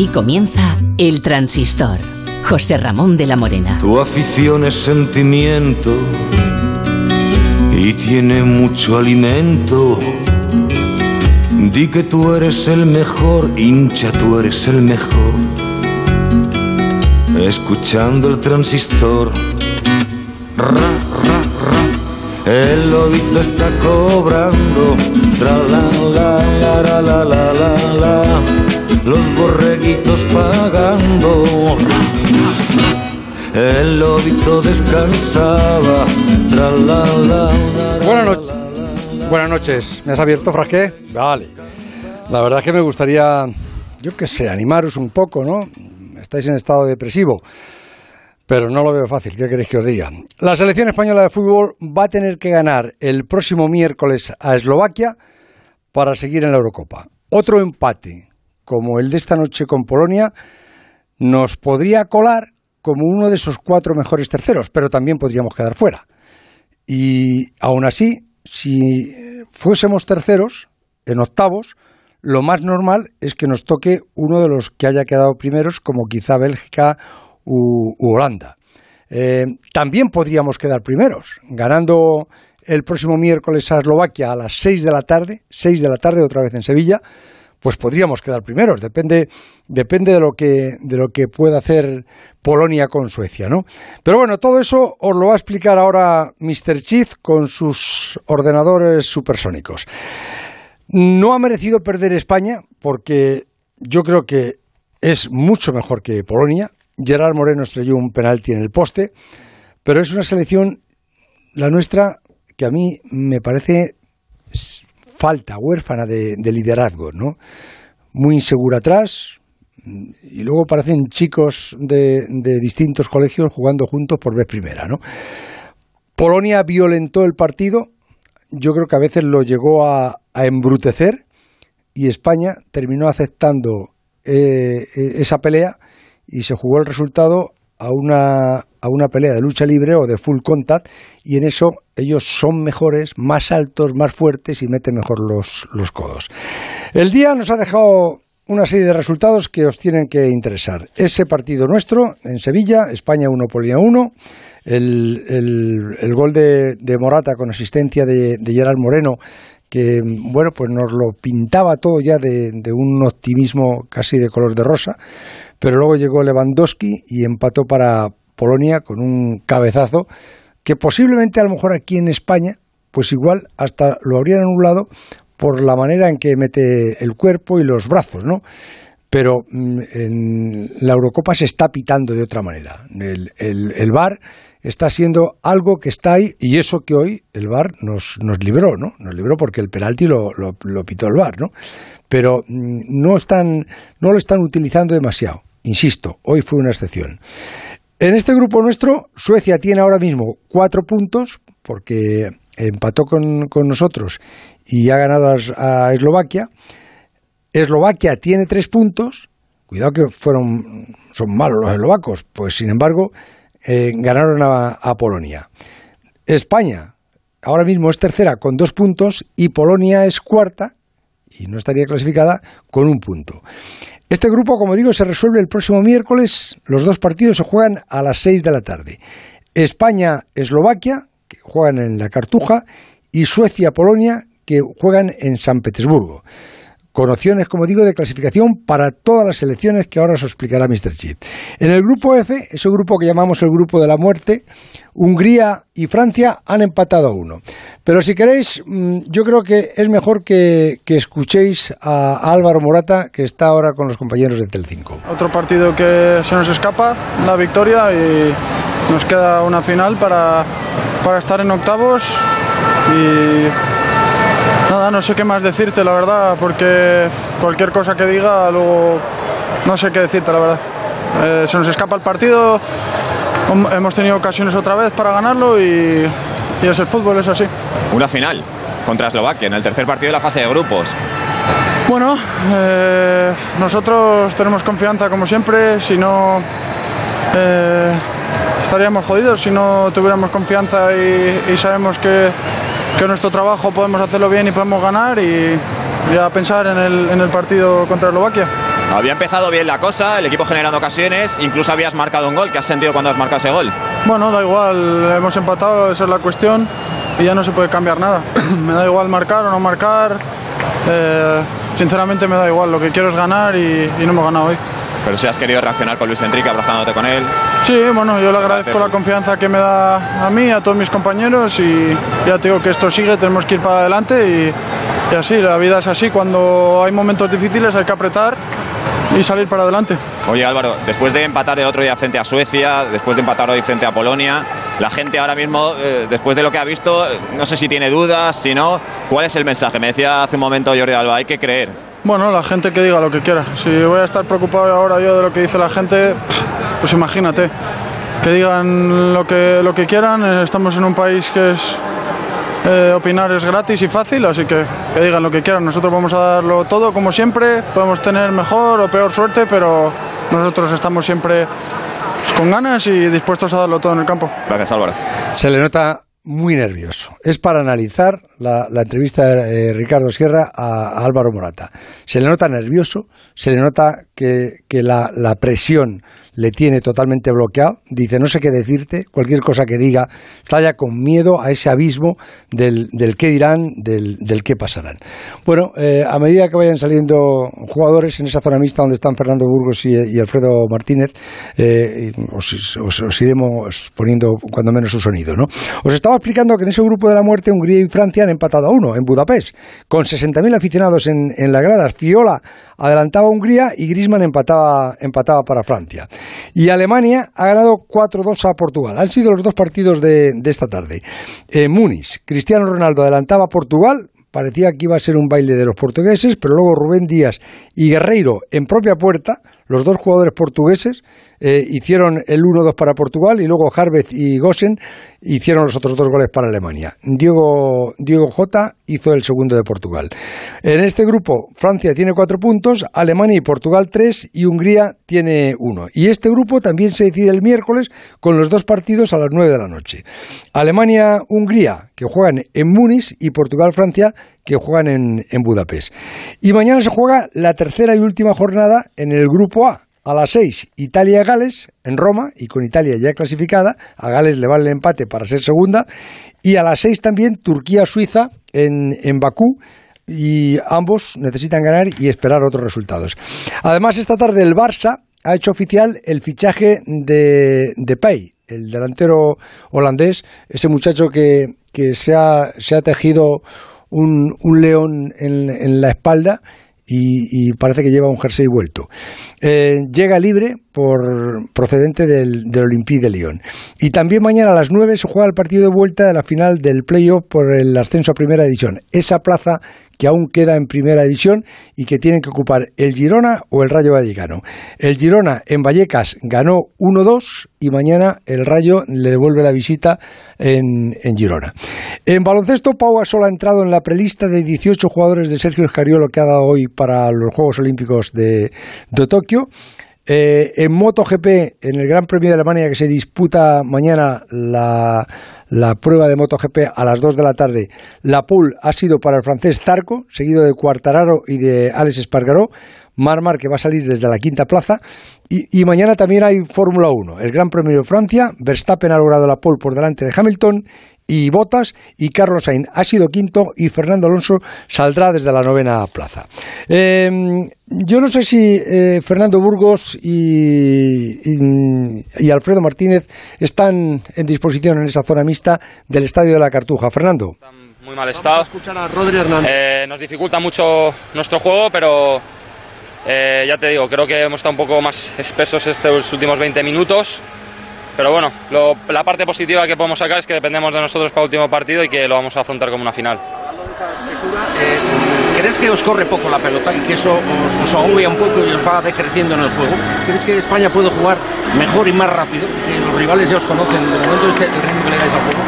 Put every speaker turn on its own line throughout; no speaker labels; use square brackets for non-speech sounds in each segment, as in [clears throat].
Aquí comienza El Transistor. José Ramón de la Morena.
Tu afición es sentimiento y tiene mucho alimento. Di que tú eres el mejor, hincha, tú eres el mejor. Escuchando el transistor. Ra, ra, ra. El lobito está cobrando. La, la, la, la, la. la. Los borreguitos pagando. El lobito descansaba. Tra, la, la, la, la,
Buenas noches. Buenas noches. ¿Me has abierto, Frasqué? Vale. La verdad es que me gustaría, yo qué sé, animaros un poco, ¿no? Estáis en estado depresivo, pero no lo veo fácil. ¿Qué queréis que os diga? La selección española de fútbol va a tener que ganar el próximo miércoles a Eslovaquia para seguir en la Eurocopa. Otro empate, como el de esta noche con Polonia, nos podría colar como uno de esos cuatro mejores terceros, pero también podríamos quedar fuera. Y aún así, si fuésemos terceros, en octavos, lo más normal es que nos toque uno de los que haya quedado primeros, como quizá Bélgica u, u Holanda. Eh, también podríamos quedar primeros, ganando el próximo miércoles a Eslovaquia a las 6 de la tarde, 6 de la tarde otra vez en Sevilla, pues podríamos quedar primeros. Depende, depende de lo que de lo que pueda hacer Polonia con Suecia, ¿no? Pero bueno, todo eso os lo va a explicar ahora Mr. Chief con sus ordenadores supersónicos. No ha merecido perder España porque yo creo que es mucho mejor que Polonia. Gerard Moreno estrelló un penalti en el poste, pero es una selección, la nuestra, que a mí me parece falta, huérfana de, de liderazgo, ¿no? Muy insegura atrás, y luego parecen chicos de, de, distintos colegios jugando juntos por vez primera, ¿no? Polonia violentó el partido, yo creo que a veces lo llegó a, embrutecer y España terminó aceptando eh, esa pelea y se jugó el resultado a una, a una pelea de lucha libre o de full contact y en eso ellos son mejores, más altos, más fuertes y meten mejor los, los codos. El día nos ha dejado una serie de resultados que os tienen que interesar. Ese partido nuestro en Sevilla, España 1, Polonia 1, el, el, el, gol de, de, Morata con asistencia de, de Gerard Moreno que bueno pues nos lo pintaba todo ya de, de, un optimismo casi de color de rosa, pero luego llegó Lewandowski y empató para Polonia con un cabezazo que posiblemente a lo mejor aquí en España pues igual hasta lo habrían anulado por la manera en que mete el cuerpo y los brazos, ¿no? Pero en la Eurocopa se está pitando de otra manera. El, el, el VAR está siendo algo que está ahí y eso que hoy el VAR nos, nos libró, ¿no? Nos libró porque el penalti lo, lo, lo pitó el VAR, ¿no? Pero no, están, no lo están utilizando demasiado. Insisto, hoy fue una excepción. En este grupo nuestro, Suecia tiene ahora mismo cuatro puntos porque empató con, con nosotros y ha ganado a, Eslovaquia. Eslovaquia tiene tres puntos. Cuidado que fueron son malos los eslovacos, pues sin embargo eh, ganaron a, Polonia. España ahora mismo es tercera con dos puntos y Polonia es cuarta y no estaría clasificada con un punto. Este grupo, como digo, se resuelve el próximo miércoles. Los dos partidos se juegan a las seis de la tarde. España-Eslovaquia, que juegan en la Cartuja, y Suecia-Polonia, que juegan en San Petersburgo con opciones, como digo, de clasificación para todas las selecciones que ahora os explicará Mr. Chip. En el grupo F, ese grupo que llamamos el grupo de la muerte, Hungría y Francia han empatado a uno. Pero si queréis, yo creo que es mejor que, que escuchéis a, a, Álvaro Morata, que está ahora con los compañeros de Telecinco.
Otro partido que se nos escapa, la victoria, y nos queda una final para, para estar en octavos y Nada, no sé qué más decirte, la verdad, porque cualquier cosa que diga, luego no sé qué decirte, la verdad. Eh, se nos escapa el partido, hemos tenido ocasiones otra vez para ganarlo y, y es el fútbol, es así.
Una final contra Eslovaquia en el tercer partido de la fase de grupos.
Bueno, eh, nosotros tenemos confianza como siempre, si no eh, estaríamos jodidos si no tuviéramos confianza y, y sabemos que que nuestro trabajo podemos hacerlo bien y podemos ganar y ya pensar en el, en el partido contra Eslovaquia.
Había empezado bien la cosa, el equipo generando ocasiones, incluso habías marcado un gol. ¿Qué has sentido cuando has marcado ese gol?
Bueno, da igual, hemos empatado, esa es la cuestión y ya no se puede cambiar nada. [clears throat] me da igual marcar o no marcar. Eh, sinceramente me da igual, lo que quiero es ganar y, y no hemos ganado hoy.
Pero si has querido reaccionar con Luis Enrique, abrazándote con él.
Sí, bueno, yo le agradezco la confianza que me da a mí, a todos mis compañeros y ya te digo que esto sigue, tenemos que ir para adelante y, y así, la vida es así, cuando hay momentos difíciles hay que apretar y salir para adelante.
Oye Álvaro, después de empatar el otro día frente a Suecia, después de empatar hoy frente a Polonia, la gente ahora mismo, eh, después de lo que ha visto, no sé si tiene dudas, si no, ¿cuál es el mensaje? Me decía hace un momento Jordi Alba, hay que creer.
Bueno, la gente que diga lo que quiera. Si voy a estar preocupado ahora yo de lo que dice la gente, pues imagínate. Que digan lo que, lo que quieran. Eh, estamos en un país que es. Eh, opinar es gratis y fácil, así que que digan lo que quieran. Nosotros vamos a darlo todo como siempre. Podemos tener mejor o peor suerte, pero nosotros estamos siempre pues, con ganas y dispuestos a darlo todo en el campo.
Gracias Álvaro.
Se le nota muy nervioso. Es para analizar la, la entrevista de eh, Ricardo Sierra a, Álvaro Morata. Se le nota nervioso, se le nota que, que la, la, presión le tiene totalmente bloqueado. Dice, no sé qué decirte, cualquier cosa que diga, está ya con miedo a ese abismo del, del qué dirán, del, del, qué pasarán. Bueno, eh, a medida que vayan saliendo jugadores en esa zona mixta donde están Fernando Burgos y, Alfredo Martínez, eh, os, os, os, iremos poniendo cuando menos su sonido. ¿no? Os estaba explicando que en ese grupo de la muerte Hungría y Francia han empatado a uno en Budapest, con 60.000 aficionados en, en las gradas. Fiola adelantaba a Hungría y Grisman empataba, empataba para Francia. Y Alemania ha ganado 4-2 a Portugal. Han sido los dos partidos de, de esta tarde. Eh, Muniz, Cristiano Ronaldo adelantaba a Portugal, parecía que iba a ser un baile de los portugueses, pero luego Rubén Díaz y Guerreiro en propia puerta, los dos jugadores portugueses, eh, hicieron el 1-2 para Portugal y luego Harvez y Gosen hicieron los otros dos goles para Alemania. Diego, Diego hizo el segundo de Portugal. En este grupo, Francia tiene cuatro puntos, Alemania y Portugal tres y Hungría tiene uno. Y este grupo también se decide el miércoles con los dos partidos a las nueve de la noche. Alemania-Hungría, que juegan en Múnich, y Portugal-Francia, que juegan en, en Budapest. Y mañana se juega la tercera y última jornada en el grupo A. A las 6, Italia-Gales en Roma y con Italia ya clasificada. A Gales le vale el empate para ser segunda. Y a las 6 también Turquía-Suiza en, en Bakú y ambos necesitan ganar y esperar otros resultados. Además, esta tarde el Barça ha hecho oficial el fichaje de, de Pay, el delantero holandés, ese muchacho que, que se, ha, se, ha, tejido un, un león en, en la espalda y, y, parece que lleva un jersey vuelto. Eh, llega libre por procedente del, del Olympique de Lyon. Y también mañana a las 9 se juega el partido de vuelta de la final del playoff por el ascenso a primera división. Esa plaza que aún queda en primera división y que tienen que ocupar el Girona o el Rayo Vallecano. El Girona en Vallecas ganó 1-2 y mañana el Rayo le devuelve la visita en, Girona. En baloncesto, Pau Gasol ha entrado en la prelista de 18 jugadores de Sergio Escariolo que ha dado hoy para los Juegos Olímpicos de Tokio. Eh, en MotoGP, en el Gran Premio de Alemania que se disputa mañana la, la, prueba de MotoGP a las 2 de la tarde, la pool ha sido para el francés Zarco, seguido de Cuartararo y de Alex Espargaró. Marmar que va a salir desde la quinta plaza y, y mañana también hay Fórmula 1, el Gran Premio de Francia, Verstappen ha logrado la pole por delante de Hamilton y Botas y Carlos Sainz ha sido quinto y Fernando Alonso saldrá desde la novena plaza. Eh, yo no sé si eh, Fernando Burgos y, y, y, Alfredo Martínez están en disposición en esa zona mixta del Estadio de la Cartuja. Fernando.
Muy mal estado. Eh, nos dificulta mucho nuestro juego, pero eh, ya te digo, creo que hemos estado un poco más espesos estos últimos 20 minutos. Pero bueno, lo, la parte positiva que podemos sacar es que dependemos de nosotros para el último partido y que lo vamos a afrontar como una final.
Eh, ¿Crees que os corre poco la pelota y que eso os, os, agobia un poco y os va decreciendo en el juego? ¿Crees que España puede jugar mejor y más rápido? Que los rivales ya os conocen, de momento este, el ritmo que le dais al juego.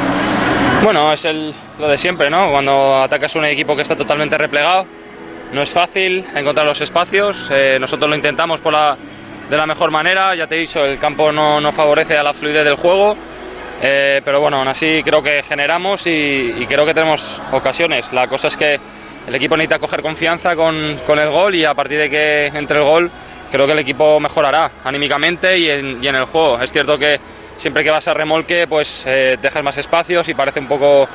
Bueno, es el, lo de siempre, ¿no? Cuando atacas un equipo que está totalmente replegado, no es fácil encontrar los espacios. Eh, nosotros lo intentamos por la, de la mejor manera. Ya te he dicho, el campo no, no favorece a la fluidez del juego. Eh, pero bueno, aún así creo que generamos y, y, creo que tenemos ocasiones. La cosa es que el equipo necesita coger confianza con, con, el gol y a partir de que entre el gol creo que el equipo mejorará anímicamente y en, y en el juego. Es cierto que siempre que vas a remolque, pues eh, dejas más espacios y parece un poco,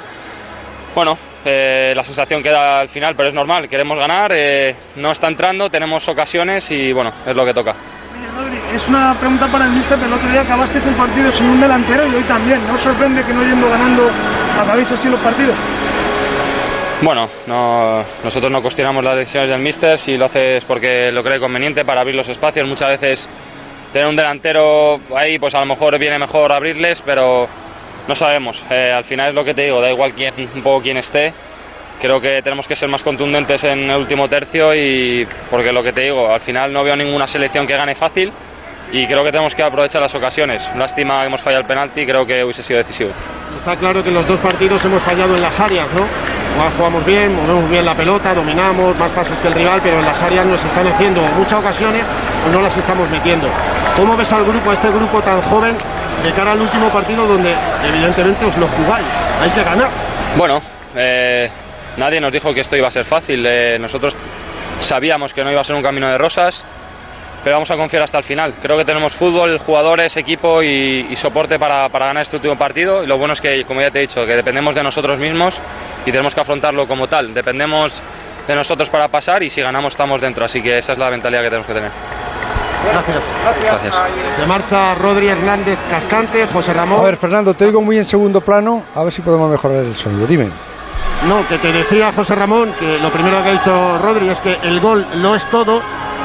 bueno, eh, la sensación que da al final, pero es normal, queremos ganar, eh, no está entrando, tenemos ocasiones y bueno, es lo que toca.
Es una pregunta para el mister, pero el otro día acabaste el partido sin un delantero y hoy también. ¿No os sorprende que no yendo ganando acabéis así los partidos?
Bueno, no, nosotros no cuestionamos las decisiones del míster, si lo haces porque lo cree conveniente para abrir los espacios. Muchas veces tener un delantero ahí, pues a lo mejor viene mejor abrirles, pero no sabemos. Eh, al final es lo que te digo, da igual quién, un poco quién esté. Creo que tenemos que ser más contundentes en el último tercio y porque lo que te digo, al final no veo ninguna selección que gane fácil y creo que tenemos que aprovechar las ocasiones. Lástima que hemos fallado el penalti, creo que hubiese sido decisivo.
Está claro que en los dos partidos hemos fallado en las áreas, ¿no? Jugamos bien, movemos bien la pelota, dominamos, más pasos que el rival, pero en las áreas nos están haciendo muchas ocasiones o no las estamos metiendo. ¿Cómo ves al grupo, a este grupo tan joven, de cara al último partido donde evidentemente os lo jugáis? Hay que ganar.
Bueno, eh, nadie nos dijo que esto iba a ser fácil. Eh, nosotros sabíamos que no iba a ser un camino de rosas, pero vamos a confiar hasta el final. Creo que tenemos fútbol, jugadores, equipo y, y soporte para, para, ganar este último partido. Y lo bueno es que, como ya te he dicho, que dependemos de nosotros mismos y tenemos que afrontarlo como tal. Dependemos de nosotros para pasar y si ganamos estamos dentro. Así que esa es la mentalidad que tenemos que tener.
Gracias.
Gracias.
Se marcha Rodri Hernández Cascante, José Ramón.
A ver, Fernando, te oigo muy en segundo plano. A ver si podemos mejorar el sonido. Dime.
No, que te decía José Ramón que lo primero que ha dicho Rodri es que el gol no es todo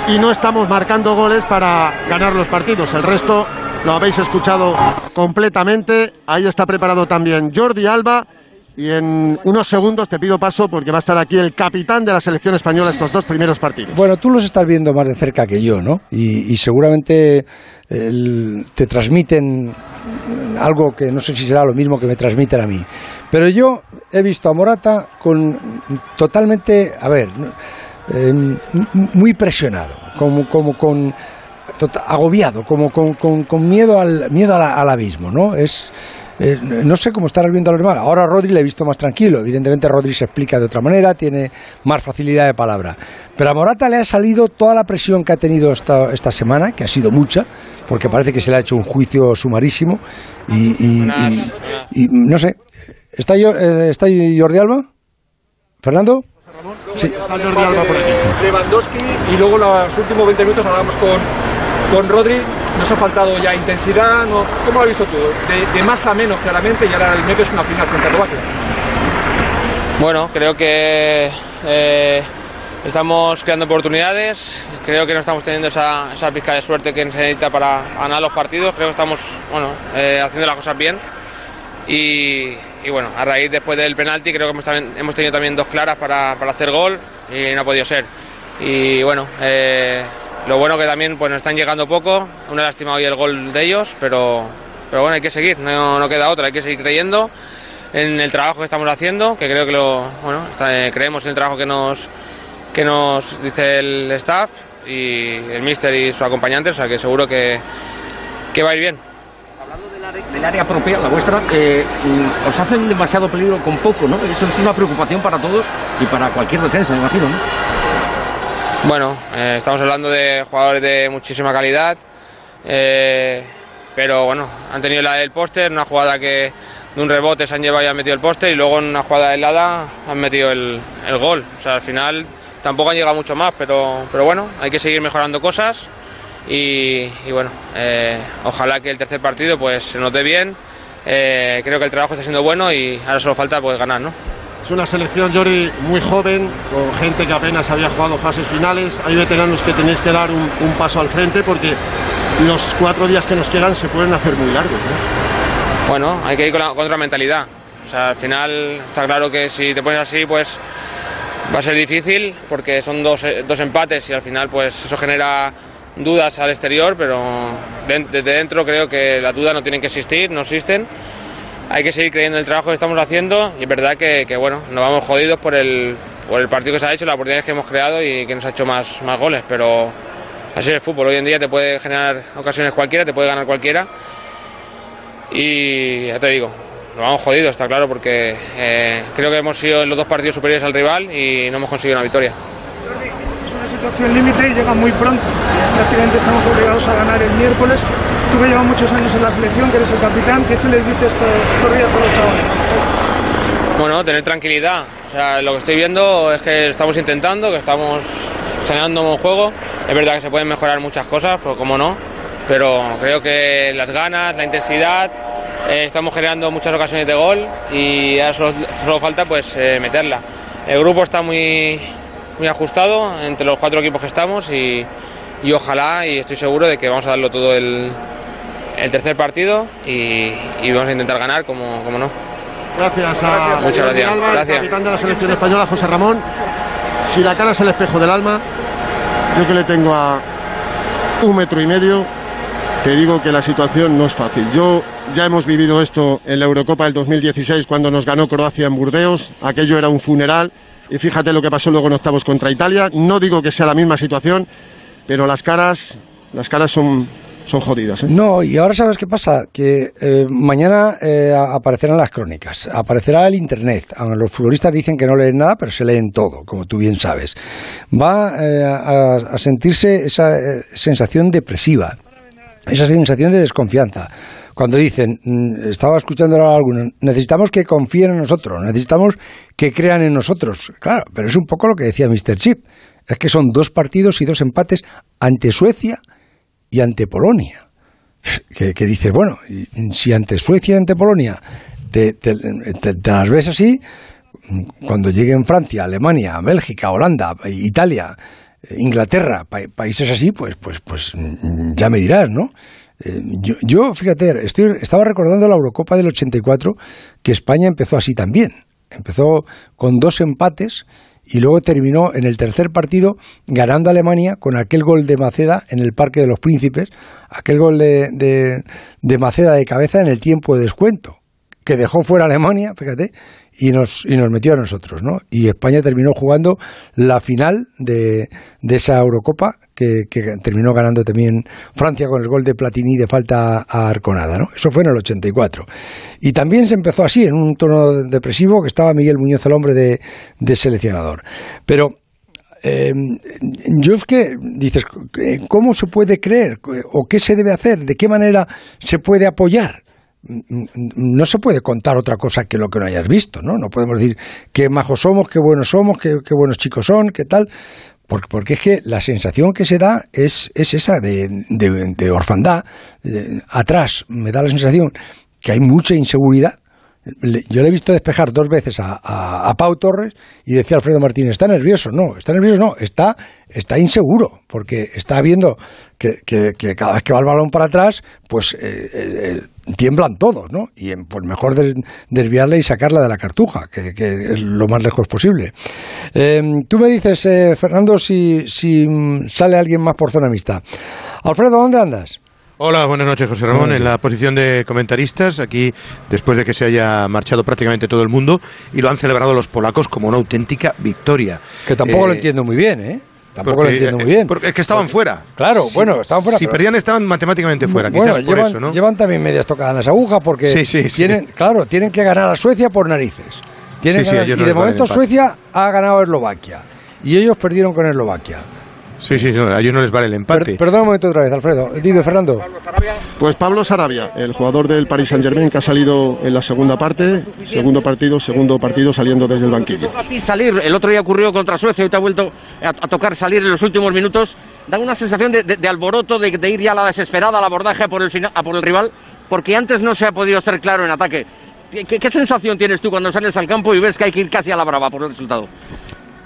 y no estamos marcando goles para ganar los partidos. El resto lo habéis escuchado completamente. Ahí está preparado también Jordi Alba. Y en unos segundos te pido paso porque va a estar aquí el capitán de la selección española estos dos primeros partidos.
Bueno, tú los estás viendo más de cerca que yo, ¿no? Y, seguramente te transmiten algo que no sé si será lo mismo que me transmiten a mí. Pero yo he visto a Morata con totalmente, a ver, eh, muy presionado, como, como con tota, agobiado, como con, con, miedo al miedo al, al abismo, ¿no? Es eh, no sé cómo estar viendo a los demás. Ahora a Rodri le he visto más tranquilo. Evidentemente Rodri se explica de otra manera, tiene más facilidad de palabra. Pero a Morata le ha salido toda la presión que ha tenido esta, esta semana, que ha sido mucha, porque parece que se le ha hecho un juicio sumarísimo. Y no sé. ¿Está, eh, ¿Está Jordi Alba? ¿Fernando?
Sí. Está Jordi Alba por aquí. Lewandowski y luego los últimos 20 minutos hablamos con con Rodri nos ha faltado ya intensidad, ¿no? ¿cómo lo has visto tú? De, de, más a menos claramente y ahora el medio es una final frente a Croacia.
Bueno, creo que eh, estamos creando oportunidades, creo que no estamos teniendo esa, esa pizca de suerte que se necesita para ganar los partidos, creo que estamos bueno, eh, haciendo las cosas bien y, y, bueno, a raíz después del penalti creo que hemos, también, hemos tenido también dos claras para, para, hacer gol y no ha podido ser. Y bueno, eh, lo bueno que también pues nos están llegando poco, una lástima hoy el gol de ellos, pero, pero bueno, hay que seguir, no, no, queda otra, hay que seguir creyendo en el trabajo que estamos haciendo, que creo que lo, bueno, está, eh, creemos en el trabajo que nos, que nos dice el staff y el míster y su acompañante, o sea que seguro que, que va a ir bien.
Hablando del área, del área propia, la vuestra, eh, os hacen demasiado peligro con poco, ¿no? Eso es una preocupación para todos y para cualquier defensa, me imagino, ¿no?
Bueno, eh, estamos hablando de jugadores de muchísima calidad, eh, pero bueno, han tenido la del póster, una jugada que de un rebote se han llevado y han metido el póster y luego en una jugada helada han metido el, el, gol. O sea, al final tampoco han llegado mucho más, pero, pero bueno, hay que seguir mejorando cosas y, y bueno, eh, ojalá que el tercer partido pues se note bien. Eh, creo que el trabajo está siendo bueno y ahora solo falta pues ganar, ¿no?
Es una selección, Jordi, muy joven, con gente que apenas había jugado fases finales. Hay veteranos que tenéis que dar un, un paso al frente porque los cuatro días que nos quedan se pueden hacer muy largos. ¿no?
Bueno, hay que ir con, la, con otra mentalidad. O sea, al final está claro que si te pones así, pues va a ser difícil porque son dos, dos empates y al final pues eso genera dudas al exterior, pero desde dentro creo que las dudas no tienen que existir, no existen. Hay que seguir creyendo en el trabajo que estamos haciendo y es verdad que, bueno, nos vamos jodidos por el, por el partido que se ha hecho, las oportunidades que hemos creado y que nos ha hecho más, más goles, pero así es el fútbol, hoy en día te puede generar ocasiones cualquiera, te puede ganar cualquiera. Y ya te digo, nos vamos jodidos, está claro, porque eh, creo que hemos sido los dos partidos superiores al rival y no hemos conseguido una victoria.
Situación límite y llega muy pronto. Prácticamente estamos obligados a ganar el miércoles. Tú que llevas muchos años en la selección, que eres el capitán, ¿qué se les dice estos, estos días a los chavales?
Bueno, tener tranquilidad. O sea, lo que estoy viendo es que estamos intentando, que estamos generando un juego. Es verdad que se pueden mejorar muchas cosas, pero como no. Pero creo que las ganas, la intensidad, eh, estamos generando muchas ocasiones de gol y ahora solo, solo falta pues eh, meterla. El grupo está muy, muy ajustado entre los cuatro equipos que estamos y, y ojalá y estoy seguro de que vamos a darlo todo el, el tercer partido y, y vamos a intentar ganar como, como no.
Gracias a
Muchas gracias.
Alba,
Gracias.
capitán de la selección española, José Ramón. Si la cara es el espejo del alma, yo que le tengo a un metro y medio, te digo que la situación no es fácil. Yo ya hemos vivido esto en la Eurocopa del 2016 cuando nos ganó Croacia en Burdeos. Aquello era un funeral. Y fíjate lo que pasó luego en octavos contra Italia. No digo que sea la misma situación, pero las caras, las caras son, son jodidas. ¿eh?
No, y ahora sabes qué pasa, que eh, mañana eh, aparecerán las crónicas, aparecerá el Internet. Aunque los futbolistas dicen que no leen nada, pero se leen todo, como tú bien sabes. Va eh, a, a sentirse esa eh, sensación depresiva, esa sensación de desconfianza. Cuando dicen, mm, estaba escuchando a algunos, necesitamos que confíen en nosotros, necesitamos que crean en nosotros. Claro, pero es un poco lo que decía Mr. Chip. Es que son dos partidos y dos empates ante Suecia y ante Polonia. [laughs] Que, que dices, bueno, si ante Suecia y ante Polonia te, te- las ves así, cuando lleguen Francia, Alemania, Bélgica, Holanda, Italia, Inglaterra, pa- países así, pues, pues, pues ya me dirás, ¿no? Yo, yo, fíjate, estoy, estaba recordando la Eurocopa del 84, que España empezó así también. Empezó con dos empates y luego terminó en el tercer partido ganando a Alemania con aquel gol de Maceda en el Parque de los Príncipes, aquel gol de, de, de Maceda de cabeza en el tiempo de descuento, que dejó fuera a Alemania, fíjate, y nos, y nos metió a nosotros, ¿no? Y España terminó jugando la final de, de esa Eurocopa, que, que terminó ganando también Francia con el gol de Platini de falta a Arconada, ¿no? Eso fue en el 84. Y también se empezó así, en un tono depresivo, que estaba Miguel Muñoz el hombre de, de seleccionador. Pero eh, yo es que dices, ¿cómo se puede creer? ¿O qué se debe hacer? ¿De qué manera se puede apoyar? No se puede contar otra cosa que lo que no hayas visto, ¿no? No podemos decir qué majos somos, qué buenos somos, qué, buenos chicos son, qué tal. Porque, porque es que la sensación que se da es, es esa de, de- de orfandad. Eh, atrás me da la sensación que hay mucha inseguridad. Yo le he visto despejar dos veces a, a- Pau Torres y decía Alfredo Martínez, ¿está nervioso? No, está nervioso, no, está, está inseguro, porque está viendo que, cada vez que va el balón para atrás, pues eh, eh, tiemblan todos, ¿no? Y pues mejor des- desviarla y sacarla de la cartuja, que, es lo más lejos posible. Eh, tú me dices, eh, Fernando, si, si mm, sale alguien más por zona mixta. Alfredo, ¿dónde andas?
Hola, buenas noches, José Ramón. En la posición de comentaristas, aquí después de que se haya marchado prácticamente todo el mundo y lo han celebrado los polacos como una auténtica victoria.
Que tampoco lo
Eh,
entiendo muy bien, ¿eh? Tampoco
porque,
lo entiendo muy
eh,
bien.
Porque es que estaban fuera.
Claro, bueno, estaban fuera.
Si
pero-
perdían, estaban matemáticamente fuera.
Bueno,
Quizás por
llevan,
eso, ¿no?
llevan también medias tocadas las agujas porque
Sí, sí, sí.
tienen, claro, tienen que ganar a Suecia por narices. Tienen ganar- y
no
de momento. Suecia ha ganado a Eslovaquia y ellos perdieron con Eslovaquia.
Sí, sí, no, a ellos no les vale el empate.
Per- perdón un momento otra vez, Alfredo. Dime, Fernando.
Pues Pablo Sarabia, el jugador del Paris Saint Germain que ha salido en la segunda parte, segundo partido, segundo partido saliendo desde el banquillo.
A ti salir, el otro día ocurrió contra Suecia, hoy te ha vuelto a, a tocar salir en los últimos minutos, da una sensación de, de- de alboroto, de, de ir ya a la desesperada, al abordaje a por, el final, a por el rival, porque antes no se ha podido ser claro en ataque. ¿Qué, qué- qué sensación tienes tú cuando sales al campo y ves que hay que ir casi a la brava por el resultado?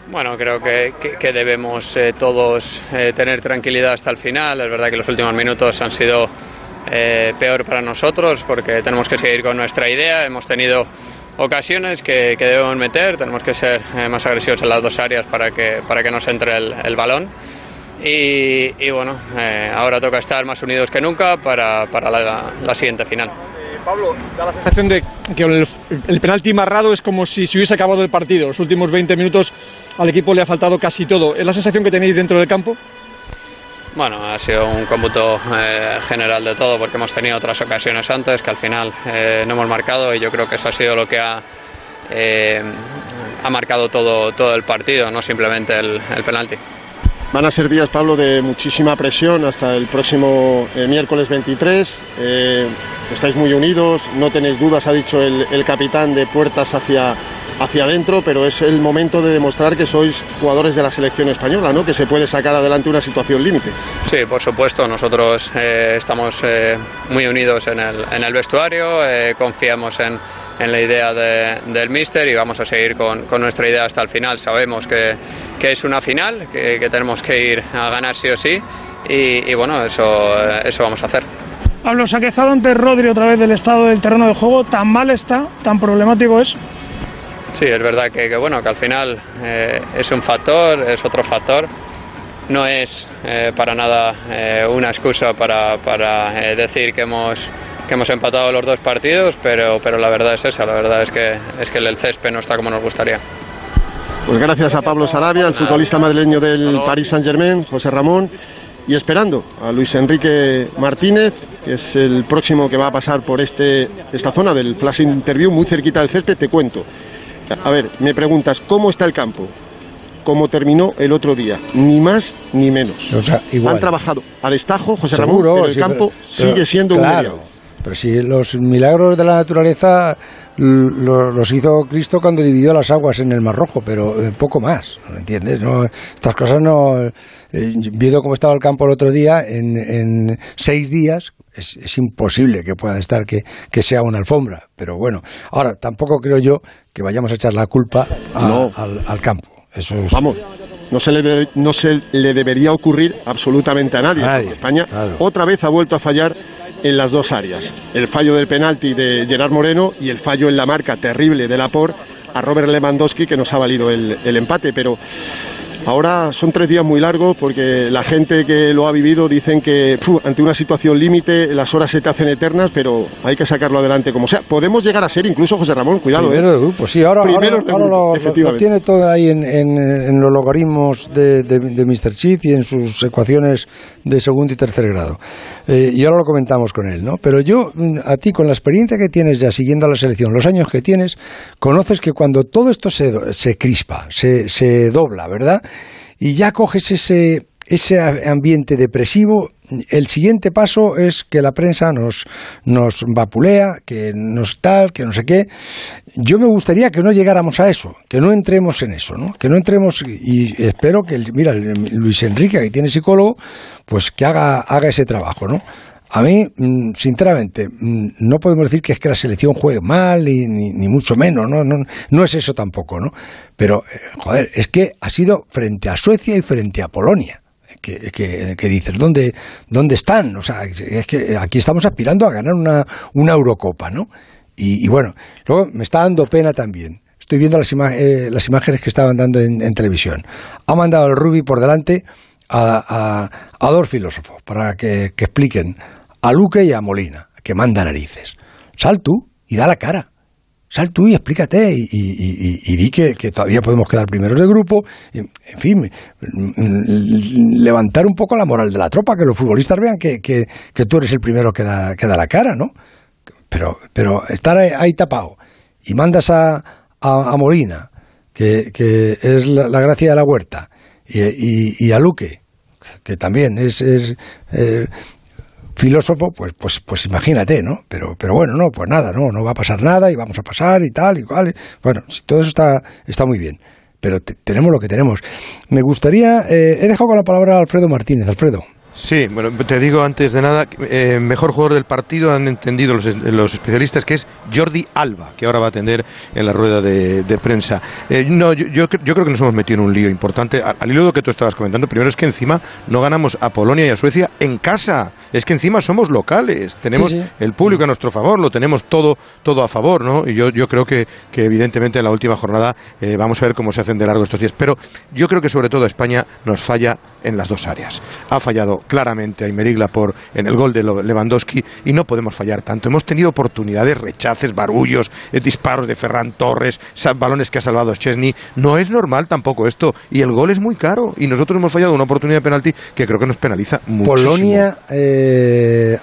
Bueno, creo que, que- debemos eh, todos eh, tener tranquilidad hasta el final. Es verdad que los últimos minutos han sido eh, peor para nosotros porque tenemos que seguir con nuestra idea. Hemos tenido ocasiones que, que debemos meter, tenemos que ser más agresivos en las dos áreas para que, para que nos entre el, balón. Y, bueno, ahora toca estar más unidos que nunca para, para la siguiente final.
Pablo, da la sensación de que el, penalti marrado es como si se hubiese acabado el partido. Los últimos 20 minutos al equipo le ha faltado casi todo. ¿Es la sensación que tenéis dentro del campo?
Bueno, ha sido un cómputo eh, general de todo porque hemos tenido otras ocasiones antes que al final eh, no hemos marcado y yo creo que eso ha sido lo que ha, eh, ha marcado todo, todo el partido, no simplemente el penalti.
Van a ser días, Pablo, de muchísima presión hasta el próximo eh, miércoles 23. Eh, estáis muy unidos, no tenéis dudas, ha dicho el, capitán, de puertas hacia, hacia adentro, pero es el momento de demostrar que sois jugadores de la selección española, ¿no? que se puede sacar adelante una situación límite.
Sí, por supuesto, nosotros eh, estamos muy unidos en el, en el vestuario, confiamos en, en la idea de- del míster y vamos a seguir con, con nuestra idea hasta el final. Sabemos que, que es una final, que, que tenemos que ir a ganar sí o sí y, y bueno, eso, eso vamos a hacer.
Pablo, se ha quejado ante Rodri otra vez del estado del terreno de juego. Tan mal está, tan problemático es.
Sí, es verdad que, que, bueno, que al final eh, es un factor, es otro factor. No es eh, para nada eh, una excusa para, para eh, decir que hemos, que hemos empatado los dos partidos, pero, pero la verdad es esa, la verdad es que, es que el césped no está como nos gustaría.
Pues gracias a Pablo Sarabia, el futbolista madrileño del Paris Saint-Germain, José Ramón, y esperando a Luis Enrique Martínez, que es el próximo que va a pasar por este, esta zona del Flash Interview, muy cerquita del césped, te cuento. A ver, me preguntas, ¿cómo está el campo? Como terminó el otro día, ni más ni menos.
O sea, igual.
Han trabajado a destajo, José
Seguro,
Ramón, pero el
sí,
campo
pero-
sigue siendo
claro,
un mediado.
Pero si los milagros de la naturaleza los hizo Cristo cuando dividió las aguas en el Mar Rojo, pero eh, poco más, ¿me ¿entiendes? No, estas cosas no... eh, viendo cómo estaba el campo el otro día, en, en seis días es, es imposible que pueda estar, que, que sea una alfombra. Pero bueno, ahora tampoco creo yo que vayamos a echar la culpa a-
No.
al, al campo. Eso es-
Vamos, no se, le debe- no se le debería ocurrir absolutamente a nadie.
A nadie,
porque España
claro.
otra vez ha vuelto a fallar en las dos áreas. El fallo del penalti de Gerard Moreno y el fallo en la marca terrible de Laporte a Robert Lewandowski que nos ha valido el, el empate. Pero ahora son tres días muy largos porque la gente que lo ha vivido dicen que ante una situación límite las horas se te hacen eternas, pero hay que sacarlo adelante como sea. Podemos llegar a ser incluso, José Ramón, cuidado.
Primero
¿eh?
de grupo, sí, ahora, ahora, lo- lo, tiene todo ahí en, en- en los logaritmos de, de, de Mr. Cheat y en sus ecuaciones de segundo y tercer grado. Eh, y ahora lo comentamos con él, ¿no? Pero yo, mm, a ti, con la experiencia que tienes ya siguiendo a la selección, los años que tienes, conoces que cuando todo esto se, se crispa, se, se dobla, ¿verdad? Y ya coges ese, ese ambiente depresivo, el siguiente paso es que la prensa nos, nos vapulea, que nos tal, que no sé qué. Yo me gustaría que no llegáramos a eso, que no entremos en eso, ¿no? Que no entremos y espero que, mira, Luis Enrique, que tiene psicólogo, pues que haga, haga ese trabajo, ¿no? A mí, mm, sinceramente, mm, no podemos decir que es que la selección juegue mal, y, ni, ni mucho menos, ¿no? No, no es eso tampoco, ¿no? Pero, eh, joder, es que ha sido frente a Suecia y frente a Polonia. Que, que- que dices, ¿dónde, ¿dónde están? O sea, es que aquí estamos aspirando a ganar una, una Eurocopa, ¿no? Y, y bueno, luego me está dando pena también. Estoy viendo las, ima- eh, las imágenes que estaban dando en, televisión. Ha mandado al Rubi por delante a, a- a dos filósofos para que, que expliquen a Luque y a Molina, que manda narices. Sal tú y da la cara. Sal tú y explícate y, y- y- di que, que todavía podemos quedar primeros de grupo. En fin, levantar un poco la moral de la tropa, que los futbolistas vean que, que- tú eres el primero que da, que da la cara, ¿no? Pero, pero estar ahí, tapado y mandas a, a, a Molina, que, que es la gracia de la huerta, y, y- a Luque, que también es, es, eh, filósofo, pues, pues, pues imagínate, ¿no? Pero, pero bueno, no, pues nada, no, no va a pasar nada y vamos a pasar y tal y cual. Bueno, todo eso está, está muy bien, pero te- tenemos lo que tenemos. Me gustaría, eh, he dejado con la palabra a Alfredo Martínez. Alfredo.
Sí, bueno, te digo antes de nada, eh, mejor jugador del partido han entendido los, los especialistas que es Jordi Alba, que ahora va a atender en la rueda de, prensa. Eh, no, yo, yo, yo creo que nos hemos metido en un lío importante. Al, al hilo de lo que tú estabas comentando, primero es que encima no ganamos a Polonia y a Suecia en casa. Es que encima somos locales, tenemos
Sí, sí.
el público a nuestro favor, lo tenemos todo, todo a favor, ¿no? Y yo, yo creo que, que evidentemente en la última jornada eh, vamos a ver cómo se hacen de largo estos días. Pero yo creo que sobre todo España nos falla en las dos áreas. Ha fallado claramente a Aymeric Laporte en el gol de Lewandowski y no podemos fallar tanto. Hemos tenido oportunidades, rechaces, barullos, eh, disparos de Ferran Torres, balones que ha salvado Chesney. No es normal tampoco esto. Y el gol es muy caro. Y nosotros hemos fallado una oportunidad de penalti que creo que nos penaliza muchísimo.
Polonia, eh,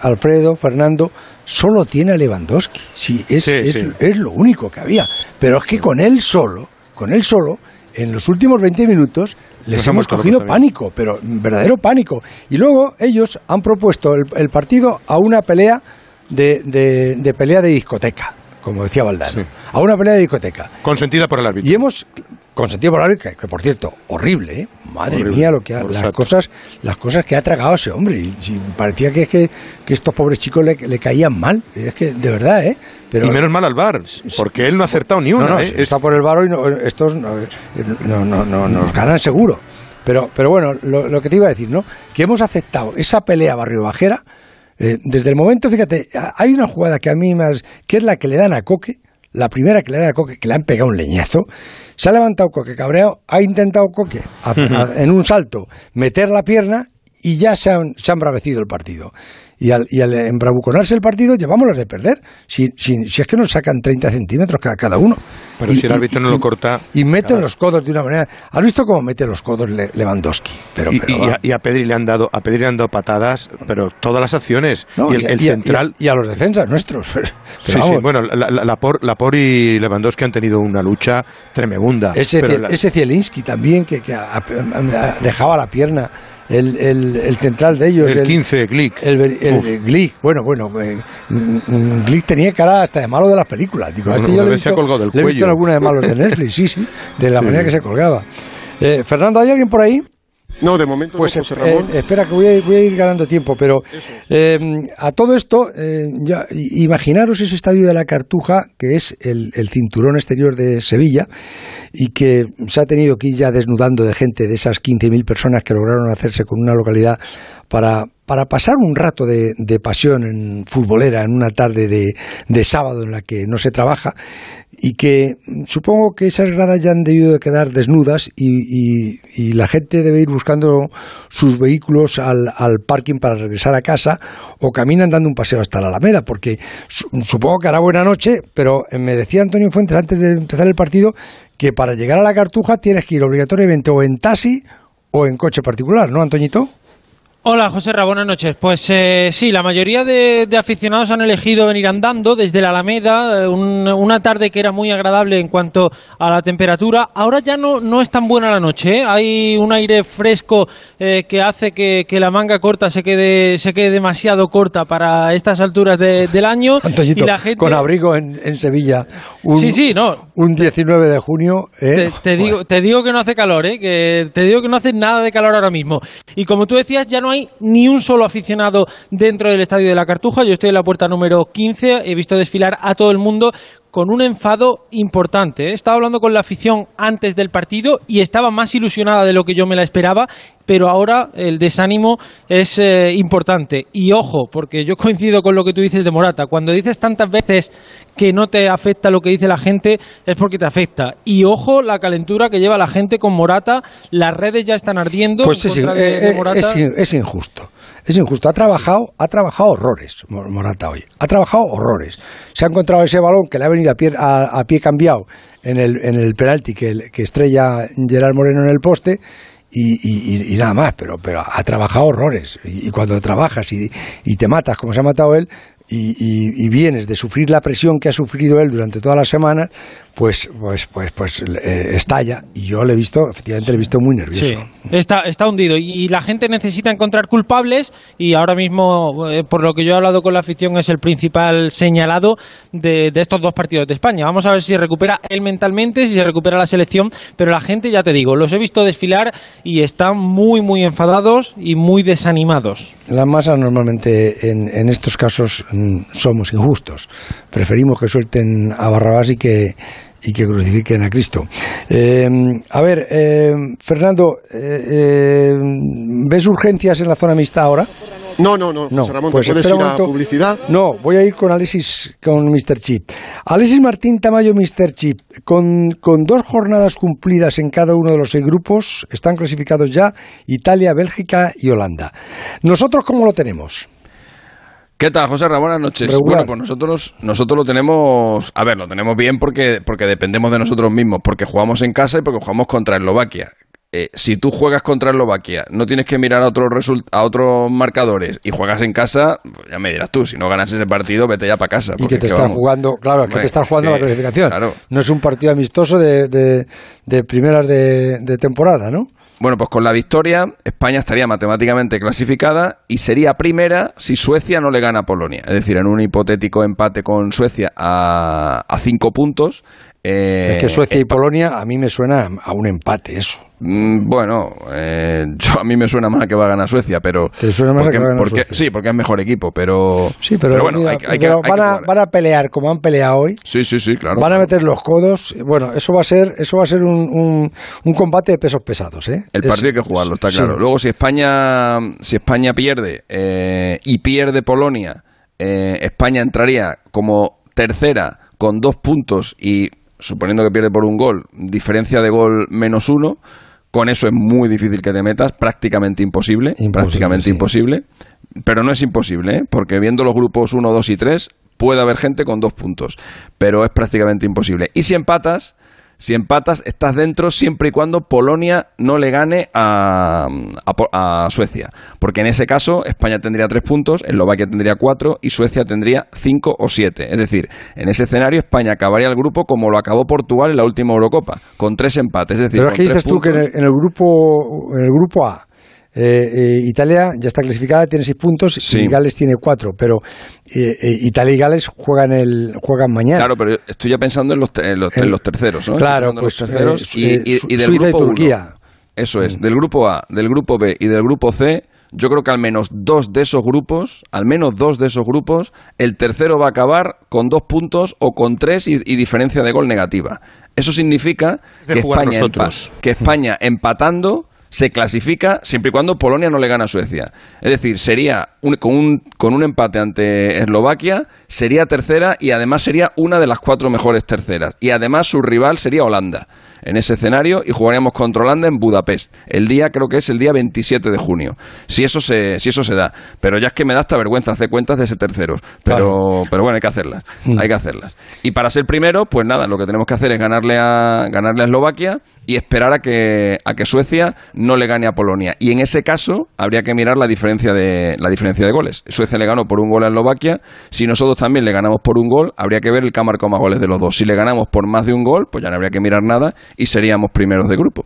Alfredo, Fernando, solo tiene a Lewandowski. Sí, es,
Sí,
es,
sí.
es lo único que había. Pero es que con él solo, con él solo, en los últimos 20 minutos les
Nos
hemos cogido pánico, pero verdadero pánico. Y luego ellos han propuesto el, el partido a una pelea de, de- de pelea de discoteca, como decía Valdano. A una pelea de discoteca.
Consentida por el árbitro.
Y hemos consentido por el árbitro, que, que, por cierto, horrible, ¿eh? Madre
Horrible.
mía, lo que ha- las cosas, las cosas que ha tragado ese hombre. Y, parecía que, es que, que estos pobres chicos le, le caían mal. Es que, de verdad, ¿eh? Pero,
y menos mal al bar, porque él no ha acertado ni una.
no, no,
¿eh?
está por el varo y no- estos no, no, no, no- nos ganan seguro. Pero, pero bueno, lo, lo que te iba a decir, ¿no? Que hemos aceptado esa pelea barrio bajera eh, desde el momento, fíjate, hay una jugada que a mí más, que es la que le dan a Coque, la primera que le dan a Coque, que le han pegado un leñazo, se ha levantado Coque cabreado, ha intentado Coque a- a- en un salto meter la pierna y ya se han, se ha embravecido el partido. Y al, y al embravuconarse el partido, llevamos las de perder. Si, si, si es que nos sacan 30 centímetros cada, cada uno.
Pero
Y-
si el árbitro no lo corta.
Y meten los codos de una manera. ¿Has visto cómo mete los codos Le- Lewandowski? Pero,
y,
pero,
y a, y a Pedri le han dado a Pedri le han dado patadas, pero todas las acciones
no,
y el, central
Y a, y a los defensas nuestros. [laughs] Pero
Sí, sí,
vamos,
bueno, la, la, Lapor, Lapor y Lewandowski han tenido una lucha tremenda.
ese,
pero
Cie-
la-
ese Zielinski también, que, que a- dejaba la pierna. El, el, el central de ellos.
El 15, Glick.
El, el. Glick, bueno, bueno. eh, mm, Glick tenía cara hasta de malo de las películas. Digo, a este
Una
yo le he
se ha
visto,
colgado del
le he visto
cuello.
en alguna de malos de Netflix, sí, sí. De la [laughs]
Sí,
manera
sí.
que se colgaba. Eh, Fernando, ¿hay alguien por ahí?
No, de momento
Pues
no, José
eh,
Ramón.
eh, espera, que voy a, ir- voy a ir ganando tiempo, pero eh, a todo esto, eh, ya, imaginaros ese estadio de la Cartuja, que es el, el cinturón exterior de Sevilla, y que se ha tenido que ir ya desnudando de gente, de esas 15.000 personas que lograron hacerse con una localidad para, para pasar un rato de, de pasión en futbolera en una tarde de, sábado en la que no se trabaja y que supongo que esas gradas ya han debido de quedar desnudas y, y- la gente debe ir buscando sus vehículos al, al parking para regresar a casa o caminan dando un paseo hasta la Alameda porque su- supongo que hará buena noche pero me decía Antonio Fuentes antes de empezar el partido que para llegar a la Cartuja tienes que ir obligatoriamente o en taxi o en coche particular, ¿no, Antoñito?
Hola, José Ra, buenas noches. Pues eh, sí, la mayoría de, de aficionados han elegido venir andando desde la Alameda, eh, un- una tarde que era muy agradable en cuanto a la temperatura. Ahora ya no, no es tan buena la noche, ¿eh? hay un aire fresco eh, que hace que, que la manga corta se quede, se quede demasiado corta para estas alturas de- del año. [laughs]
Antoñito,
y la gente...
con abrigo en, en Sevilla un,
Sí, sí, no.
un 19 de junio. ¿eh?
Te, te digo, te digo que no hace calor, ¿eh? que te digo que no hace nada de calor ahora mismo. Y como tú decías, ya no hay ni un solo aficionado dentro del estadio de la Cartuja. Yo estoy en la puerta número 15, he visto desfilar a todo el mundo con un enfado importante. ¿eh? He estado hablando con la afición antes del partido y estaba más ilusionada de lo que yo me la esperaba, pero ahora el desánimo es eh, importante. Y ojo, porque yo [laughs] coincido con lo que tú dices de Morata. Cuando dices tantas veces que no te afecta lo que dice la gente, es porque te afecta. Y ojo la calentura que lleva la gente con Morata. Las redes ya están ardiendo.
Pues
en
es,
de-
eh,
de
eh,
Morata.
es es injusto. Es injusto. Ha trabajado, ha trabajado horrores, Mo- Morata hoy. Ha trabajado horrores. Se ha encontrado ese balón que le ha venido a pie, a, a pie cambiado en el, en el penalti que, estrella Gerard Moreno en el poste. Y, nada más, pero, pero ha trabajado horrores. Y, cuando trabajas y, te matas como se ha matado él, y, vienes de sufrir la presión que ha sufrido él durante todas las semanas, pues, pues, pues, pues eh, estalla. Y yo le he visto, efectivamente, le he visto muy nervioso.
Sí, está, está hundido y, y la gente necesita encontrar culpables y ahora mismo, eh, por lo que yo he hablado con la afición, es el principal señalado de, de estos dos partidos de España. Vamos a ver si recupera él mentalmente, si se recupera la selección, pero la gente, ya te digo, los he visto desfilar y están muy, muy enfadados y muy desanimados.
Las masas normalmente en, en estos casos mm, somos injustos. Preferimos que suelten a Barrabás y que, y que crucifiquen a Cristo. Eh, a ver, eh, Fernando, eh, eh, ¿ves urgencias en la zona mixta ahora?
No, no, no, José Ramón, te puedes ir a publicidad.
No, voy a ir con Alexis, con Mr. Chip. Alexis Martín Tamayo, Mr. Chip, con, con dos jornadas cumplidas en cada uno de los seis grupos, están clasificados ya Italia, Bélgica y Holanda. ¿Nosotros cómo lo tenemos?
¿Qué tal, José Ra? Buenas noches.
Regular.
Bueno, pues nosotros, nosotros lo tenemos, a ver, lo tenemos bien porque, porque dependemos de nosotros mismos, porque jugamos en casa y porque jugamos contra Eslovaquia. eh, si tú juegas contra Eslovaquia, no tienes que mirar a otros, a otros marcadores y juegas en casa, pues ya me dirás tú, si no ganas ese partido, vete ya para casa.
Y que te
es
están jugando, claro, es que
Hombre,
te están jugando
que-
la clasificación.
claro.
No es un partido amistoso de, de, de primeras de, de temporada, ¿no?
Bueno, pues con la victoria, España estaría matemáticamente clasificada y sería primera si Suecia no le gana a Polonia. Es decir, en un hipotético empate con Suecia a, a cinco puntos. Eh,
es que Suecia y Polonia a mí me suena a un empate eso.
Mm, Bueno, eh, [laughs] yo, a mí me suena más a que va a ganar Suecia, pero...
¿Te suena más a que va a ganar
porque-
Suecia?
Sí, porque es mejor equipo, pero...
Sí, pero,
bueno,
mira,
hay, que- hay que-
pero
hay que
van, a,
jugar.
van a pelear como han peleado hoy.
Sí, sí, sí, claro.
Van a meter los codos. Bueno, eso va a ser, eso va a ser un, un, un combate de pesos pesados, ¿eh?
El
Es-
partido hay que jugarlo, está
sí.
claro. Luego, si España, si España pierde eh, y pierde Polonia, eh, España entraría como tercera con dos puntos y, suponiendo que pierde por un gol, diferencia de gol menos uno. Con eso es muy difícil que te metas, prácticamente imposible, prácticamente imposible. Pero no es imposible, ¿eh? porque viendo los grupos 1, 2 y 3, puede haber gente con dos puntos, pero es prácticamente imposible. Y si empatas, si empatas, estás dentro siempre y cuando Polonia no le gane a, a a Suecia. Porque en ese caso España tendría tres puntos, Eslovaquia tendría cuatro y Suecia tendría cinco o siete. Es decir, en ese escenario España acabaría el grupo como lo acabó Portugal en la última Eurocopa, con tres empates. Es decir,
Pero es que dices tú que en
puntos.
el, en el grupo, en el grupo A, eh, eh, Italia ya está clasificada, tiene seis puntos y Gales tiene cuatro, pero eh, eh, Italia y Gales juegan el juegan mañana.
Claro, pero estoy ya pensando en los, te- en los, en
El-
los terceros, ¿no?
claro, pues,
los terceros
eh,
y,
eh,
y- y del
Suiza y
grupo.
Turquía. Mm.
Eso es, del grupo A, del grupo B y del grupo C, yo creo que al menos dos de esos grupos, al menos dos de esos grupos, el tercero va a acabar con dos puntos o con tres y, y diferencia de gol negativa. Eso significa
Es de
que
jugar
España,
nosotros.
empa- que España empatando se clasifica siempre y cuando Polonia no le gana a Suecia. Es decir, sería un- con, un, con un empate ante Eslovaquia, sería tercera y además sería una de las cuatro mejores terceras. Y además su rival sería Holanda en ese escenario y jugaríamos contra Holanda en Budapest. El día, creo que es el día 27 de junio. Si eso se, si eso se da. Pero ya es que me da hasta vergüenza hacer cuentas de ese terceros. Pero, pero bueno, hay que hacerlas. Hay que hacerlas. Y para ser primero, pues nada, lo que tenemos que hacer es ganarle a, ganarle a Eslovaquia y esperar a que, a que Suecia no le gane a Polonia. Y en ese caso habría que mirar la diferencia de, la diferencia de goles. Suecia le ganó por un gol a Eslovaquia. Si nosotros también le ganamos por un gol, habría que ver el cámara con más goles de los dos. Si le ganamos por más de un gol, pues ya no habría que mirar nada y seríamos primeros de grupo.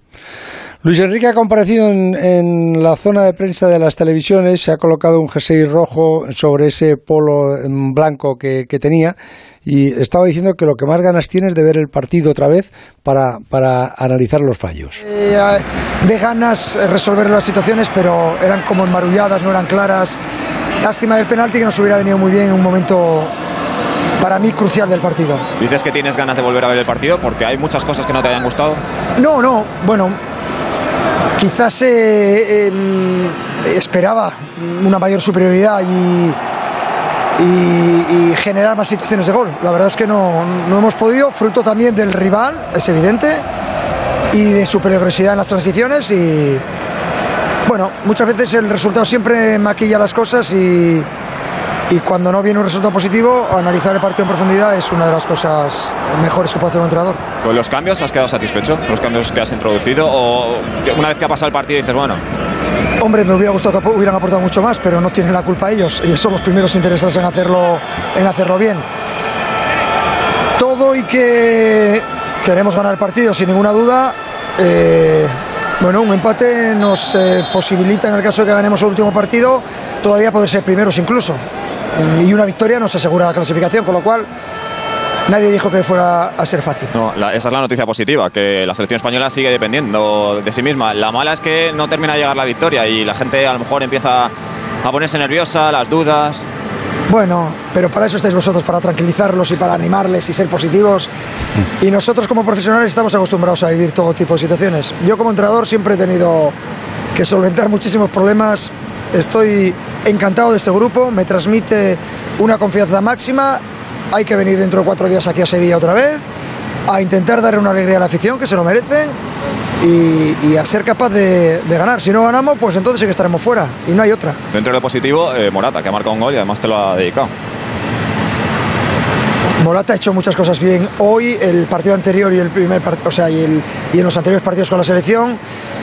Luis Enrique ha comparecido en, en la zona de prensa de las televisiones, se ha colocado un jersey rojo sobre ese polo blanco que, que tenía y estaba diciendo que lo que más ganas tiene es de ver el partido otra vez para, para analizar los fallos.
Eh, de ganas resolver las situaciones, pero eran como enmarulladas, no eran claras. Lástima del penalti que nos hubiera venido muy bien en un momento para mí crucial del partido.
Dices que tienes ganas de volver a ver el partido porque hay muchas cosas que no te hayan gustado.
No, no, bueno, quizás eh, em, esperaba una mayor superioridad y, y- y generar más situaciones de gol. La verdad es que no, no hemos podido, fruto también del rival, es evidente, y de su peligrosidad en las transiciones y bueno, muchas veces el resultado siempre maquilla las cosas y, y cuando no viene un resultado positivo, analizar el partido en profundidad es una de las cosas mejores que puede hacer un entrenador.
¿Con los cambios has quedado satisfecho? ¿Los cambios que has introducido? ¿O una vez que ha pasado el partido dices, bueno,
Hombre, me hubiera gustado que hubieran aportado mucho más, pero no tienen la culpa ellos. Ellos son los primeros interesados en hacerlo, en hacerlo bien. Todo y que queremos ganar el partido sin ninguna duda. eh, bueno, un empate nos eh, posibilita, en el caso de que ganemos el último partido, todavía poder ser primeros incluso. Y una victoria nos asegura la clasificación, con lo cual nadie dijo que fuera a ser fácil.
no, esa es la noticia positiva, que la selección española sigue dependiendo de sí misma. La mala es que no termina de llegar la victoria y la gente a lo mejor empieza a ponerse nerviosa, las dudas.
Bueno, pero para eso estáis vosotros, para tranquilizarlos y para animarles y ser positivos. Y nosotros como profesionales estamos acostumbrados a vivir todo tipo de situaciones. Yo como entrenador siempre he tenido que solventar muchísimos problemas. Estoy encantado de este grupo, me transmite una confianza máxima. Hay que venir dentro de cuatro días aquí a Sevilla otra vez, a intentar darle una alegría a la afición, que se lo merecen, y, y a ser capaz de, de ganar. Si no ganamos, pues entonces sí que estaremos fuera, y no hay otra.
Dentro de lo positivo, eh, Morata, que ha marcado un gol y además te lo ha dedicado.
Morata ha hecho muchas cosas bien. Hoy, el partido anterior y el primer o sea, y, el- y en los anteriores partidos con la selección,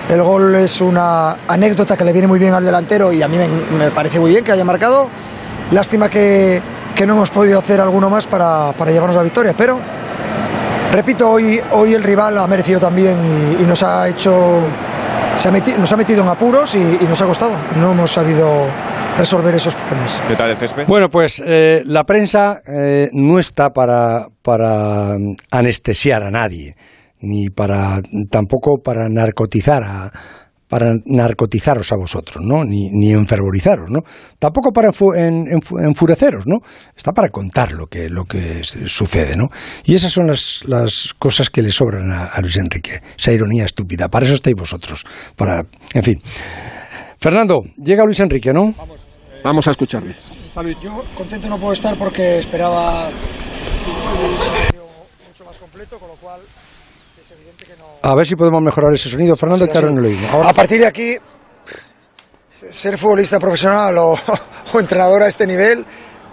El gol es una anécdota que le viene muy bien al delantero y a mí me, me parece muy bien que haya marcado. Lástima que, que no hemos podido hacer alguno más para, para llevarnos la victoria, pero repito, hoy, hoy el rival ha merecido también y, y nos ha hecho, se ha meti- nos ha metido en apuros y, y nos ha costado. No hemos sabido resolver esos problemas.
¿Qué tal el césped?
Bueno, pues eh, la prensa eh, no está para, para anestesiar a nadie, ni para tampoco para narcotizar a para narcotizaros a vosotros, ¿no? Ni, ni enfervorizaros, ¿no? Tampoco para enfu- en- enfu- enfureceros, ¿no? Está para contar lo que, lo que sucede, ¿no? Y esas son las, las cosas que le sobran a, a Luis Enrique, esa ironía estúpida. Para eso estáis vosotros, para, en fin. Fernando, llega Luis Enrique, ¿no?
Vamos a escucharle.
Yo contento no puedo estar porque esperaba mucho más completo, con lo cual es evidente que no.
A ver si podemos mejorar ese sonido, Fernando,
Sí,
que ahora
sí.
no lo oímos. Ahora-
A partir de aquí, ser futbolista profesional o, [laughs] o entrenador a este nivel,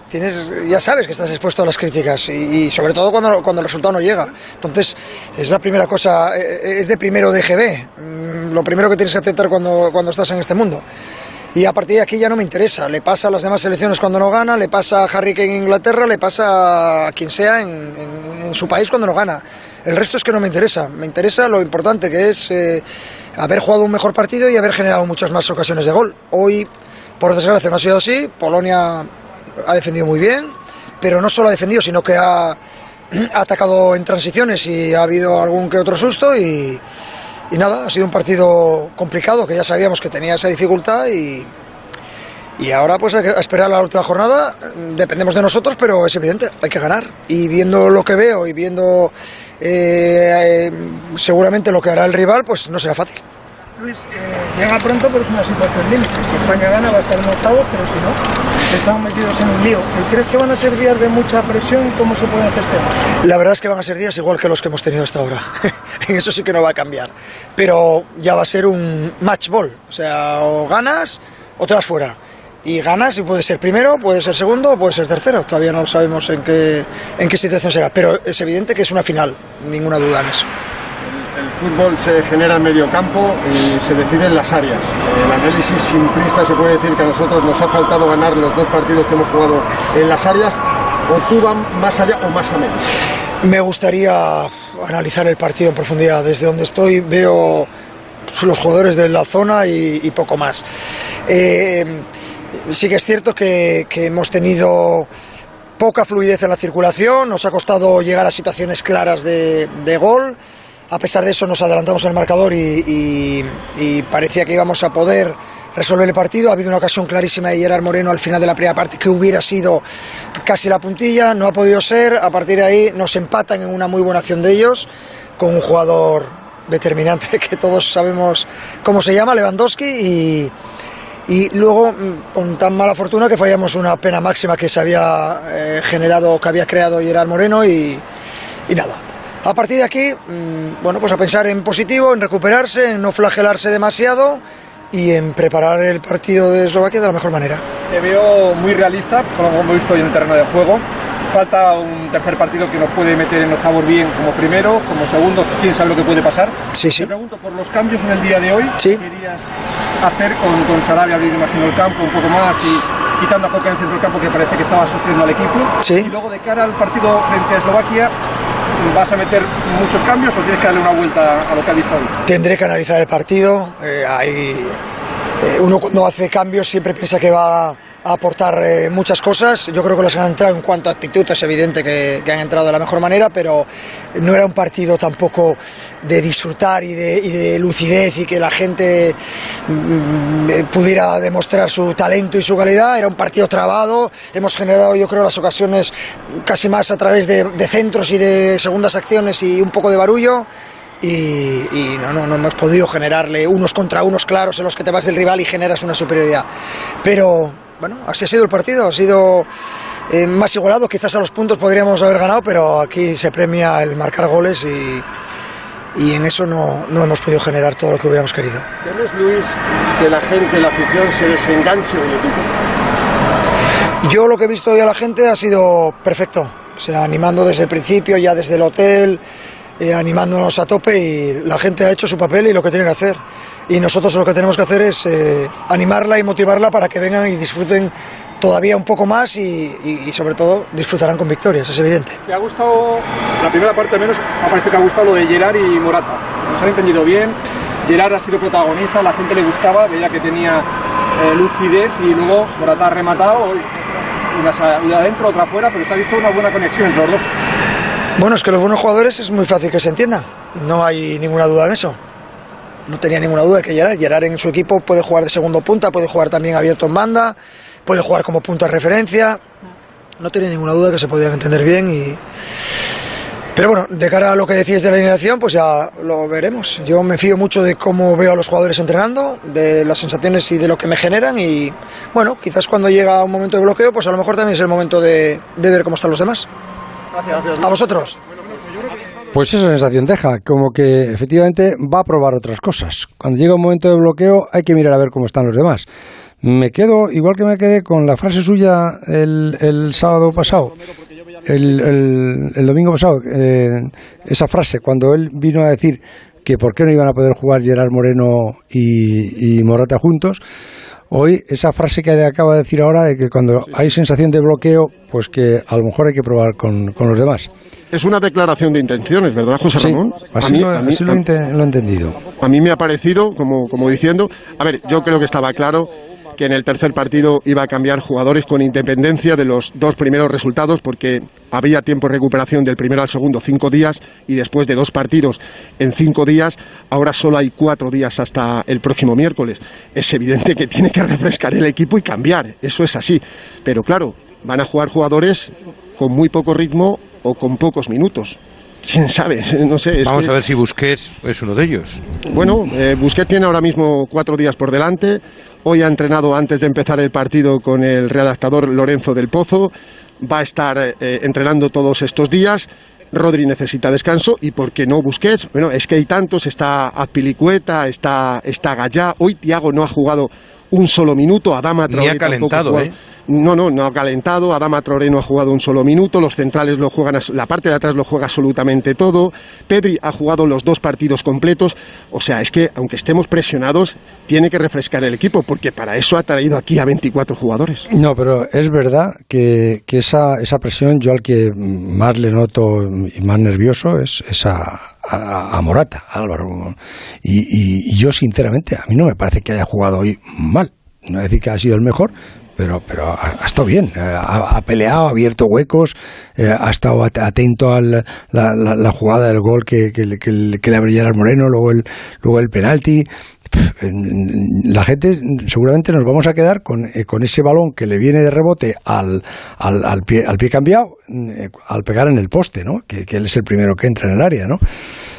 tienes, ya sabes que estás expuesto a las críticas y, y sobre todo cuando, cuando el resultado no llega. Entonces, es la primera cosa, eh, es de primero de GB, mm, lo primero que tienes que aceptar cuando, cuando estás en este mundo. Y a partir de aquí ya no me interesa. Le pasa a las demás selecciones cuando no gana, le pasa a Harry Kane en Inglaterra, le pasa a quien sea en, en- en su país cuando no gana. El resto es que no me interesa. Me interesa lo importante que es eh, haber jugado un mejor partido y haber generado muchas más ocasiones de gol. Hoy, por desgracia, no ha sido así. Polonia ha defendido muy bien, pero no solo ha defendido, sino que ha, ha [clears throat] atacado en transiciones y ha habido algún que otro susto y, y nada, ha sido un partido complicado que ya sabíamos que tenía esa dificultad y, y ahora pues hay que esperar la última jornada. Dependemos de nosotros, pero es evidente, hay que ganar. Y viendo lo que veo y viendo eh, eh, seguramente lo que hará el rival, pues no será fácil.
Luis, eh, llega pronto, pero es una situación límite. Si España gana va a estar en octavos, pero si no, están metidos en un lío. ¿Crees que van a ser días de mucha presión? ¿Cómo se pueden gestionar?
La verdad es que van a ser días igual que los que hemos tenido hasta ahora. [laughs] en eso sí que no va a cambiar. Pero ya va a ser un match ball. O sea, o ganas o te vas fuera. Y ganas y puede ser primero, puede ser segundo o puede ser tercero. Todavía no sabemos en qué, en qué situación será. Pero es evidente que es una final, ninguna duda en eso.
El fútbol se genera en medio campo y se decide en las áreas. El análisis simplista se puede decir que a nosotros nos ha faltado ganar los dos partidos que hemos jugado en las áreas. O tú vas más allá o más a menos.
Me gustaría analizar el partido en profundidad. Desde donde estoy veo los jugadores de la zona y, y poco más. Eh, sí que es cierto que, que hemos tenido poca fluidez en la circulación, nos ha costado llegar a situaciones claras de, de gol. A pesar de eso nos adelantamos en el marcador y, parecía que íbamos a poder resolver el partido. Ha habido una ocasión clarísima de Gerard Moreno al final de la primera parte que hubiera sido casi la puntilla, no ha podido ser. A partir de ahí nos empatan en una muy buena acción de ellos con un jugador determinante [laughs] que todos sabemos cómo se llama, Lewandowski, y, luego mm, con tan mala fortuna que fallamos una pena máxima que se había eh, generado, que había creado Gerard Moreno y nada. A partir de aquí, mm, bueno, pues a pensar en positivo, en recuperarse, en no flagelarse demasiado y en preparar el partido de Eslovaquia de la mejor manera.
Te veo muy realista, como hemos visto hoy en el terreno de juego. Falta un tercer partido que nos puede meter en octavos bien como primero, como segundo, quién sabe lo que puede pasar.
Sí, sí.
Te pregunto por los cambios en el día de hoy.
Sí.
¿Qué querías hacer con, con Sarabia, abrir, imagino, el campo un poco más y quitando a Coca en el centro del campo que parece que estaba sosteniendo al equipo?
Sí.
Y luego de cara al partido frente a Eslovaquia, ¿vas a meter muchos cambios o tienes que darle una vuelta a lo que has visto hoy?
Tendré que analizar el partido. eh, hay, uno cuando hace cambios siempre piensa que va a aportar eh, muchas cosas. Yo creo que los han entrado en cuanto a actitud, es evidente que, han entrado de la mejor manera, pero no era un partido tampoco de disfrutar y de, y de lucidez y que la gente mm, eh, pudiera demostrar su talento y su calidad. Era un partido trabado. Hemos generado, yo creo, las ocasiones casi más a través de, de centros y de segundas acciones y un poco de barullo y, y no, no, no hemos podido generarle unos contra unos claros en los que te vas del rival y generas una superioridad. Pero bueno, así ha sido el partido, ha sido eh, más igualado, quizás a los puntos podríamos haber ganado, pero aquí se premia el marcar goles y, y en eso no, no hemos podido generar todo lo que hubiéramos querido.
¿Temes, Luis, que la gente, la afición se desenganche del equipo?
Yo lo que he visto hoy a la gente ha sido perfecto, o sea, animando desde el principio, ya desde el hotel, animándonos a tope y la gente ha hecho su papel y lo que tiene que hacer. Y nosotros lo que tenemos que hacer es eh, animarla y motivarla para que vengan y disfruten todavía un poco más y, sobre todo disfrutarán con victorias, es evidente.
¿Te ha gustado, la primera parte menos, me parece que ha gustado lo de Gerard y Morata? Nos han entendido bien, Gerard ha sido protagonista, la gente le gustaba, veía que tenía eh, lucidez y luego Morata ha rematado, una salida adentro, otra afuera, pero se ha visto una buena conexión entre los dos.
Bueno, es que los buenos jugadores es muy fácil que se entiendan, no hay ninguna duda en eso. No tenía ninguna duda de que Gerard, Gerard en su equipo puede jugar de segundo punta, puede jugar también abierto en banda, puede jugar como punta de referencia. No tenía ninguna duda que se podían entender bien y... Pero bueno, de cara a lo que decías de la alineación, pues ya lo veremos. Yo me fío mucho de cómo veo a los jugadores entrenando, de las sensaciones y de lo que me generan y bueno, quizás cuando llega un momento de bloqueo, pues a lo mejor también es el momento de, de ver cómo están los demás.
Gracias.
A vosotros.
Pues esa sensación deja, como que efectivamente va a probar otras cosas. Cuando llega un momento de bloqueo hay que mirar a ver cómo están los demás. Me quedo, igual que me quedé con la frase suya el, el sábado pasado, el, el- el domingo pasado, eh, esa frase, cuando él vino a decir que por qué no iban a poder jugar Gerard Moreno y, y Morata juntos, hoy esa frase que acaba de decir ahora de que cuando hay sensación de bloqueo, pues que a lo mejor hay que probar con, con los demás.
Es una declaración de intenciones, ¿verdad, José
Sí,
Ramón?
así lo- así lo lo he entendido.
A mí me ha parecido, como, como diciendo, a ver, yo creo que estaba claro que en el tercer partido iba a cambiar jugadores con independencia de los dos primeros resultados, porque había tiempo de recuperación del primero al segundo, cinco días, y después de dos partidos en cinco días, ahora solo hay cuatro días hasta el próximo miércoles. Es evidente que tiene que refrescar el equipo y cambiar, eso es así. Pero claro, van a jugar jugadores con muy poco ritmo o con pocos minutos. ¿Quién sabe? [laughs] No sé.
Vamos
que-
a ver si Busquets es uno de ellos.
bueno, eh, Busquets tiene ahora mismo cuatro días por delante. Hoy ha entrenado antes de empezar el partido con el redactador Lorenzo del Pozo. Va a estar eh, entrenando todos estos días. Rodri necesita descanso y ¿por qué no Busquets? Bueno, es que hay tantos, está Azpilicueta, está, está Gallá. Hoy Tiago no ha jugado un solo minuto, Adama
Ni
Traoré
ha calentado,
jugado-
¿eh?
No, no, no ha calentado. Adama Traoré no ha jugado un solo minuto. Los centrales lo juegan, la parte de atrás lo juega absolutamente todo. Pedri ha jugado los dos partidos completos. O sea, es que aunque estemos presionados, tiene que refrescar el equipo, porque para eso ha traído aquí a 24 jugadores.
No, pero es verdad que, que esa, esa presión yo al que más le noto y más nervioso es, es a, Morata, a Álvaro. Y, y- yo sinceramente, a mí no me parece que haya jugado hoy mal. No decir que ha sido el mejor, pero, pero ha, estado bien. Eh, Ha, peleado, ha abierto huecos, eh, ha estado at- atento a la, la- la jugada del gol que, que, le- que que le abre Gerard Moreno, luego el, luego el penalti. La gente seguramente nos vamos a quedar con, eh, con ese balón que le viene de rebote al, al, al pie, al pie cambiado eh, al pegar en el poste, ¿no? Que, que él es el primero que entra en el área, ¿no?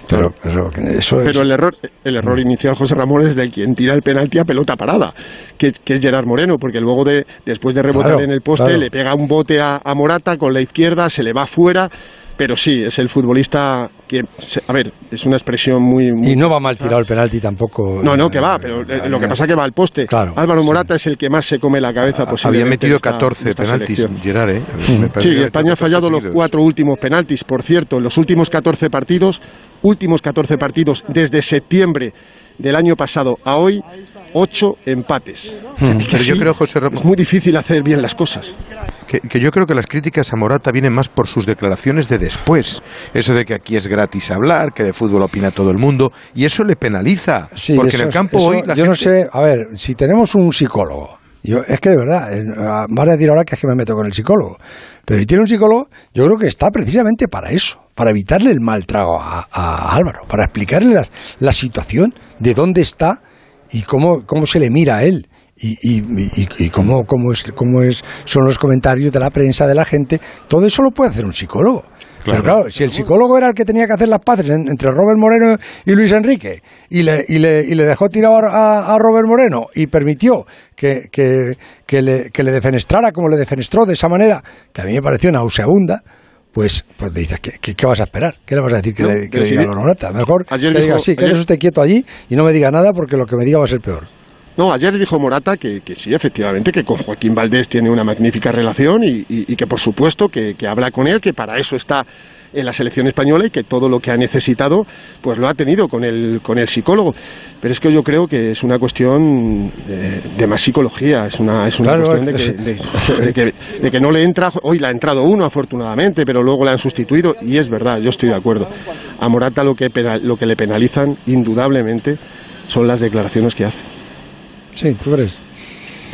Pero, pero eso es...
Pero el error, el error inicial, José Ramón, es de quien tira el penalti a pelota parada, que, que es Gerard Moreno, porque luego de después de rebotar
Claro,
en el poste
claro.
le pega un bote a, a Morata con la izquierda, se le va fuera. Pero sí, es el futbolista que, se- a ver, es una expresión muy... muy
Y no va mal tirado el penalti tampoco.
No, no, que va, pero eh, lo que pasa es que va al poste. Álvaro Morata es el que más se come la cabeza
Había
posiblemente.
metido
de esta-
14
de esta
penaltis,
selección.
Gerard, ¿eh?
Sí, España ha
14
fallado los cuatro últimos penaltis, por cierto, en los últimos 14 partidos, últimos 14 partidos desde septiembre del año pasado a hoy, ocho empates.
Hmm,
Es que
yo
sí,
creo, José Ramón,
es muy difícil hacer bien las cosas.
que, que yo creo que las críticas a Morata vienen más por sus declaraciones de después. Eso de que aquí es gratis hablar, que de fútbol opina todo el mundo, y eso le penaliza.
Sí,
porque en el
es-
campo
eso-
hoy la
yo no
gente-
sé, a ver, si tenemos un psicólogo, yo es que de verdad, eh, van a decir ahora que es que me meto con el psicólogo, pero si tiene un psicólogo, yo creo que está precisamente para eso, para evitarle el mal trago a, a Álvaro, para explicarle las- la situación de dónde está y cómo, cómo se le mira a él. Y, y, y- y cómo, cómo, es, cómo es, son los comentarios de la prensa, de la gente, todo eso lo puede hacer un psicólogo. Pero claro, si el psicólogo era el que tenía que hacer las paces en- entre Robert Moreno y Luis Enrique y le, y le, y le dejó tirado a, a Robert Moreno y permitió que, que, que le, que le defenestrara como le defenestró de esa manera, que a mí me pareció nauseabunda, pues, pues dices, ¿qué, qué, qué vas a esperar? ¿Qué le vas a decir que
No,
le, que le diga a? Mejor
Ayer
que diga,
dijo-
sí, quédese
ayer-
usted quieto allí y no me diga nada porque lo que me diga va a ser peor.
No, ayer dijo Morata que, que, sí, efectivamente, que con Joaquín Valdés tiene una magnífica relación y, y, y que por supuesto que, que, habla con él, que para eso está en la selección española y que todo lo que ha necesitado pues lo ha tenido con el, con el psicólogo. Pero es que yo creo que es una cuestión de, de más psicología, es una, es una
Claro,
cuestión de que, de, de que, no le entra, hoy le ha entrado uno afortunadamente, pero luego le han sustituido y es verdad, yo estoy de acuerdo. A Morata lo que, lo que le penalizan indudablemente son las declaraciones que hace.
Sí, tú crees.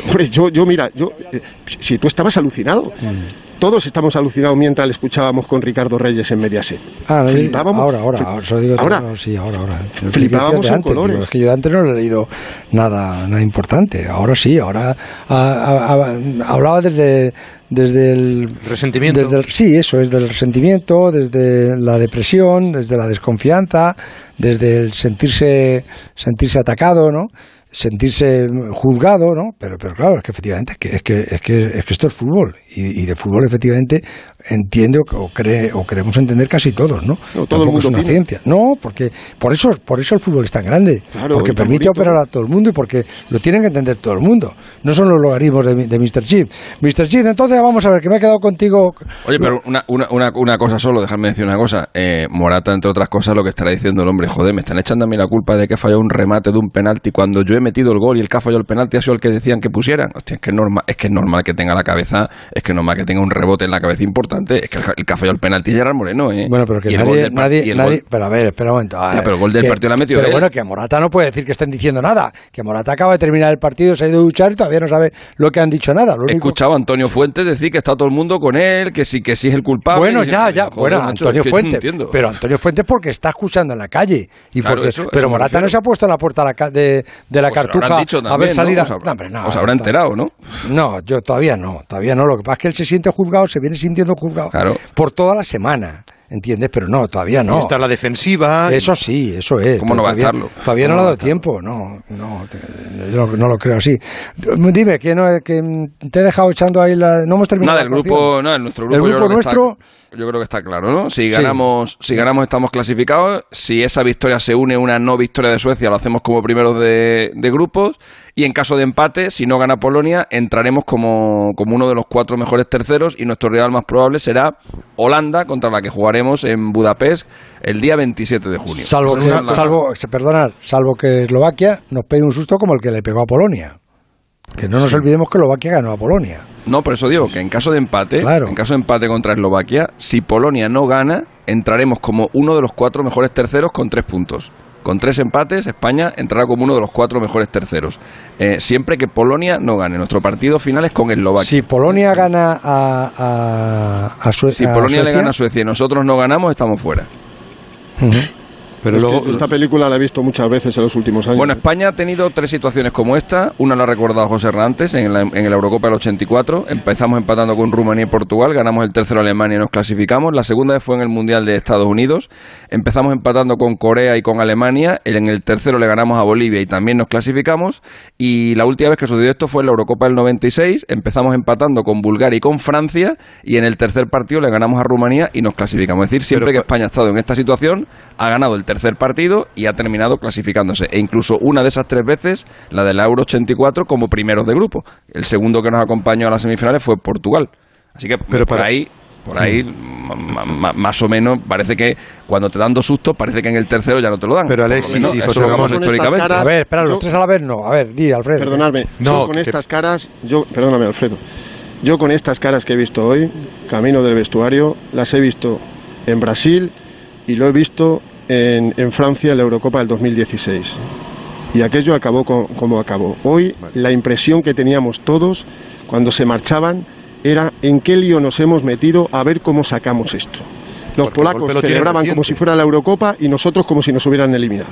Hombre, yo, yo mira, yo, eh, si tú estabas alucinado,
Mm.
todos estamos alucinados mientras le escuchábamos con Ricardo Reyes en Mediaset.
Ah, no,
Flipábamos.
ahora, ahora, ahora, digo
ahora.
no, sí, ahora, ahora.
Flipábamos en
antes,
colores.
digo, es que yo de antes no le he leído nada, nada importante. Ahora sí, ahora ah, ah, ah, hablaba desde, desde el
resentimiento.
Desde el- sí, eso es del resentimiento, desde la depresión, desde la desconfianza, desde el sentirse, sentirse atacado, ¿no? Sentirse juzgado, ¿no? Pero, pero claro, es que efectivamente, es que, es que, es que, es que esto es fútbol. Y, y de fútbol, efectivamente, entiende o, o cree, o queremos entender casi todos, ¿no?
No, todo el mundo
es una
opina.
ciencia. No, porque por eso, por eso el fútbol es tan grande.
Claro,
porque permite
bonito.
operar a todo el mundo y porque lo tienen que entender todo el mundo. No son los logaritmos de, de Mr. Chip. Mr. Chip, entonces vamos a ver, que me he quedado contigo.
Oye, pero una, una, una, una cosa solo, déjame decir una cosa. Eh, Morata, entre otras cosas, lo que estará diciendo el hombre, joder, me están echando a mí la culpa de que ha fallado un remate de un penalti cuando yo he metido el gol y el que ha fallado el penalti ha sido el que decían que pusieran. Hostia, es que es normal, es que es normal que tenga la cabeza, es que es normal que tenga un rebote en la cabeza importante. Es que el, el que ha fallado el penalti es Gerard Moreno, ¿eh?
Bueno, pero que
Y
nadie, nadie, nadie- pero a ver, espera un momento. a
Ya, pero el gol del
que-
partido lo ha metido
Pero
él.
bueno, que Morata no puede decir que estén diciendo nada. Que Morata acaba de terminar el partido, se ha ido a duchar y todavía no sabe lo que han dicho nada. Lo
He
único-
escuchado a Antonio Fuentes decir que está todo el mundo con él, que sí, que sí es el culpable.
Bueno, ya, ya.
Joder,
bueno,
macho,
Antonio
es que
Fuentes. Pero Antonio Fuentes porque está escuchando en la calle. Y
Claro,
porque,
eso-
pero Morata no se ha puesto en la puerta de la de, la
Pues
cartuja
dicho
a ver
también, ¿no?
salida.
Os habrá-
No, hombre, no,
os habrá enterado, ¿no?
No, yo todavía no, todavía no. Lo que pasa es que él se siente juzgado, se viene sintiendo juzgado
Claro.
por toda la semana. ¿Entiendes? Pero no, todavía no.
Está la defensiva.
Eso sí, eso es.
¿Cómo no va a
todavía,
estarlo?
Todavía no
¿Cómo
le ha dado tiempo, no, no, te- yo no, no lo creo así. Dime, que, no, que te he dejado echando ahí la... No hemos terminado
Nada, el grupo, no, el nuestro
El
grupo, yo
grupo
creo que está-
nuestro-
yo creo que está claro, ¿no? Si
Sí.
ganamos, si ganamos estamos clasificados. Si esa victoria se une a una no victoria de Suecia, lo hacemos como primeros de, de grupos. Y en caso de empate, si no gana Polonia, entraremos como, como uno de los cuatro mejores terceros. Y nuestro rival más probable será Holanda, contra la que jugaremos en Budapest el día 27 de junio.
Salvo, que,
la-
salvo, se- perdonad, salvo que Eslovaquia nos pegue un susto como el que le pegó a Polonia. Que no nos olvidemos que Eslovaquia ganó a Polonia.
No, por eso digo que en caso de empate, en caso de empate contra Eslovaquia, si Polonia no gana, entraremos como uno de los cuatro mejores terceros con tres puntos. Con tres empates, España entrará como uno de los cuatro mejores terceros. Eh, siempre que Polonia no gane. Nuestro partido final es con Eslovaquia.
Si Polonia gana a, a, a Sue-
si
a
Polonia le
Suecia-
gana a Suecia y nosotros no ganamos, estamos fuera.
Pero
Es
luego,
que-
esta película la he visto muchas veces en los últimos años.
Bueno, España ha tenido tres situaciones como esta. Una la ha recordado José Hernández en la, en la Eurocopa del 84. Empezamos empatando con Rumanía y Portugal. Ganamos el tercero Alemania y nos clasificamos. La segunda vez fue en el Mundial de Estados Unidos. Empezamos empatando con Corea y con Alemania. En el tercero le ganamos a Bolivia y también nos clasificamos. Y la última vez que sucedió esto fue en la Eurocopa del 96. Empezamos empatando con Bulgaria y con Francia. Y en el tercer partido le ganamos a Rumanía y nos clasificamos. Es decir, siempre que España ha estado en esta situación, ha ganado el tercer partido y ha terminado clasificándose. E incluso una de esas tres veces, la de la Euro 84, como primeros de grupo. El segundo que nos acompañó a las semifinales fue Portugal. Así que por
para-
ahí, por ahí, ma- ma- más o menos, parece que cuando te dan dos sustos, parece que en el tercero ya no te lo dan.
Pero,
Por
Alexis y
eso
José
lo
estas
históricamente.
caras-
A ver, espera, los
Yo-
tres a la vez no. A ver, di, Alfredo.
Perdonadme,
No,
yo con
que-
estas caras, yo, perdóname Alfredo, yo con estas caras que he visto hoy, camino del vestuario, las he visto en Brasil y lo he visto en, en Francia en la Eurocopa del 2016. Y aquello acabó co- como acabó. Hoy la impresión que teníamos todos cuando se marchaban era en qué lío nos hemos metido a ver cómo sacamos esto. Los
Porque
polacos
lo
celebraban como si fuera la Eurocopa y nosotros como si nos hubieran eliminado.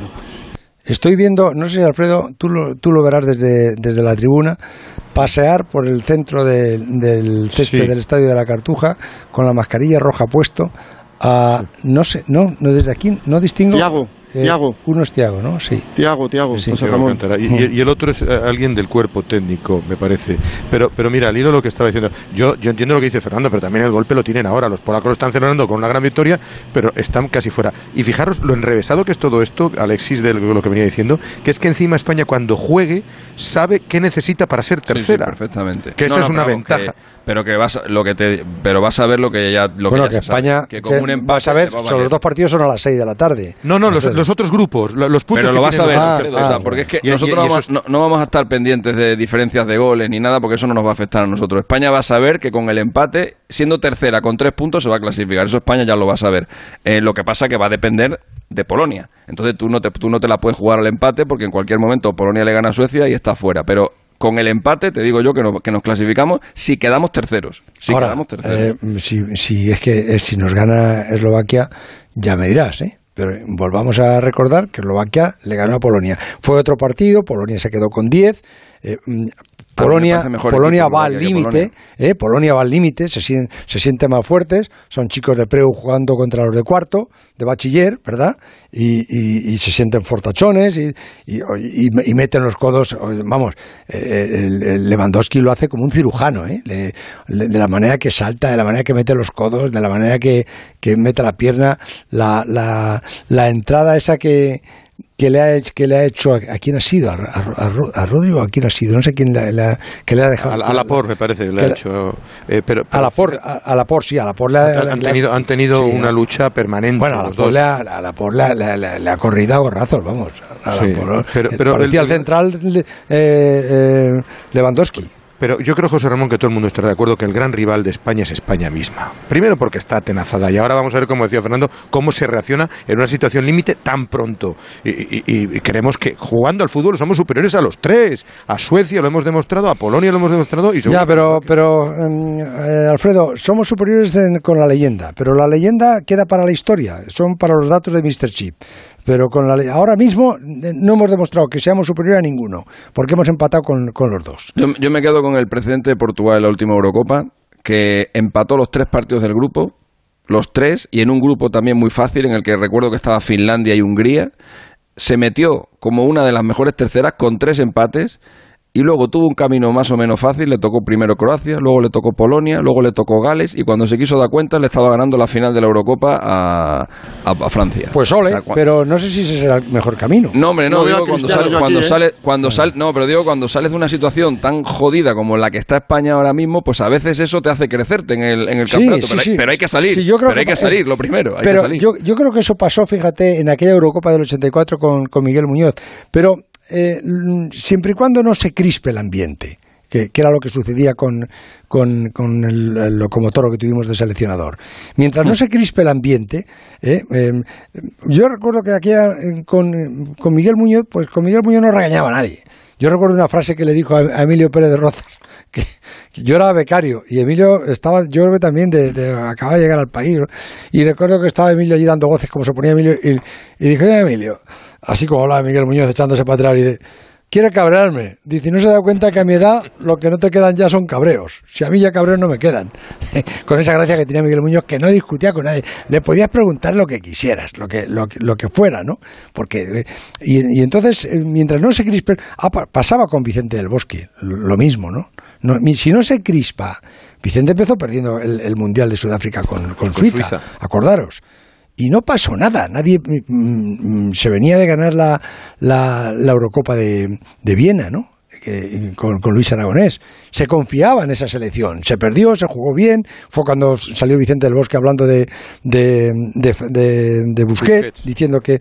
Estoy viendo, no sé si Alfredo, tú lo, tú lo verás desde, desde la tribuna, pasear por el centro de- del césped
Sí.
del Estadio de la Cartuja con la mascarilla roja puesto. A- no sé, no, no desde aquí no distingo.
Tiago,
que uno es Tiago, ¿no? Sí.
Tiago, Tiago,
Sí. Y, y- y el otro es eh, alguien del cuerpo técnico, me parece. Pero, pero mira, al hilo de lo que estaba diciendo, yo, yo entiendo lo que dice Fernando, pero también el golpe lo tienen ahora. Los polacos lo están celebrando con una gran victoria, pero están casi fuera. Y fijaros lo enrevesado que es todo esto, Alexis, de lo que venía diciendo, que es que encima España cuando juegue sabe qué necesita para ser
Sí, sí,
tercera.
perfectamente.
Que
No,
esa
no,
es una ventaja.
Pero que vas a, lo que te pero vas a ver lo que ya lo
bueno,
que,
que,
ya sabe,
España,
que con un empate
vas a ver, los dos partidos son a las 6 de la tarde.
No, no, los, otros grupos, lo- los puntos
Pero
que
lo vas a ver, Alfredo, o sea, porque es que
Y-
nosotros
y
no, no vamos a estar pendientes de diferencias de goles ni nada, porque eso no nos va a afectar a nosotros. España va a saber que con el empate, siendo tercera con tres puntos, se va a clasificar. Eso España ya lo va a saber. Eh, lo que pasa que va a depender de Polonia. Entonces tú no, te, tú no te la puedes jugar al empate, porque en cualquier momento Polonia le gana a Suecia y está fuera. Pero con el empate, te digo yo que, no- que nos clasificamos si quedamos terceros. Si
Ahora,
quedamos terceros.
eh, si, si es que eh, si nos gana Eslovaquia, ya me dirás, ¿eh? Pero volvamos a recordar que Eslovaquia le ganó a Polonia. Fue otro partido, Polonia se quedó con 10. eh, mm,
A mí me
Polonia, Polonia va al límite, eh, Polonia va al límite, se, se sienten más fuertes, son chicos de preu jugando contra los de cuarto, de bachiller, ¿verdad? Y, y- y se sienten fortachones y, y- meten los codos, vamos, eh, el, el Lewandowski lo hace como un cirujano, ¿eh? Le- le- de la manera que salta, de la manera que mete los codos, de la manera que, que mete la pierna, la, la, la entrada esa que, que le ha hecho, que le ha hecho a, a quién ha sido, a, a, a Ro- a Rodri o a quién ha sido, no sé quién la, la- que le ha dejado.
A, la por, me parece, le ha hecho. eh, pero,
a la por, a, a la por, sí, a la por le ha-
han, tenido, han tenido
sí,
una lucha permanente.
Bueno, a la por le ha, a la por le ha- corrido a gorrazos, vamos. A la
Sí,
Por-
pero- pero
parecía
el-
el, central eh, eh, Lewandowski.
Pero yo creo, José Ramón, que todo el mundo estará de acuerdo que el gran rival de España es España misma. Primero porque está atenazada y ahora vamos a ver, como decía Fernando, cómo se reacciona en una situación límite tan pronto. Y, y- creemos que jugando al fútbol somos superiores a los tres. A Suecia lo hemos demostrado, a Polonia lo hemos demostrado y
Ya, pero, pero em, eh, Alfredo, somos superiores en- con la leyenda, pero la leyenda queda para la historia, son para los datos de Mr. Chip. Pero con la ahora mismo eh, no hemos demostrado que seamos superiores a ninguno, porque hemos empatado con, con los dos.
Yo, me quedo con el presidente de Portugal en la última Eurocopa, que empató los tres partidos del grupo, los tres, y en un grupo también muy fácil, en el que recuerdo que estaba Finlandia y Hungría, se metió como una de las mejores terceras con tres empates. Y luego tuvo un camino más o menos fácil, le tocó primero Croacia, luego le tocó Polonia, luego le tocó Gales y cuando se quiso dar cuenta le estaba ganando la final de la Eurocopa a, a- a Francia.
Pues ole,
O sea, cua-
pero no sé si ese será el mejor camino.
no, hombre, no, digo cuando
Cristiano
sale,
yo
cuando
aquí, ¿eh?
sale, cuando sale, no, pero digo cuando sales de una situación tan jodida como la que está España ahora mismo, pues a veces eso te hace crecerte en el, en el
Sí,
campeonato,
sí,
pero, hay,
sí.
pero hay que salir,
Sí, yo creo
pero hay que
es-
salir, lo primero, hay
pero
que salir.
Yo, yo creo que eso pasó, fíjate, en aquella Eurocopa del 84 con, con Miguel Muñoz. Pero eh, siempre y cuando no se crispe el ambiente, que, que era lo que sucedía con, con, con el, el locomotoro que tuvimos de seleccionador. Mientras no se crispe el ambiente, eh, eh, yo recuerdo que aquella, eh, con, con Miguel Muñoz, pues con Miguel Muñoz no regañaba a nadie. Yo recuerdo una frase que le dijo a, a Emilio Pérez de Rozas, [laughs] que, que yo era becario y Emilio estaba, yo creo que también de, de- acababa de llegar al país, ¿no? y recuerdo que estaba Emilio allí dando voces como se ponía Emilio, y, y dije, oye Emilio, así como hablaba Miguel Muñoz echándose para atrás, y dice, quiere cabrearme. Dice, no se da cuenta que a mi edad lo que no te quedan ya son cabreos. Si a mí ya cabreos no me quedan. [laughs] con esa gracia que tenía Miguel Muñoz, que no discutía con nadie. Le podías preguntar lo que quisieras, lo que, lo, que- lo que fuera, ¿no? Porque, y, y entonces, eh, mientras no se crispe, ah, pa- pasaba con Vicente del Bosque, lo mismo, ¿no? No, si no se crispa, Vicente empezó perdiendo el, el Mundial de Sudáfrica con, con Suiza,
Suiza.
acordaros. Y no pasó nada, nadie mm, mm, se venía de ganar la, la, la Eurocopa de, de Viena, ¿no? Que- con, con Luis Aragonés. Se confiaba en esa selección, se perdió, se jugó bien, fue cuando salió Vicente del Bosque hablando de, de, de, de- de Busquets, diciendo que...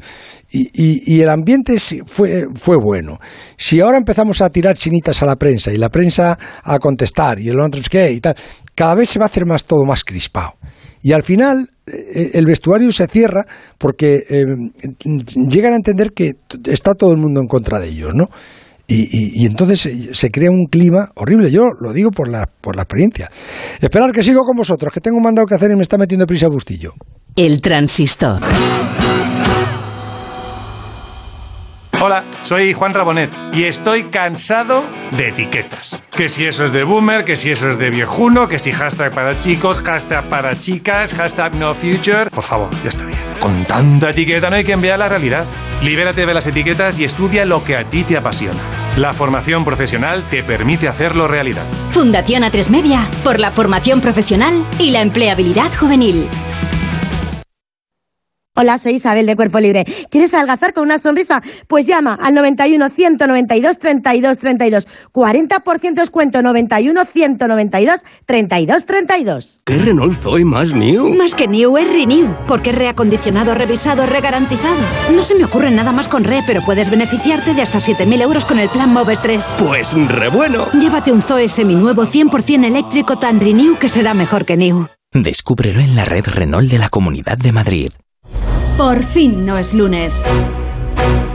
Y, y- y el ambiente fue, fue bueno. Si ahora empezamos a tirar chinitas a la prensa y la prensa a contestar y el otro es que y tal, cada vez se va a hacer más todo más crispado. Y al final el vestuario se cierra porque eh, llegan a entender que está todo el mundo en contra de ellos, ¿no? Y entonces se, se crea un clima horrible. Yo lo digo por la, por la experiencia. Esperar que sigo con vosotros, que tengo un mandado que hacer y me está metiendo prisa Bustillo.
El transistor.
Hola, soy Juan Rabonet y estoy cansado de etiquetas. Que si eso es de boomer, que si eso es de viejuno, que si hashtag para chicos, hashtag para chicas, hashtag no future. Por favor, ya está bien. Con tanta etiqueta no hay que enviar la realidad. Libérate de las etiquetas y estudia lo que a ti te apasiona. La formación profesional te permite hacerlo realidad.
Fundación A3 Media por la formación profesional y la empleabilidad juvenil.
Hola, soy Isabel de Cuerpo Libre. ¿Quieres adelgazar con una sonrisa? Pues llama al 91 192 32 32. 40% descuento 91 192 32 32.
¿Qué Renault Zoe más new?
Más que new es renew, porque es reacondicionado, revisado, regarantizado. No se me ocurre nada más con re, pero puedes beneficiarte de hasta 7.000 euros con el plan Moves 3.
Pues re bueno.
Llévate un Zoe seminuevo 100% eléctrico tan renew que será mejor que new.
Descúbrelo en la red Renault de la Comunidad de Madrid.
Por fin no es lunes.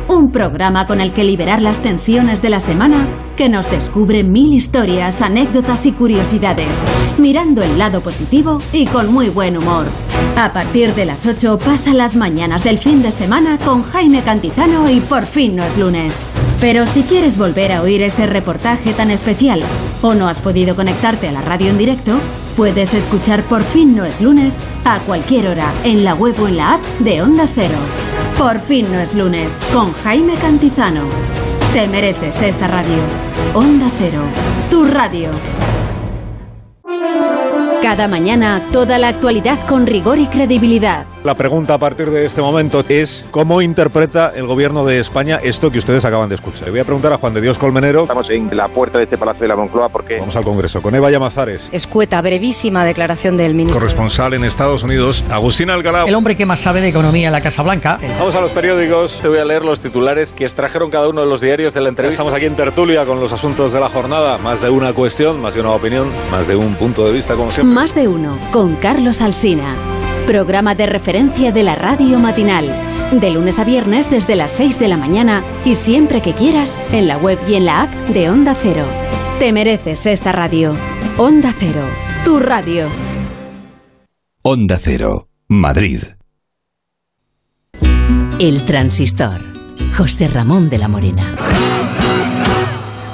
Un programa con el que liberar las tensiones de la semana que nos descubre mil historias, anécdotas y curiosidades, mirando el lado positivo y con muy buen humor. A partir de las 8 pasa las mañanas del fin de semana con Jaime Cantizano y Por fin no es lunes. Pero si quieres volver a oír ese reportaje tan especial o no has podido conectarte a la radio en directo, puedes escuchar Por fin no es lunes a cualquier hora en la web o en la app de Onda Cero. Por fin no es lunes con Jaime Cantizano. Te mereces esta radio. Onda Cero, tu radio. Cada mañana, toda la actualidad con rigor y credibilidad.
La pregunta a partir de este momento es cómo interpreta el gobierno de España esto que ustedes acaban de escuchar. Le voy a preguntar a Juan de Dios Colmenero.
Estamos en la puerta de este Palacio de la Moncloa porque...
Vamos al Congreso con Eva Llamazares.
Escueta, brevísima declaración del ministro.
Corresponsal en Estados Unidos, Agustín Alcalá.
El hombre que más sabe de economía en la Casa Blanca.
Vamos a los periódicos.
Te voy a leer los titulares que extrajeron cada uno de los diarios de la entrevista.
Estamos aquí en tertulia con los asuntos de la jornada. Más de una cuestión, más de una opinión, más de un punto de vista, como siempre.
Más de uno, con Carlos Alsina. Programa de referencia de la radio matinal. De lunes a viernes desde las 6 de la mañana y siempre que quieras en la web y en la app de Onda Cero. Te mereces esta radio. Onda Cero, tu radio.
Onda Cero, Madrid.
El transistor. José Ramón de la Morena.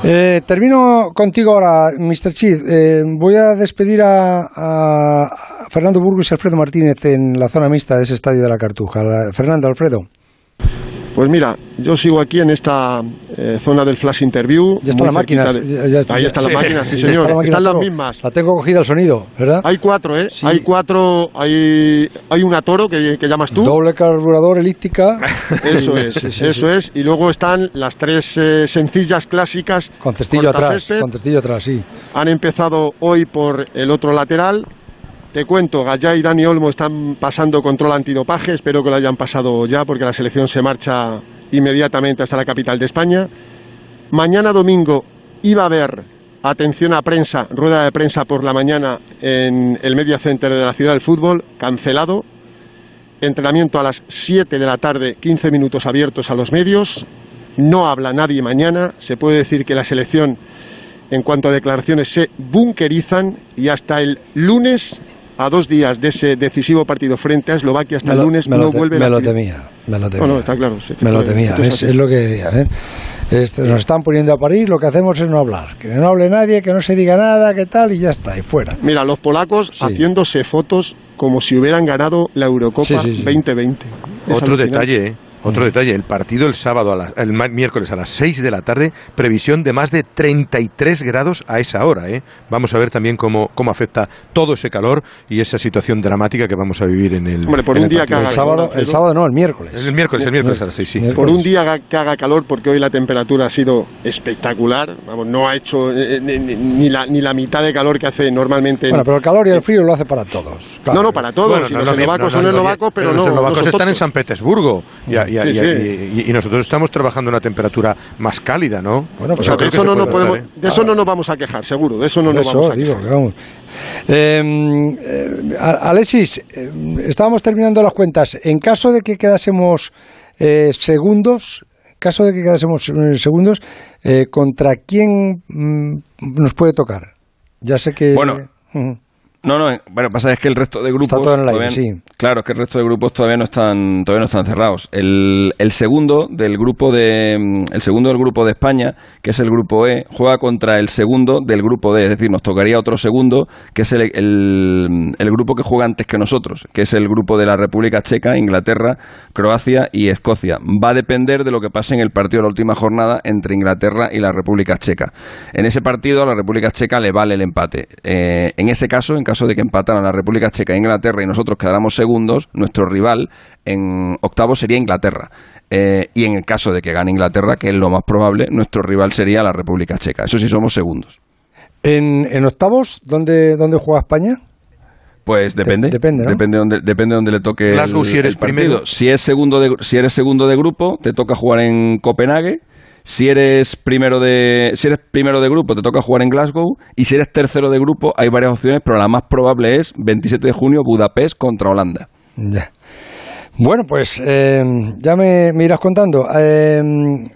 Eh, termino contigo ahora, Mr. Chid. Eh, voy a despedir a, Fernando Burgos y Alfredo Martínez en la zona mixta de ese estadio de la Cartuja. Fernando, Alfredo.
Pues mira, yo sigo aquí en esta eh, zona del flash interview.
Ya está la máquina.
De...
Ya, ya,
Ahí está la máquina, sí, señor.
Está la máquina,
Están las mismas.
La tengo cogida el sonido, ¿verdad?
Hay cuatro, ¿eh? Sí. Hay cuatro. Hay, hay una toro que, que, llamas tú.
Doble carburador, elíptica. [laughs]
Eso es, sí, sí, eso es. Y luego están las tres eh, sencillas clásicas.
Con cestillo atrás. Con cestillo atrás, sí.
Han empezado hoy por el otro lateral. Te cuento, Gallá y Dani Olmo están pasando control antidopaje, espero que lo hayan pasado ya porque la selección se marcha inmediatamente hasta la capital de España. Mañana domingo iba a haber, atención a prensa, rueda de prensa por la mañana en el Media Center de la Ciudad del Fútbol, cancelado. Entrenamiento a las 7 de la tarde, 15 minutos abiertos a los medios. No habla nadie mañana. Se puede decir que la selección, en cuanto a declaraciones, se bunkerizan y hasta el lunes a dos días de ese decisivo partido frente a Eslovaquia, hasta
me
el lunes
me
no
te,
vuelve
me
a
lo temía, me lo temía.
No, no, está claro. Sí,
me lo temía, es, es, lo que decía. ¿eh? Este, nos están poniendo a parir, lo que hacemos es no hablar. Que no hable nadie, que no se diga nada, que tal, y ya está, y fuera.
Mira, los polacos sí. haciéndose fotos como si hubieran ganado la Eurocopa
sí, sí,
2020.
Otro detalle, ¿eh? Otro detalle, el partido el sábado, a la, el miércoles a las 6 de la tarde, previsión de más de 33 grados a esa hora. ¿eh? Vamos a ver también cómo, cómo afecta todo ese calor y esa situación dramática que vamos a vivir en el.
Hombre, por
en
un día que haga
el sábado, el sábado no, el miércoles.
El miércoles, el miércoles a las 6, sí.
Por un día que haga calor, porque hoy la temperatura ha sido espectacular. Vamos, no ha hecho eh, ni, ni, la, ni la mitad de calor que hace normalmente.
Bueno, pero el calor y el frío lo hace para todos.
Claro. No, no, para todos. Bueno, si no, los eslovacos son eslovacos, pero,
pero
no.
Los eslovacos están en San Petersburgo. Y, y,
sí,
y,
sí.
y, nosotros estamos trabajando a una temperatura más cálida, ¿no?
Bueno, pues o sea, de, eso no, no podemos, ¿eh? de eso no nos vamos a quejar, seguro. De eso no
de
nos
eso,
vamos a
digo,
quejar.
Vamos. Eh, eh, Alexis, estábamos terminando las cuentas. En caso de que quedásemos eh, segundos, caso de que quedásemos segundos, ¿contra quién mm, nos puede tocar? Ya sé que.
Bueno.
Uh -huh.
No, no, bueno, pasa es que el resto de grupos.
Está todo en el aire,
todavía-
sí.
Claro, es que el resto de grupos todavía no están, todavía no están cerrados. El, el segundo del grupo de, mm, el segundo del grupo de España, que es el grupo E, juega contra el segundo del grupo D. Es decir, nos tocaría otro segundo, que es el, el, el grupo que juega antes que nosotros, que es el grupo de la República Checa, Inglaterra, Croacia y Escocia. Va a depender de lo que pase en el partido de la última jornada entre Inglaterra y la República Checa. En ese partido a la República Checa le vale el empate. Eh, en ese caso, en caso de que empataran la República Checa e Inglaterra y nosotros quedáramos segundos, nuestro rival en octavo sería Inglaterra. Eh, y en el caso de que gane Inglaterra, que es lo más probable, nuestro rival sería la República Checa. Eso sí somos segundos.
En, en octavos, ¿dónde, ¿dónde juega España?
Pues depende.
depende, ¿no?
Depende donde, depende donde le toque
Glasgow,
el,
si eres
el partido.
primero.
Si es segundo de, si eres segundo de grupo, te toca jugar en Copenhague. Si eres primero de si eres primero de grupo, te toca jugar en Glasgow. Y si eres tercero de grupo, hay varias opciones, pero la más probable es 27 de junio Budapest contra Holanda.
Ya. Bueno, pues eh, ya me, me irás contando. Eh,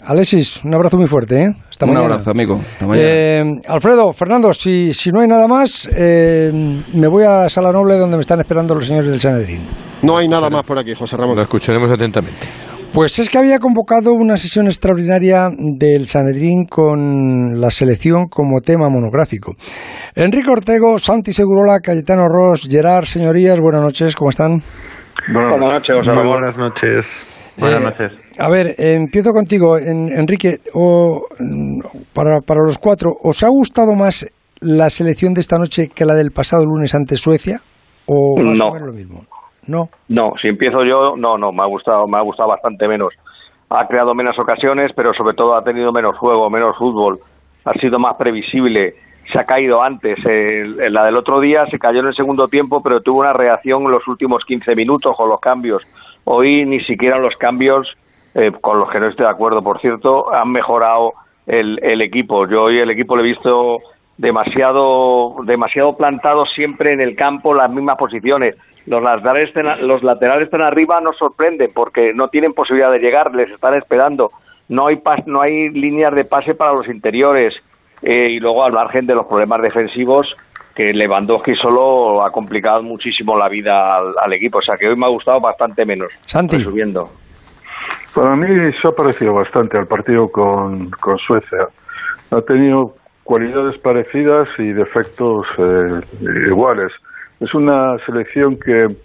Alexis, un abrazo muy fuerte. ¿eh? Hasta
Un
mañana.
abrazo, amigo. Hasta mañana.
Eh, Alfredo, Fernando, si, si no hay nada más, eh, me voy a Sala Noble donde me están esperando los señores del Sanedrín.
No hay nada más por aquí, José Ramón.
Lo escucharemos atentamente.
Pues es que había convocado una sesión extraordinaria del Sanedrín con la selección como tema monográfico. Enrique Ortego, Santi Segurola, Cayetano Ross, Gerard, señorías, buenas noches, ¿cómo están?
Buenas noches, José
Muy
Ramón.
buenas noches. Buenas
Eh,
noches.
A ver, empiezo contigo, en- Enrique. O, mm, para, para los cuatro, ¿os ha gustado más la selección de esta noche que la del pasado lunes ante Suecia? ¿O más o
No.
menos lo mismo? No.
No, si empiezo yo, no, no, me ha gustado, me ha gustado bastante menos. Ha creado menos ocasiones, pero sobre todo ha tenido menos juego, menos fútbol. Ha sido más previsible. Se ha caído antes. El- la del otro día se cayó en el segundo tiempo, pero tuvo una reacción en los últimos 15 minutos con los cambios. Hoy ni siquiera los cambios, eh, con los que no estoy de acuerdo, por cierto, han mejorado el, el equipo. Yo hoy el equipo lo he visto demasiado demasiado plantado siempre en el campo las mismas posiciones. Los laterales están, los laterales están arriba nos sorprenden porque no tienen posibilidad de llegar les están esperando. No hay pas- no hay líneas de pase para los interiores. Eh, y luego al margen de los problemas defensivos que Lewandowski solo ha complicado muchísimo la vida al, al equipo. O sea que hoy me ha gustado bastante menos.
Santi.
resumiendo
Para mí se ha parecido bastante al partido con, con Suecia. Ha tenido cualidades parecidas y defectos eh, iguales. Es una selección que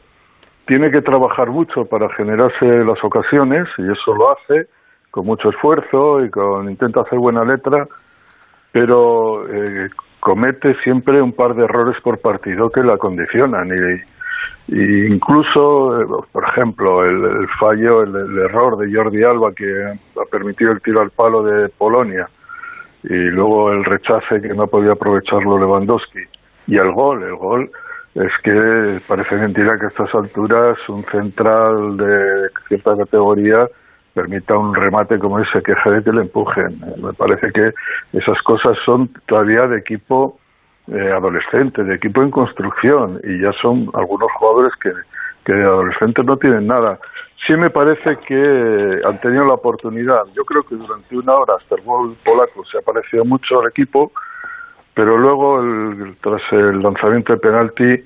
tiene que trabajar mucho para generarse las ocasiones y eso lo hace con mucho esfuerzo y con intenta hacer buena letra, pero eh, comete siempre un par de errores por partido que la condicionan y, incluso, eh, por ejemplo, el, el fallo, el error de Jordi Alba que ha permitido el tiro al palo de Polonia y luego el rechace que no podido aprovecharlo Lewandowski y el gol, el gol es que parece mentira que a estas alturas un central de cierta categoría permita un remate como ese, queje de que le empujen. Me parece que esas cosas son todavía de equipo eh, adolescente, de equipo en construcción, y ya son algunos jugadores que, que de adolescentes no tienen nada. Sí me parece que han tenido la oportunidad. Yo creo que durante una hora hasta el gol polaco se ha parecido mucho al equipo, pero luego, el- tras el lanzamiento de penalti,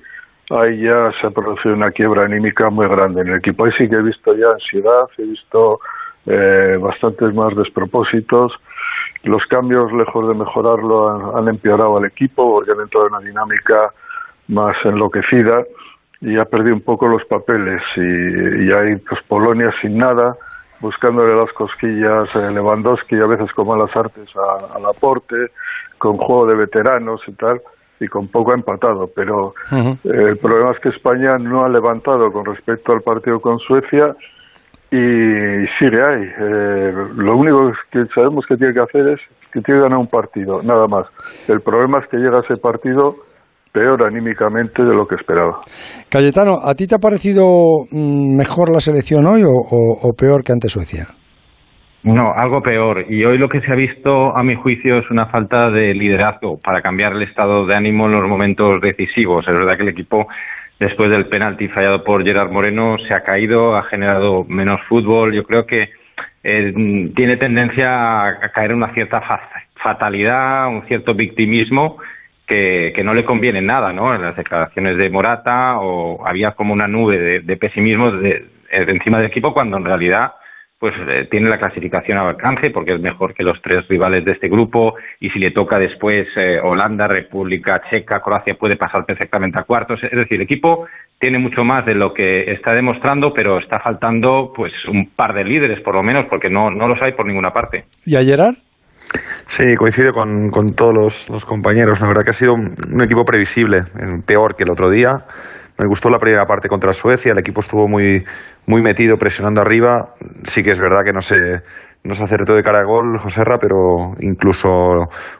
ahí ya se ha producido una quiebra anímica muy grande en el equipo. Ahí sí que he visto ya ansiedad, he visto eh, bastantes más despropósitos. Los cambios, lejos de mejorarlo, han, han empeorado al equipo porque han entrado en una dinámica más enloquecida y ha perdido un poco los papeles. Y, y hay pues, Polonia sin nada, buscándole las cosquillas a Lewandowski, a veces como a las artes a- al aporte, con juego de veteranos y tal, y con poco ha empatado. Pero eh, el problema es que España no ha levantado con respecto al partido con Suecia y sigue ahí. Eh, lo único que sabemos que tiene que hacer es que tiene que ganar un partido, nada más. El problema es que llega a ese partido peor anímicamente de lo que esperaba.
Cayetano, ¿a ti te ha parecido mm, mejor la selección hoy o, o- o peor que ante Suecia?
No, algo peor. Y hoy lo que se ha visto, a mi juicio, es una falta de liderazgo para cambiar el estado de ánimo en los momentos decisivos. Es verdad que el equipo, después del penalti fallado por Gerard Moreno, se ha caído, ha generado menos fútbol. Yo creo que eh, tiene tendencia a caer en una cierta fa- fatalidad, un cierto victimismo que, no le conviene nada, ¿no? En las declaraciones de Morata o había como una nube de, pesimismo de, de encima del equipo cuando en realidad pues eh, tiene la clasificación al alcance porque es mejor que los tres rivales de este grupo y si le toca después eh, Holanda, República Checa, Croacia puede pasar perfectamente a cuartos. Es decir, el equipo tiene mucho más de lo que está demostrando, pero está faltando pues un par de líderes por lo menos porque no, no los hay por ninguna parte.
¿Y a Gerard?
Sí, coincido con, con todos los, los, compañeros. La verdad que ha sido un, equipo previsible, peor que el otro día. Me gustó la primera parte contra Suecia, el equipo estuvo muy, muy metido, presionando arriba. Sí que es verdad que no se, no se acertó de cara a gol Joserra, pero incluso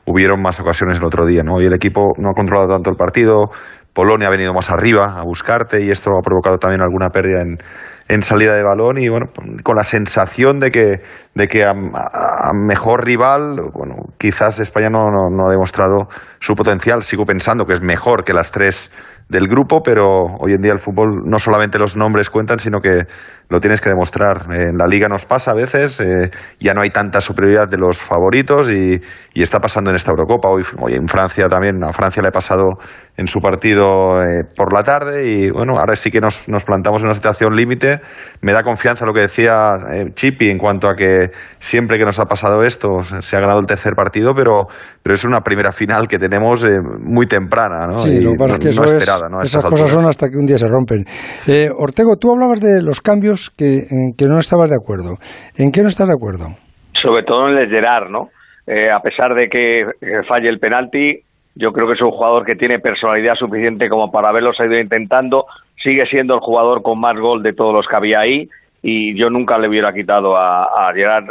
hubieron más ocasiones el otro día. ¿no? Hoy el equipo no ha controlado tanto el partido, Polonia ha venido más arriba a buscarte y esto ha provocado también alguna pérdida en, en salida de balón y bueno, con la sensación de que, de que a, a mejor rival, bueno, quizás España no, no, no ha demostrado su potencial. Sigo pensando que es mejor que las tres del grupo, pero hoy en día el fútbol no solamente los nombres cuentan, sino que lo tienes que demostrar. En la liga nos pasa a veces, eh, ya no hay tanta superioridad de los favoritos y, y, está pasando en esta Eurocopa. Hoy, hoy en Francia también, a Francia le ha pasado en su partido eh, por la tarde y bueno, ahora sí que nos, nos plantamos en una situación límite. Me da confianza lo que decía eh, Chipi en cuanto a que siempre que nos ha pasado esto se ha ganado el tercer partido, pero, pero es una primera final que tenemos eh, muy temprana. ¿no?
Sí,
y
lo que pasa es que eso
no
es,
esperada, ¿no? A
esas cosas
alturas.
son hasta que un día se rompen. Ortego, tú hablabas de los cambios que, en que no estabas de acuerdo. ¿En qué no estás de acuerdo?
Sobre todo en el Gerard, ¿no? Eh, a pesar de que, que falle el penalti, yo creo que es un jugador que tiene personalidad suficiente como para haberlo seguido intentando. Sigue siendo el jugador con más gol de todos los que había ahí y yo nunca le hubiera quitado a, a Gerard.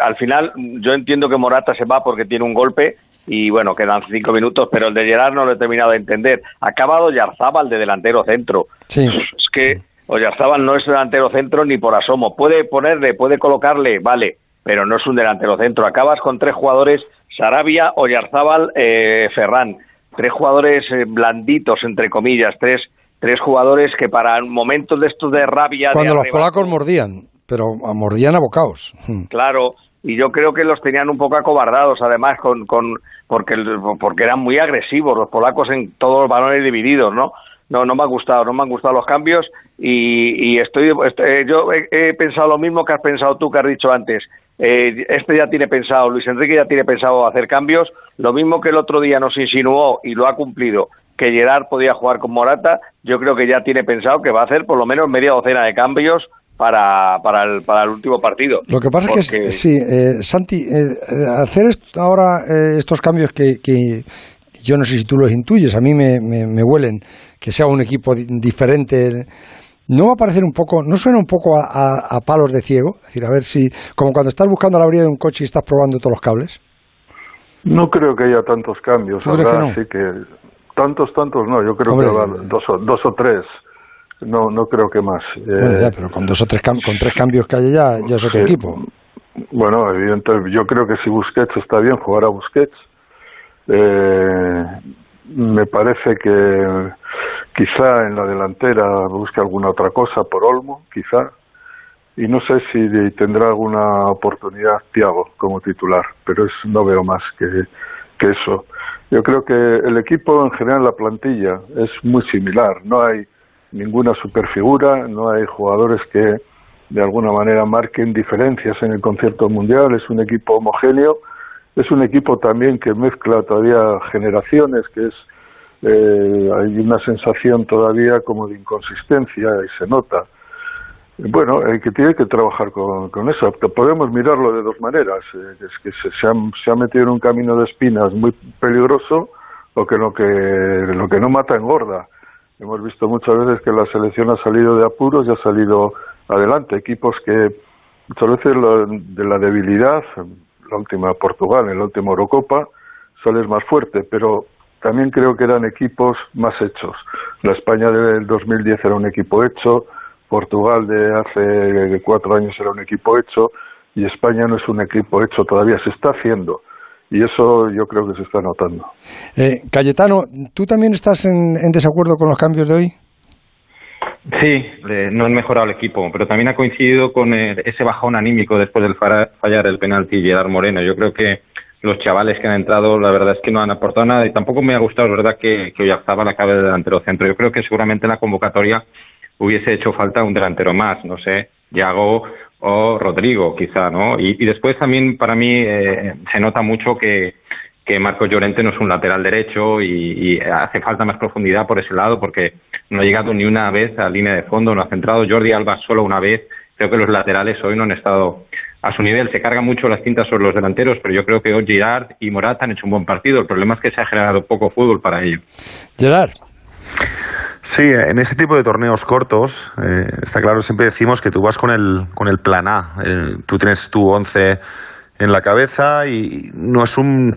Al final, yo entiendo que Morata se va porque tiene un golpe y bueno, quedan cinco minutos, pero el de Gerard no lo he terminado de entender. Ha acabado Yarzábal de delantero centro.
Sí.
Es que Oyarzábal no es delantero centro ni por asomo. Puede ponerle, puede colocarle, vale, pero no es un delantero centro. Acabas con tres jugadores, Sarabia, Oyarzábal, eh, Ferran. Tres jugadores eh, blanditos, entre comillas, tres, tres jugadores que para momentos de estos de rabia...
Cuando
de
los polacos mordían, pero mordían a bocaos.
Claro, y yo creo que los tenían un poco acobardados, además, con, con porque, porque eran muy agresivos los polacos en todos los balones divididos, ¿no? No, no me ha gustado, no me han gustado los cambios y, y estoy, estoy- yo he, he pensado lo mismo que has pensado tú, que has dicho antes. Eh, este ya tiene pensado, Luis Enrique ya tiene pensado hacer cambios, lo mismo que el otro día nos insinuó y lo ha cumplido, que Gerard podía jugar con Morata, yo creo que ya tiene pensado que va a hacer por lo menos media docena de cambios para, para, el, para el último partido.
Lo que pasa es que, sí, eh, Santi, eh, eh, hacer est- ahora eh, estos cambios que, que yo no sé si tú los intuyes, a mí me, me, me huelen, que sea un equipo di- diferente, ¿no va a parecer un poco, no suena un poco a, a- a palos de ciego? Es decir, a ver si, como cuando estás buscando la brida de un coche y estás probando todos los cables.
No creo que haya tantos cambios.
¿Tú crees que no?
sí que tantos, tantos no. Yo creo
Hombre,
que habrá dos o, dos o tres. No, no creo que más.
Bueno,
Eh,
ya, pero con dos o tres con tres cambios que haya ya, ya es otro
Sí.
equipo.
Bueno, evidentemente, yo creo que si Busquets está bien, jugará Busquets. Eh, me parece que quizá en la delantera busque alguna otra cosa por Olmo, quizá. Y no sé si tendrá alguna oportunidad Thiago como titular, pero es, no veo más que, que eso. Yo creo que el equipo en general, la plantilla, es muy similar. No hay ninguna superfigura, no hay jugadores que de alguna manera marquen diferencias en el concierto mundial. Es un equipo homogéneo, es un equipo también que mezcla todavía generaciones, que es eh, hay una sensación todavía como de inconsistencia y se nota. Bueno, hay que tiene que trabajar con, con eso. Podemos mirarlo de dos maneras. eh, es que se, se ha, se ha metido en un camino de espinas muy peligroso, o que lo que lo que no mata engorda. Hemos visto muchas veces que la selección ha salido de apuros y ha salido adelante. Equipos que muchas veces lo- de la debilidad, la última Portugal, en la última Eurocopa, sales más fuerte, pero también creo que eran equipos más hechos. La España del 2010 era un equipo hecho, Portugal de hace cuatro años era un equipo hecho y España no es un equipo hecho todavía, se está haciendo y eso yo creo que se está notando.
Eh, Cayetano, ¿tú también estás en, en desacuerdo con los cambios de hoy?
Sí, eh, no han mejorado el equipo, pero también ha coincidido con eh, ese bajón anímico después del fallar el penalti Gerard Moreno. Yo creo que los chavales que han entrado, la verdad es que no han aportado nada y tampoco me ha gustado, la verdad, que, que la acabe de delantero centro. Yo creo que seguramente en la convocatoria hubiese hecho falta un delantero más, no sé, Yago o Rodrigo, quizá, ¿no? Y, después también para mí eh, se nota mucho que, que Marco Llorente no es un lateral derecho y, hace falta más profundidad por ese lado porque no ha llegado ni una vez a línea de fondo, no ha centrado Jordi Alba solo una vez. Creo que los laterales hoy no han estado a su nivel. Se carga mucho las cintas sobre los delanteros, pero yo creo que hoy Girard y Morata han hecho un buen partido. El problema es que se ha generado poco fútbol para ello.
Gerard.
Sí, en ese tipo de torneos cortos, eh, está claro, siempre decimos que tú vas con el, con el plan A. tú tienes tu once en la cabeza y no es un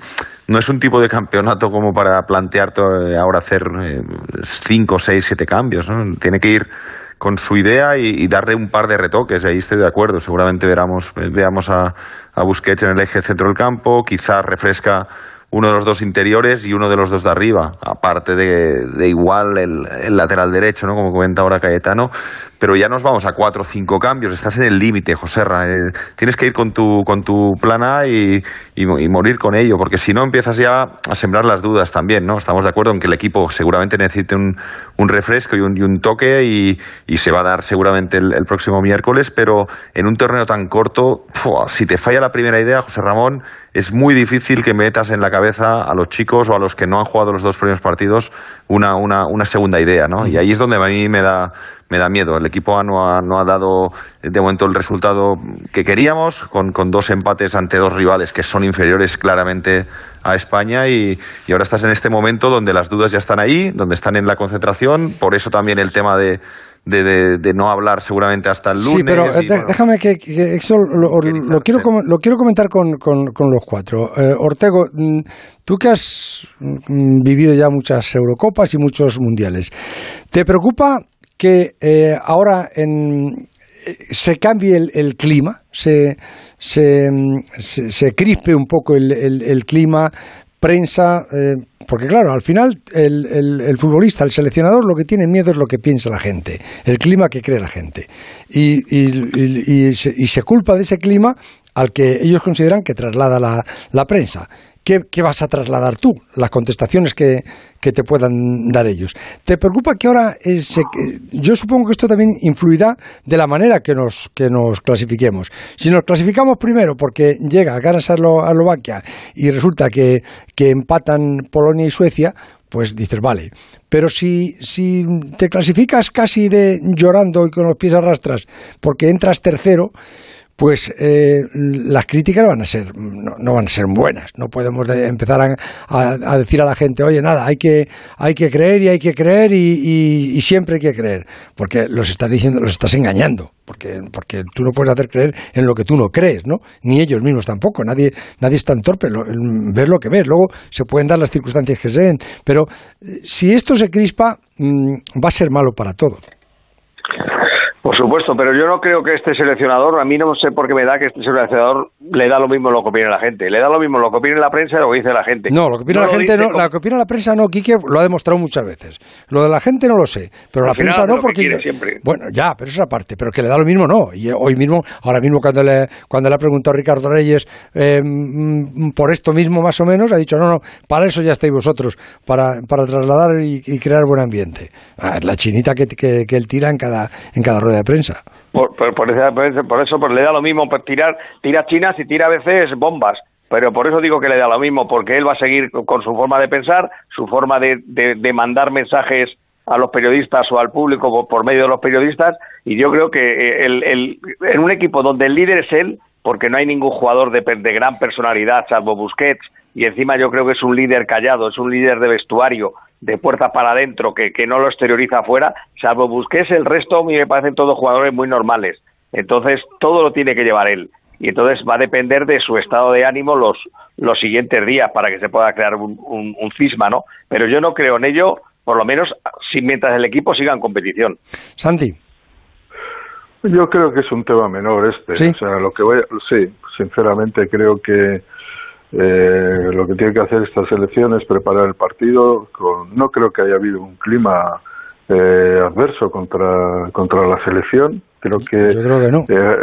no es un tipo de campeonato como para plantearte ahora hacer eh, cinco, seis, siete cambios. Tiene que ir con su idea y, darle un par de retoques. Ahí estoy de acuerdo. Seguramente veamos, veamos a, a Busquets en el eje centro del campo. Quizás refresca uno de los dos interiores y uno de los dos de arriba, aparte de, de igual el, el, lateral derecho, ¿no? como comenta ahora Cayetano, pero ya nos vamos a cuatro o cinco cambios, estás en el límite, José eh, tienes que ir con tu, con tu plan A y, y, morir con ello, porque si no empiezas ya a sembrar las dudas también, ¿no? Estamos de acuerdo en que el equipo seguramente necesite un, un refresco y un, y un toque y, se va a dar seguramente el, el, próximo miércoles, pero en un torneo tan corto, si te falla la primera idea, José Ramón, es muy difícil que metas en la cabeza a los chicos o a los que no han jugado los dos primeros partidos una, una, una segunda idea, ¿no? Y ahí es donde a mí me da, me da miedo. El equipo no ha, no ha dado de momento el resultado que queríamos, con, con, dos empates ante dos rivales que son inferiores claramente a España y, y, ahora estás en este momento donde las dudas ya están ahí, donde están en la concentración, por eso también el tema de, de, no hablar seguramente hasta el lunes.
Sí, pero eh, déjame que, eso lo, quiero, lo quiero comentar con, con, los cuatro. Eh, Ortego, mm, tú que has mm, vivido ya muchas Eurocopas y muchos mundiales, ¿te preocupa que eh, ahora en, se cambie el, clima, se, se, se, crispe un poco el, el clima, prensa, eh, porque claro, al final el, el, futbolista, el seleccionador, lo que tiene miedo es lo que piensa la gente, el clima que cree la gente. Y, y, y, se, y se, culpa de ese clima al que ellos consideran que traslada la, la prensa. ¿Qué, vas a trasladar tú? Las contestaciones que, te puedan dar ellos. ¿Te preocupa que ahora, yo supongo que esto también influirá de la manera que nos, que nos clasifiquemos? Si nos clasificamos primero porque llega, ganas a Eslovaquia y resulta que, que empatan Polonia y Suecia, pues dices, vale. Pero si, si te clasificas casi de llorando y con los pies arrastras porque entras tercero, pues eh, las críticas van a ser no, van a ser buenas. No podemos empezar a, decir a la gente, oye, nada, hay que hay que creer y hay que creer y, siempre hay que creer, porque los estás diciendo, los estás engañando, porque porque tú no puedes hacer creer en lo que tú no crees, ¿no? Ni ellos mismos tampoco. Nadie nadie es tan torpe. ver lo que ves. Luego se pueden dar las circunstancias que se den, pero eh, si esto se crispa, mm, va a ser malo para todos.
Por supuesto, pero yo no creo que este seleccionador, a mí no sé por qué me da que este seleccionador le da lo mismo lo que opine la gente. Le da lo mismo lo que opine la prensa y lo que dice la gente.
No, lo que opina la gente no, lo que opina la prensa no, Quique lo ha demostrado muchas veces. Lo de la gente no lo sé, pero la prensa no porque bueno, ya, pero esa parte, pero que le da lo mismo no. Y hoy mismo, ahora mismo cuando le cuando le ha preguntado a Ricardo Reyes eh, mm, por esto mismo más o menos, ha dicho, "No, no, para eso ya estáis vosotros, para, para trasladar y, crear buen ambiente." Ah, la chinita que, que, que él tira en cada en cada de prensa.
Por, por, por, eso, pues, le da lo mismo pues, tirar, tira chinas y tira a veces bombas. Pero por eso digo que le da lo mismo, porque él va a seguir con su forma de pensar, su forma de, de, mandar mensajes a los periodistas o al público por, medio de los periodistas. Y yo creo que eh, el, el, en un equipo donde el líder es él, porque no hay ningún jugador de, de gran personalidad, salvo Busquets, y encima yo creo que es un líder callado, es un líder de vestuario, de puerta para adentro que, que no lo exterioriza afuera, salvo Busquets, el resto a mí me parecen todos jugadores muy normales. Entonces, todo lo tiene que llevar él. Y entonces va a depender de su estado de ánimo los, los siguientes días para que se pueda crear un, un, cisma, ¿no? Pero yo no creo en ello, por lo menos si, mientras el equipo siga en competición.
Santi.
Yo creo que es un tema menor este. O sea, lo que voy sí, sinceramente creo que eh, lo que tiene que hacer esta selección es preparar el partido. Con, no creo que haya habido un clima eh, adverso contra, contra la selección. Creo que.
Yo creo que no.
eh,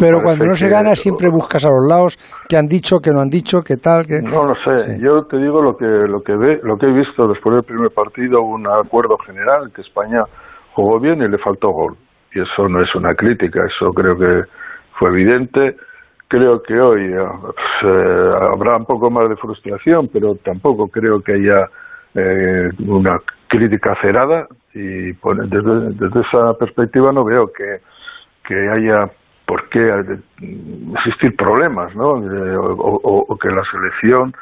Pero cuando no se
que-
gana siempre buscas a los lados que han dicho, que no han dicho, que tal, que...
No lo sé. Yo te digo lo que lo que ve, lo que he visto después del primer partido, un acuerdo general que España jugó bien y le faltó gol. Y eso no es una crítica, eso creo que fue evidente. Creo que hoy eh, habrá un poco más de frustración, pero tampoco creo que haya eh, una crítica cerrada y desde, desde esa perspectiva no veo que, haya por qué eh, existir problemas, ¿no? Eh, o, que la selección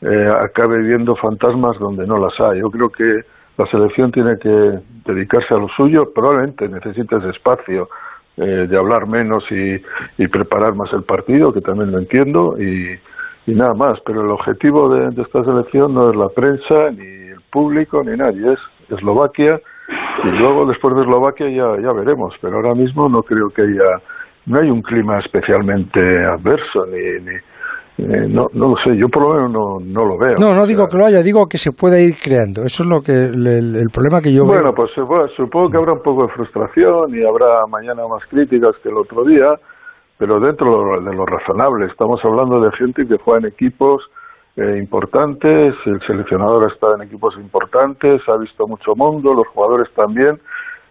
eh, acabe viendo fantasmas donde no las hay. Yo creo que la selección tiene que dedicarse a lo suyo, probablemente necesita ese espacio eh, de hablar menos y, y preparar más el partido, que también lo entiendo, y, y nada más. Pero el objetivo de, esta selección no es la prensa, ni el público, ni nadie, es Eslovaquia, y luego después de Eslovaquia ya, ya veremos, pero ahora mismo no creo que haya, no hay un clima especialmente adverso, ni, ni eh, no, no lo sé, yo por lo menos no, no lo veo.
No, no digo que lo haya, digo que se pueda ir creando. Eso es lo que el, el- problema que yo
Bueno,
veo.
pues supongo, supongo que habrá un poco de frustración y habrá mañana más críticas que el otro día, pero dentro de lo, de lo razonable. Estamos hablando de gente que juega en equipos eh, importantes, el seleccionador ha estado en equipos importantes, ha visto mucho mundo, los jugadores también,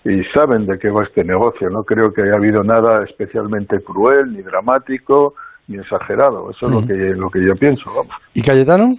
y saben de qué va este negocio. No creo que haya habido nada especialmente cruel, ni dramático, ni exagerado. Eso es lo que, lo que yo pienso, vamos.
¿Y Cayetano?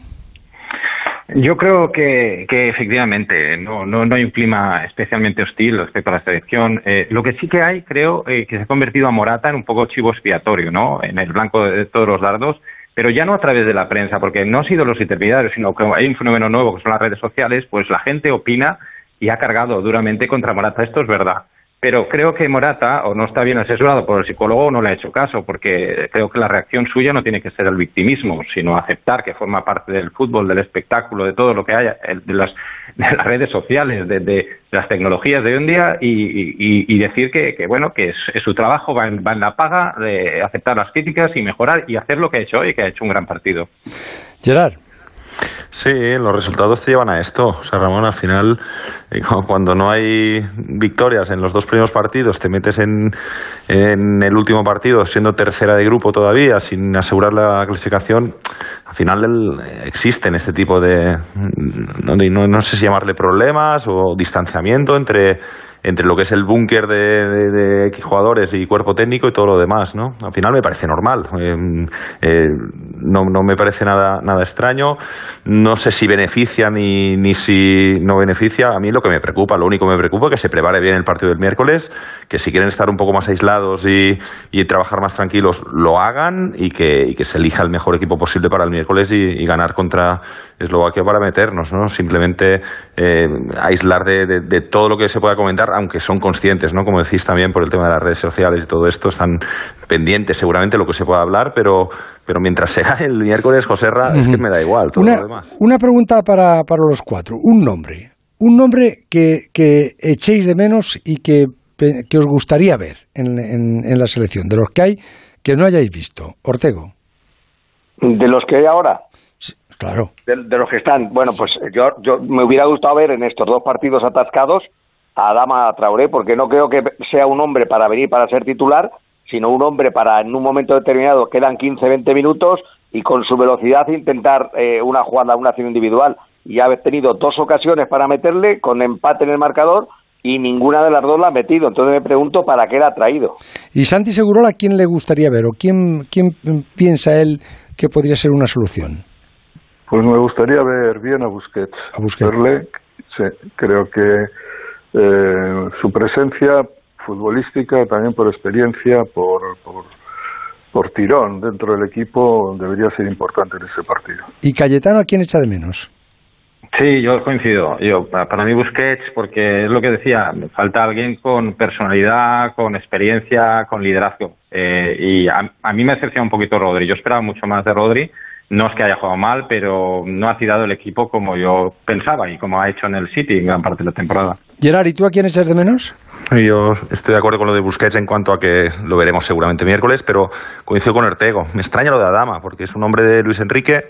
Yo creo que, que efectivamente no, no, no hay un clima especialmente hostil respecto a la selección. Eh, lo que sí que hay, creo, eh, que se ha convertido a Morata en un poco chivo expiatorio, ¿no? En el blanco de todos los dardos, pero ya no a través de la prensa, porque no han sido los intermediarios, sino que hay un fenómeno nuevo que son las redes sociales, pues la gente opina y ha cargado duramente contra Morata. Esto es verdad. Pero creo que Morata o no está bien asesorado por el psicólogo o no le ha hecho caso, porque creo que la reacción suya no tiene que ser el victimismo, sino aceptar que forma parte del fútbol, del espectáculo, de todo lo que haya, de las, [laughs] de las redes sociales, de, de las tecnologías de hoy en día y, decir que, bueno que es su trabajo, va en, va en la paga, de aceptar las críticas y mejorar y hacer lo que ha hecho hoy, que ha hecho un gran partido.
Gerard.
Sí, los resultados te llevan a esto. O sea, Ramón, al final, eh, cu- cuando no hay victorias en los dos primeros partidos, te metes en, el último partido siendo tercera de grupo todavía, sin asegurar la clasificación. Al final el- eh, existen este tipo de, no, no sé si llamarle problemas o distanciamiento entre entre lo que es el búnker de, de, X jugadores y cuerpo técnico y todo lo demás, ¿no? Al final me parece normal. Eh, eh, no, no me parece nada, nada extraño. No sé si beneficia ni, ni si no beneficia. A mí lo que me preocupa, lo único que me preocupa es que se prepare bien el partido del miércoles, que si quieren estar un poco más aislados y, y trabajar más tranquilos, lo hagan y que, que se elija el mejor equipo posible para el miércoles y, ganar contra Eslovaquia para meternos, ¿no? Simplemente eh, aislar de- de todo lo que se pueda comentar, aunque son conscientes, ¿no? Como decís también por el tema de las redes sociales y todo esto, están pendientes seguramente de lo que se pueda hablar, pero, pero mientras se gane el miércoles, Joserra, es que me da igual todo
Una,
lo demás.
una pregunta para, para los cuatro. Un nombre. Un nombre que, que echéis de menos y que, que os gustaría ver en, en- en la selección, de los que hay que no hayáis visto. Ortego.
De los que hay ahora.
Claro.
De, de los que están. Bueno, pues yo, yo me hubiera gustado ver en estos dos partidos atascados a Adama Traoré, porque no creo que sea un hombre para venir para ser titular, sino un hombre para en un momento determinado, quedan 15, 20 minutos, y con su velocidad intentar eh, una jugada, una acción individual. Y ha tenido dos ocasiones para meterle, con empate en el marcador, y ninguna de las dos la ha metido. Entonces me pregunto para qué la ha traído.
¿Y Santi Segurola quién le gustaría ver o quién, quién piensa él que podría ser una solución?
Pues me gustaría ver bien a Busquets.
A Busquets.
Verle, sí, creo que eh, su presencia futbolística, también por experiencia, por, por, por tirón dentro del equipo, debería ser importante en ese partido.
¿Y Cayetano a quién echa de menos?
Sí, yo coincido. Yo, pa- para mí Busquets, porque es lo que decía, me falta alguien con personalidad, con experiencia, con liderazgo. Eh, y a, a mí me decepciona un poquito Rodri. Yo esperaba mucho más de Rodri. No es que haya jugado mal, pero no ha tirado el equipo como yo pensaba y como ha hecho en el City en gran parte de la temporada.
Gerard, ¿y tú a quién echas de menos?
Yo estoy de acuerdo con lo de Busquets en cuanto a que lo veremos seguramente miércoles, pero coincido con Ortego. Me extraña lo de Adama, porque es un hombre de Luis Enrique,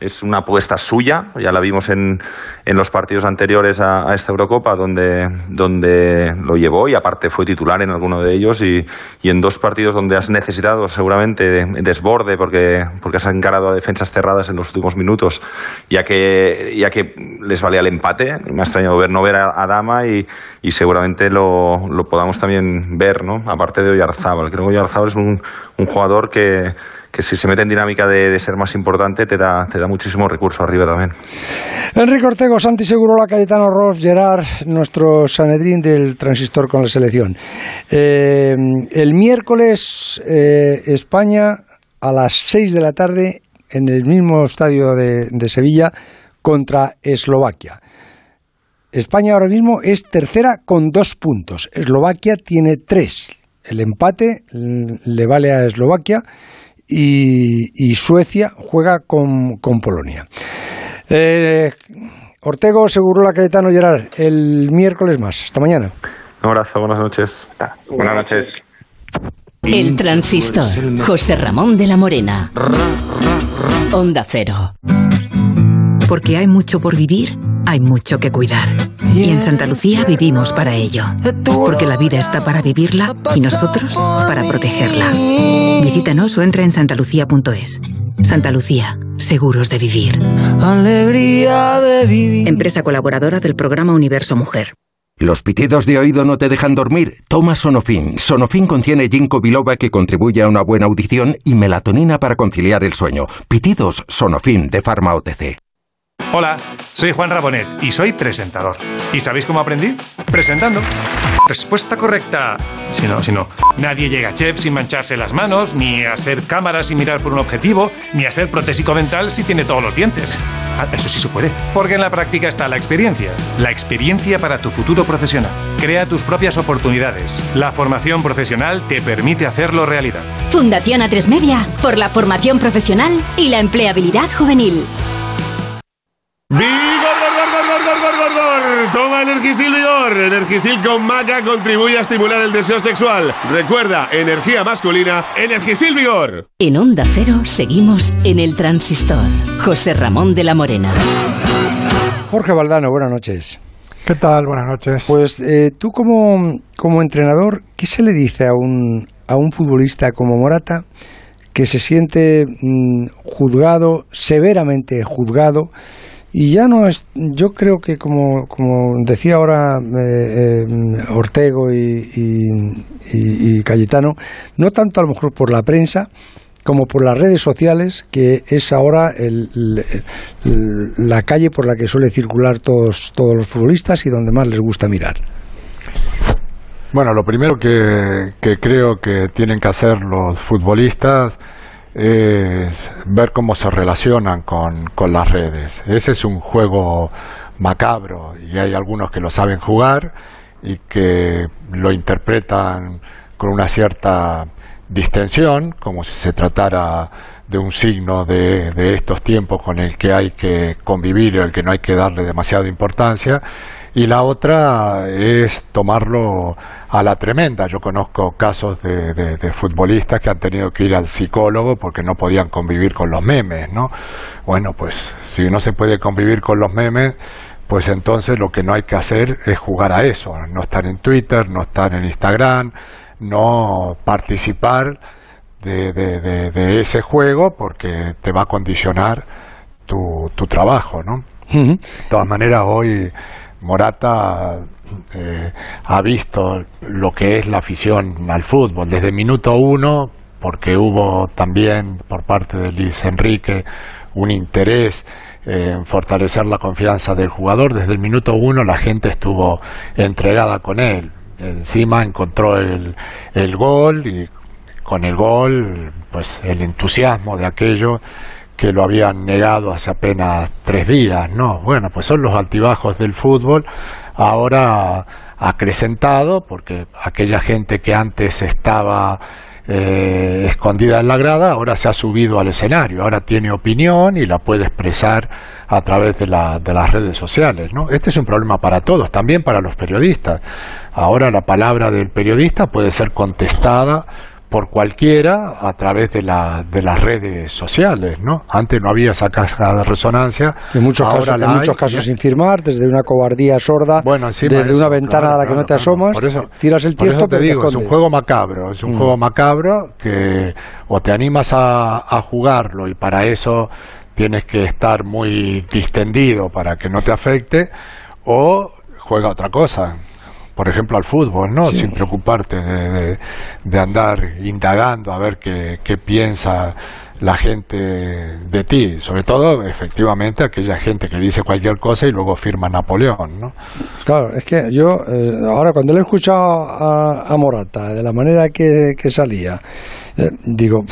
es una apuesta suya, ya la vimos en, en los partidos anteriores a, esta Eurocopa donde, donde lo llevó y aparte fue titular en alguno de ellos y, y en dos partidos donde has necesitado seguramente desborde porque, porque has encarado a defensas cerradas en los últimos minutos ya que, ya que les valía el empate. Me ha extrañado ver no ver a, Dama y, y seguramente lo, lo, podamos también ver, ¿no? aparte de Oyarzábal. Creo que Oyarzábal es un, un jugador que que si se mete en dinámica de, ser más importante te da, te da muchísimo recurso arriba también.
Enrique Ortego, Santi Segurola, Cayetano Ross, Gerard, nuestro Sanedrín del transistor con la selección. Eh, el miércoles eh, España a las 6 de la tarde en el mismo estadio de Sevilla contra Eslovaquia. España ahora mismo es tercera con dos puntos. Eslovaquia tiene tres. El empate le vale a Eslovaquia y, Suecia juega con, Polonia. Eh, Ortego, la Cayetano, Gerard, el miércoles más. Hasta mañana.
Un abrazo, buenas noches.
Buenas noches.
El transistor. José Ramón de la Morena. Onda Cero.
Porque hay mucho por vivir, hay mucho que cuidar. Y en Santa Lucía vivimos para ello. Porque la vida está para vivirla y nosotros para protegerla. Visítanos o entra en santalucía.es. Santa Lucía, seguros de vivir. Alegría de vivir. Empresa colaboradora del programa Universo Mujer.
¿Los pitidos de oído no te dejan dormir? Toma Sonofin. Sonofin contiene ginkgo biloba que contribuye a una buena audición y melatonina para conciliar el sueño. Pitidos Sonofin de Pharma OTC.
Hola, soy Juan Rabonet y soy presentador. ¿Y sabéis cómo aprendí? Presentando. Respuesta correcta. Si no, si no. Nadie llega a chef sin mancharse las manos, ni a ser cámara sin mirar por un objetivo, ni a ser protésico mental si tiene todos los dientes. Ah, eso sí se puede. Porque en la práctica está la experiencia. La experiencia para tu futuro profesional. Crea tus propias oportunidades. La formación profesional te permite hacerlo realidad.
Fundación A3 Media por la formación profesional y la empleabilidad juvenil.
¡Vigor, gor, gor, gor, gor, gor, gor! Toma Energisil Vigor. Energisil con maca contribuye a estimular el deseo sexual. Recuerda, energía masculina, Energisil Vigor.
En Onda Cero seguimos en el transistor. José Ramón de la Morena.
Jorge Valdano, buenas noches.
¿Qué tal? Buenas noches.
Pues eh, tú como, como entrenador, ¿qué se le dice a un, a un futbolista como Morata que se siente mm, juzgado, severamente juzgado? Y ya no es, yo creo que como, como decía ahora eh, eh, Ortego y, y, Cayetano, no tanto a lo mejor por la prensa, como por las redes sociales, que es ahora la calle por la que suele circular todos, todos los futbolistas y donde más les gusta mirar.
Bueno, lo primero que, que creo que tienen que hacer los futbolistas es ver cómo se relacionan con, con las redes. Ese es un juego macabro y hay algunos que lo saben jugar y que lo interpretan con una cierta distensión, como si se tratara de un signo de, de estos tiempos con el que hay que convivir al que no hay que darle demasiada importancia, y la otra es tomarlo a la tremenda. Yo conozco casos de, futbolistas que han tenido que ir al psicólogo porque no podían convivir con los memes, ¿no? Bueno, pues si no se puede convivir con los memes, pues entonces lo que no hay que hacer es jugar a eso, no estar en Twitter, no estar en Instagram, no participar de, de ese juego porque te va a condicionar tu, tu trabajo, ¿no? De todas maneras, hoy Morata eh, ha visto lo que es la afición al fútbol desde minuto uno, porque hubo también por parte de Luis Enrique un interés en fortalecer la confianza del jugador. Desde el minuto uno la gente estuvo entregada con él. Encima encontró el, el gol y con el gol, pues el entusiasmo de aquello que lo habían negado hace apenas tres días, ¿no? Bueno, pues son los altibajos del fútbol, ahora acrecentado, porque aquella gente que antes estaba eh, escondida en la grada, ahora se ha subido al escenario, ahora tiene opinión y la puede expresar a través de, la, de las redes sociales. ¿no? Este es un problema para todos, también para los periodistas. Ahora la palabra del periodista puede ser contestada por cualquiera a través de, la, de las redes sociales, ¿no? Antes no había esa caja de resonancia.
En muchos
ahora
casos, en
hay,
muchos casos sin firmar, desde una cobardía sorda,
encima
desde
de
una ventana
claro,
a la que no te asomas,
Por eso-
tiras el
Por eso
tiesto,
te
pero
digo, es un juego macabro, es un
Mm.
juego macabro que o te animas a, a jugarlo y para eso tienes que estar muy distendido para que no te afecte o juega otra cosa. Por ejemplo, al fútbol, ¿no?
Sí.
Sin preocuparte de, de- de andar indagando a ver qué, qué piensa la gente de ti. Sobre todo, efectivamente, aquella gente que dice cualquier cosa y luego firma Napoleón, ¿no?
Claro, es que yo, eh, ahora cuando le he escuchado a, a Morata, de la manera que, salía, eh, digo,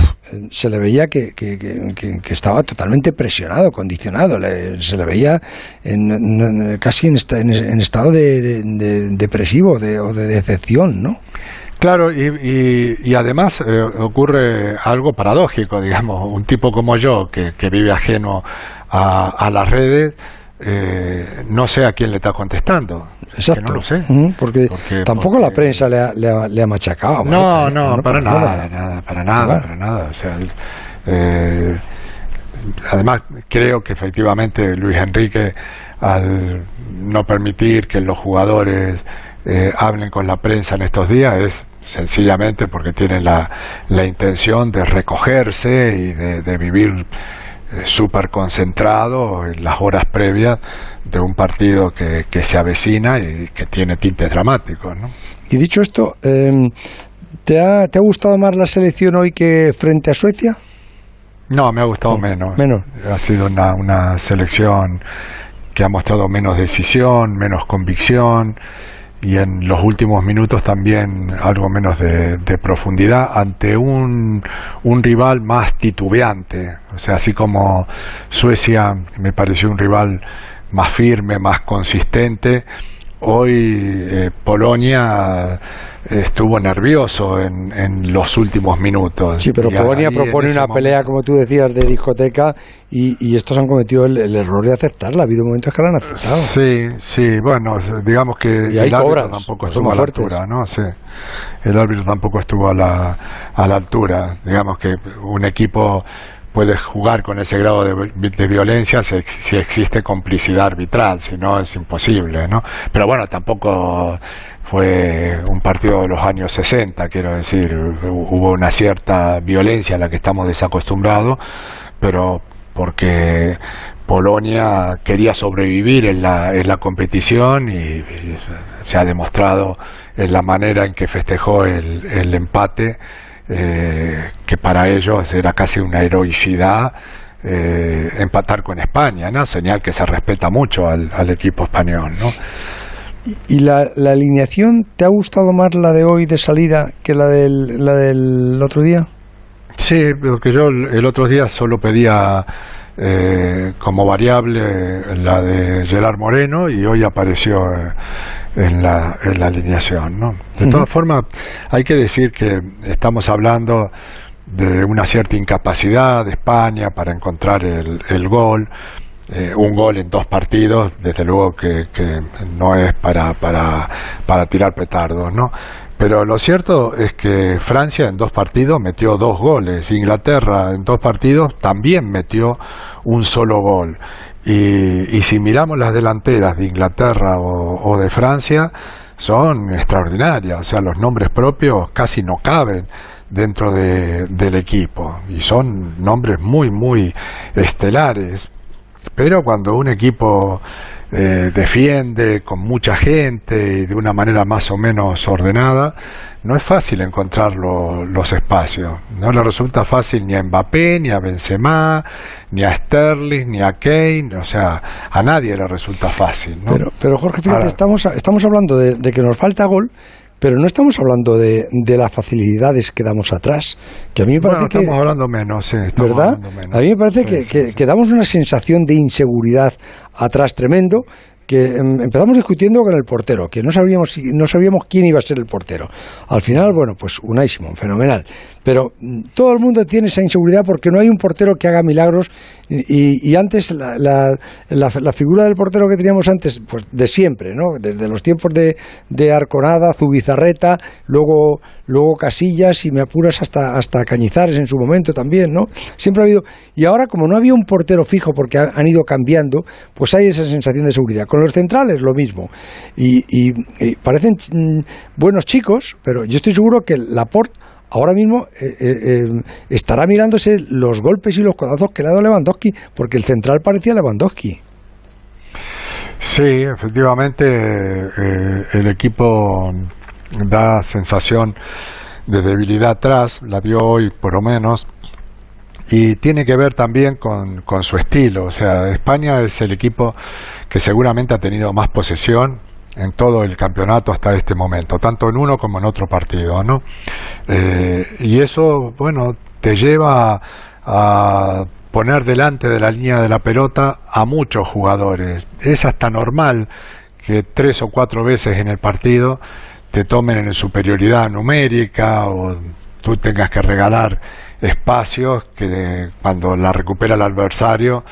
se le veía que, que- estaba totalmente presionado, condicionado, le- se le veía en- casi en, esta- en- en estado de, de- de- depresivo de- o de decepción, ¿no?
Claro, y, y- y además eh, ocurre algo paradójico, [laughs] digamos, un tipo como yo, que, que vive ajeno a, a las redes, eh, no sé a quién le está contestando.
Exacto.
Que no lo sé.
Porque,
Porque-
tampoco la prensa le ha, le ha- le ha machacado.
No, no, para
para
nada, nada, para nada, para nada. O sea, eh, además creo que efectivamente Luis Enrique, al no permitir que los jugadores eh, hablen con la prensa en estos días, es sencillamente porque tienen la, la intención de recogerse y de, de vivir eh, súper concentrado en las horas previas de un partido que, que se avecina y que tiene tintes dramáticos, ¿no?
Y dicho esto, eh, ¿te, ha, ¿te ha gustado más la selección hoy que frente a Suecia?
No, me ha gustado menos.
menos.
Ha sido una, una selección que ha mostrado menos decisión, menos convicción y en los últimos minutos también algo menos de, profundidad ante un, un rival más titubeante. O sea, así como Suecia me pareció un rival más firme, más consistente, hoy eh, Polonia estuvo nervioso en, en los últimos minutos.
Sí, pero
Y
Polonia
ahí,
propone una pelea, como tú decías, de discoteca y, y estos han cometido el, el error de aceptarla. Ha habido momentos que la han aceptado.
Sí, sí, bueno, digamos que
Y
el árbitro
cobras,
tampoco estuvo a la altura, ¿no? Sí. El árbitro tampoco estuvo a la, a la altura. Digamos que un equipo puede jugar con ese grado de, violencia si, si existe complicidad arbitral, si no es imposible, ¿no? Pero bueno, tampoco fue un partido de los años 60, quiero decir, hubo una cierta violencia a la que estamos desacostumbrados, pero porque Polonia quería sobrevivir en la, en la competición y, se ha demostrado en la manera en que festejó el empate eh, que para ellos era casi una heroicidad eh, empatar con España, ¿no? Señal que se respeta mucho al, al equipo español, ¿no?
¿Y la, la alineación te ha gustado más la de hoy de salida que la del, la del otro día?
Sí, porque yo el el otro día solo pedía eh, como variable la de Gerard Moreno y hoy apareció eh, en, la, en la alineación. ¿no? De todas formas, hay que decir que estamos hablando de una cierta incapacidad de España para encontrar el, el gol. Eh, un gol en dos partidos, desde luego que, que no es para, para, para tirar petardos, ¿no? Pero lo cierto es que Francia en dos partidos metió dos goles, Inglaterra en dos partidos también metió un solo gol. Y, y si miramos las delanteras de Inglaterra o, de Francia, son extraordinarias, o sea, los nombres propios casi no caben dentro de- del equipo y son nombres muy, muy estelares. Pero cuando un equipo eh, defiende con mucha gente y de una manera más o menos ordenada, no es fácil encontrar lo- los espacios. No le resulta fácil ni a Mbappé, ni a Benzema, ni a Sterling, ni a Kane, o sea, a nadie le resulta fácil. ¿no?
Pero, pero Jorge, fíjate,
Ahora-
estamos, estamos hablando de, de que nos falta gol, pero no estamos hablando de, de las facilidades que damos atrás. Que a mí me parece
Bueno,
que.
estamos hablando menos, sí, estamos
¿Verdad?
hablando menos.
A mí me parece que, que- que damos una sensación de inseguridad atrás tremendo, que em, empezamos discutiendo con el portero, que no sabíamos, no sabíamos quién iba a ser el portero. Al final, bueno, pues Unai Simón, fenomenal. Pero mm, todo el mundo tiene esa inseguridad porque no hay un portero que haga milagros y, y antes la, la- la- la figura del portero que teníamos antes, pues de siempre, ¿no? Desde los tiempos de, de Arconada, Zubizarreta, luego, luego Casillas y me apuras hasta, hasta Cañizares en su momento también, ¿no? Siempre ha habido... Y ahora, como no había un portero fijo porque ha- han ido cambiando, pues hay esa sensación de seguridad. Con los centrales lo mismo. Y, y- y parecen mm, buenos chicos, pero yo estoy seguro que Laporte ahora mismo eh, eh, eh, estará mirándose los golpes y los codazos que le ha dado Lewandowski, porque el central parecía Lewandowski.
Sí, efectivamente eh, el equipo da sensación de debilidad atrás, la vio hoy por lo menos, y tiene que ver también con, con su estilo. O sea, España es el equipo que seguramente ha tenido más posesión en todo el campeonato hasta este momento, tanto en uno como en otro partido, ¿no? Eh, y eso, bueno, te lleva a poner delante de la línea de la pelota a muchos jugadores. Es hasta normal que tres o cuatro veces en el partido te tomen en superioridad numérica o tú tengas que regalar espacios que cuando la recupera el adversario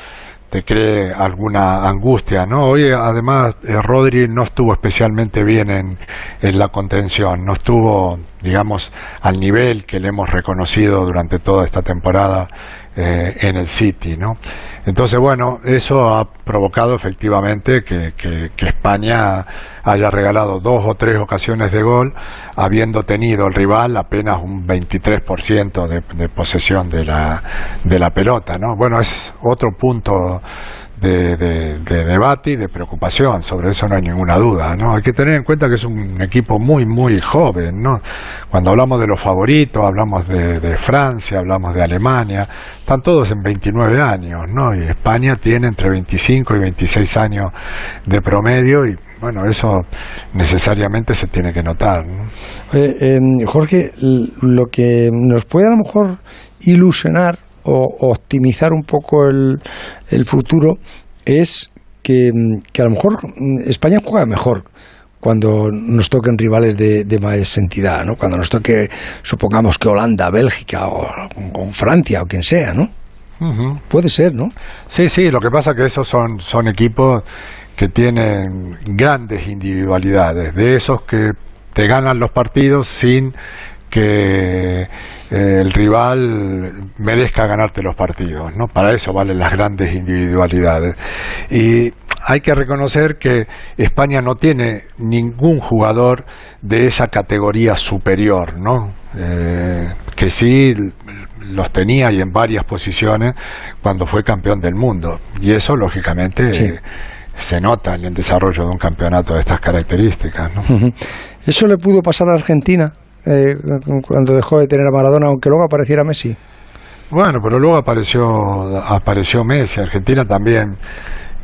te cree alguna angustia, ¿no? Hoy además eh, Rodri no estuvo especialmente bien en, en la contención, no estuvo, digamos, al nivel que le hemos reconocido durante toda esta temporada eh, en el City, ¿no? Entonces, bueno, eso ha provocado efectivamente que, que- España haya regalado dos o tres ocasiones de gol, habiendo tenido el rival apenas un 23% de, de posesión de la, de la pelota, ¿no? Bueno, es otro punto de, de- de debate y de preocupación, sobre eso no hay ninguna duda, ¿no? Hay que tener en cuenta que es un equipo muy, muy joven, ¿no? Cuando hablamos de los favoritos, hablamos de, de Francia, hablamos de Alemania, están todos en 29 años, ¿no? Y España tiene entre 25 y 26 años de promedio y, bueno, eso necesariamente se tiene que notar, ¿no?
Eh, eh, Jorge, lo que nos puede a lo mejor ilusionar o optimizar un poco el, el futuro es que, mm, que a lo mejor mm, España juega mejor cuando nos toquen rivales de, de más entidad, ¿no? Cuando nos toque, supongamos que Holanda, Bélgica o, o Francia o quien sea, ¿no?
Ujú.
Puede ser, ¿no?
Sí, sí, lo que pasa que esos son, son equipos que tienen grandes individualidades, de esos que te ganan los partidos sin que eh, el rival merezca ganarte los partidos, ¿no? Para eso valen las grandes individualidades. Y hay que reconocer que España no tiene ningún jugador de esa categoría superior, ¿no? Eh, que sí los tenía y en varias posiciones cuando fue campeón del mundo. Y eso, lógicamente, se nota en el desarrollo de un campeonato de estas características. ¿no?
Eso le pudo pasar a Argentina eh, cuando dejó de tener a Maradona, aunque luego apareciera Messi.
Bueno, pero luego apareció, apareció Messi. Argentina también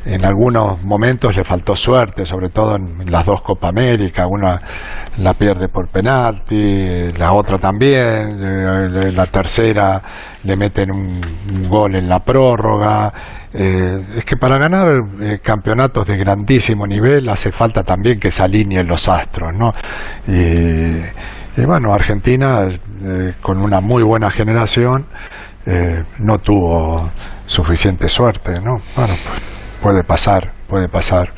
en algunos momentos le faltó suerte, sobre todo en las dos Copa América. Una la pierde por penalti, la otra también. eh, La tercera le meten un, gol en la prórroga. Eh, es que para ganar eh, campeonatos de grandísimo nivel hace falta también que se alineen los astros, ¿no? Y bueno, Argentina, eh, con una muy buena generación, eh, no tuvo suficiente suerte, ¿no? Bueno, pues puede pasar, puede pasar.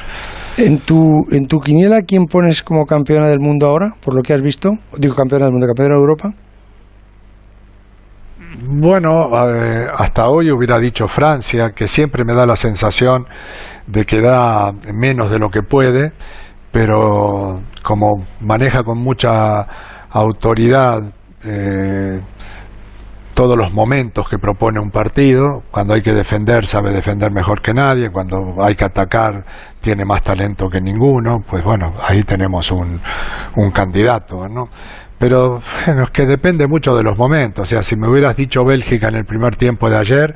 En tu, en tu quiniela, ¿quién pones como campeona del mundo ahora, por lo que has visto? Digo campeona del mundo, campeona de Europa.
Bueno, eh, hasta hoy hubiera dicho Francia, que siempre me da la sensación de que da menos de lo que puede, pero como maneja con mucha autoridad eh, todos los momentos que propone un partido, cuando hay que defender sabe defender mejor que nadie, cuando hay que atacar tiene más talento que ninguno, pues bueno, ahí tenemos un, un candidato, ¿no? Pero bueno, es que depende mucho de los momentos. O sea, si me hubieras dicho Bélgica en el primer tiempo de ayer,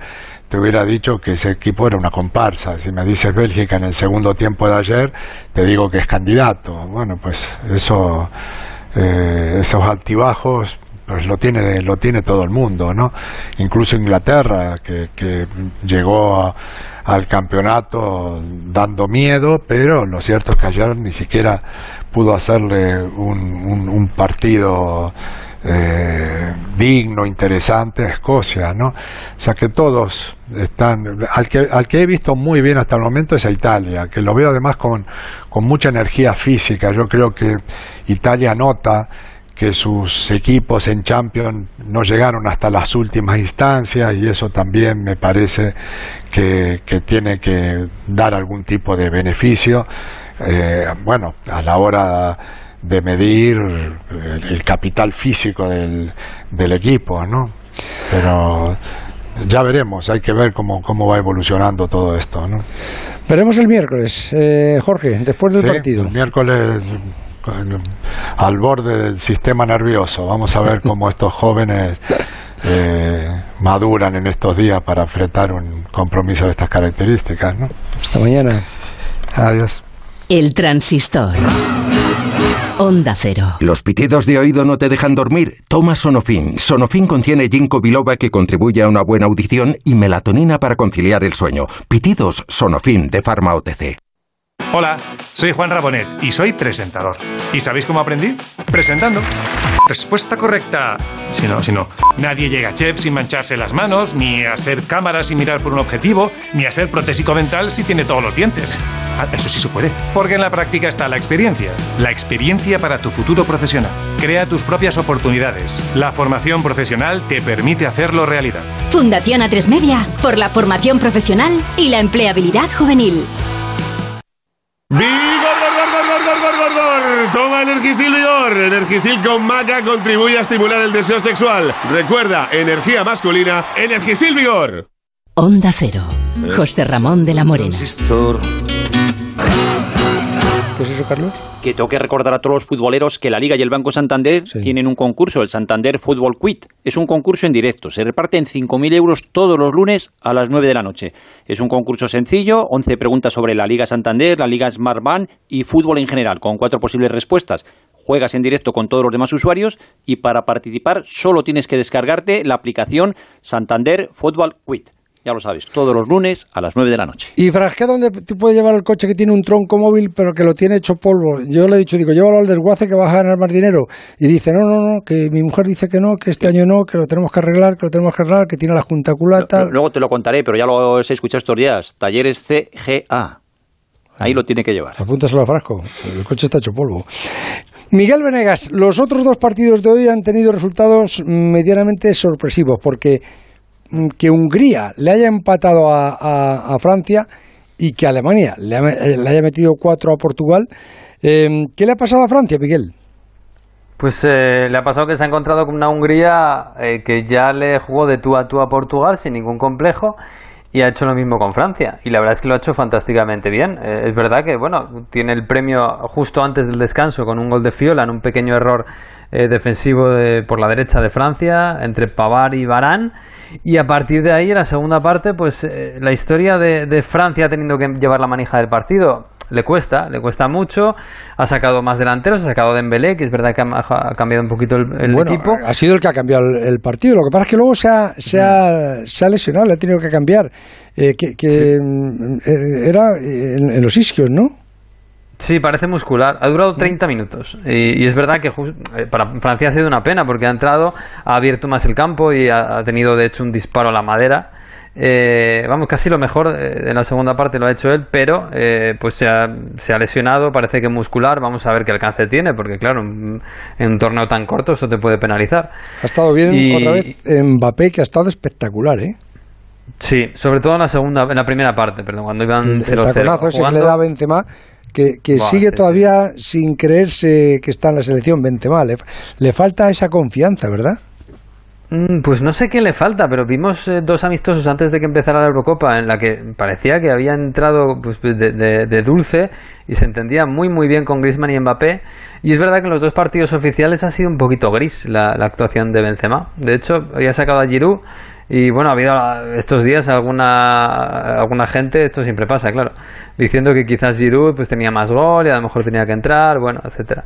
te hubiera dicho que ese equipo era una comparsa. Si me dices Bélgica en el segundo tiempo de ayer, te digo que es candidato. Bueno, pues eso, eh, esos altibajos pues lo tiene, lo tiene todo el mundo, ¿no? Incluso Inglaterra, que, que llegó al campeonato dando miedo, pero lo cierto es que ayer ni siquiera pudo hacerle un, un, partido eh, digno, interesante a Escocia, ¿no? O sea que todos están, al que, al que he visto muy bien hasta el momento es a Italia, que lo veo además con, con mucha energía física. Yo creo que Italia nota que sus equipos en Champions no llegaron hasta las últimas instancias y eso también me parece que, tiene que dar algún tipo de beneficio. Eh, bueno, a la hora de medir el, capital físico del, del equipo, ¿no? Pero ya veremos, hay que ver cómo, cómo va evolucionando todo esto, ¿no?
Veremos el miércoles, eh, Jorge, después del partido.
El miércoles al borde del sistema nervioso. Vamos a ver cómo estos jóvenes eh, maduran en estos días para enfrentar un compromiso de estas características. ¿no?
Hasta mañana.
Adiós.
El transistor. Onda Cero.
Los pitidos de oído no te dejan dormir. Toma Sonofin. Sonofin contiene ginkgo biloba que contribuye a una buena audición y melatonina para conciliar el sueño. Pitidos Sonofin de Pharma OTC.
Hola, soy Juan Rabonet y soy presentador. ¿Y sabéis cómo aprendí? Presentando. Respuesta correcta. Si no, si no. Nadie llega a chef sin mancharse las manos, ni a ser cámara sin mirar por un objetivo, ni a ser protésico mental si tiene todos los dientes. Ah, eso sí se puede. Porque en la práctica está la experiencia. La experiencia para tu futuro profesional. Crea tus propias oportunidades. La formación profesional te permite hacerlo realidad.
Fundación A3 Media por la formación profesional y la empleabilidad juvenil.
¡Vigor, gor, gor, gor, gor, gor, gor, Toma Energisil Vigor. Energisil con maca contribuye a estimular el deseo sexual. Recuerda, energía masculina, Energisil Vigor.
Onda Cero. José Ramón de la Morena.
¿Qué es eso, Carlos?
que tengo que recordar a todos los futboleros que la Liga y el Banco Santander tienen un concurso, el Santander Football Quit. Es un concurso en directo. Se reparten 5.000 euros todos los lunes a las 9 de la noche. Es un concurso sencillo, 11 preguntas sobre la Liga Santander, la Liga Smart Bank y fútbol en general, con cuatro posibles respuestas. Juegas en directo con todos los demás usuarios y para participar solo tienes que descargarte la aplicación Santander Football Quit. Ya lo sabes, todos los lunes a las 9 de la noche.
¿Y Frasqué dónde tú puedes llevar el coche que tiene un tronco móvil pero que lo tiene hecho polvo? Yo le he dicho, digo, llévalo al desguace que vas a ganar más dinero. Y dice, no, no, no, que mi mujer dice que no, que este año no, que lo tenemos que arreglar, que lo tenemos que arreglar, que tiene la junta culata.
Luego te lo contaré, pero ya lo he escuchado estos días. Talleres CGA. Ahí lo tiene que llevar.
Apúntaselo a Frasco, el coche está hecho polvo. Miguel Venegas, los otros dos partidos de hoy han tenido resultados medianamente sorpresivos porque que Hungría le haya empatado a, Francia y que Alemania le, haya metido cuatro a Portugal. Em, ¿Qué le ha pasado a Francia, Miguel?
Pues eh, le ha pasado que se ha encontrado con una Hungría eh, que ya le jugó de tú a tú a Portugal sin ningún complejo y ha hecho lo mismo con Francia. Y la verdad es que lo ha hecho fantásticamente bien. Eh, es verdad que, bueno, tiene el premio justo antes del descanso con un gol de Fiola en un pequeño error defensivo por la derecha de Francia entre Pavard y Barán y a partir de ahí, en la segunda parte, pues eh, la historia de, Francia teniendo que llevar la manija del partido le cuesta, le cuesta mucho. Ha sacado más delanteros, ha sacado Dembélé, que es verdad que ha, cambiado un poquito el, equipo.
Ha sido el que ha cambiado el, partido. Lo que pasa es que luego se ha, se ha, se ha lesionado, le ha tenido que cambiar. Eh, que, mm, eh, era en, los isquios, ¿no?
Sí, parece muscular. Ha durado 30 minutos. Y, es verdad que eh, para Francia ha sido una pena porque ha entrado, ha abierto más el campo y ha, tenido de hecho un disparo a la madera. Eh, vamos, casi lo mejor eh, en la segunda parte lo ha hecho él, pero pues se ha, lesionado, parece que muscular. Vamos a ver qué alcance tiene, porque claro, en, un torneo tan corto esto te puede penalizar.
Ha estado bien otra vez Mbappé, que ha estado espectacular, ¿eh?
Sí, sobre todo en la segunda, en la primera parte, perdón, cuando iban 0-0.
El taconazo ese que le da Benzema que, sigue todavía sin creerse que está en la selección Benzema. Le, le falta esa confianza, ¿verdad?
Mm, pues no sé qué le falta, pero vimos eh, dos amistosos antes de que empezara la Eurocopa en la que parecía que había entrado pues, de, dulce y se entendía muy muy bien con Griezmann y Mbappé. Y es verdad que en los dos partidos oficiales ha sido un poquito gris la, la actuación de Benzema. De hecho, había sacado a Giroud y bueno, ha habido estos días alguna, alguna gente, esto siempre pasa, claro, diciendo que quizás Giroud pues tenía más gol y a lo mejor tenía que entrar, bueno, etcétera.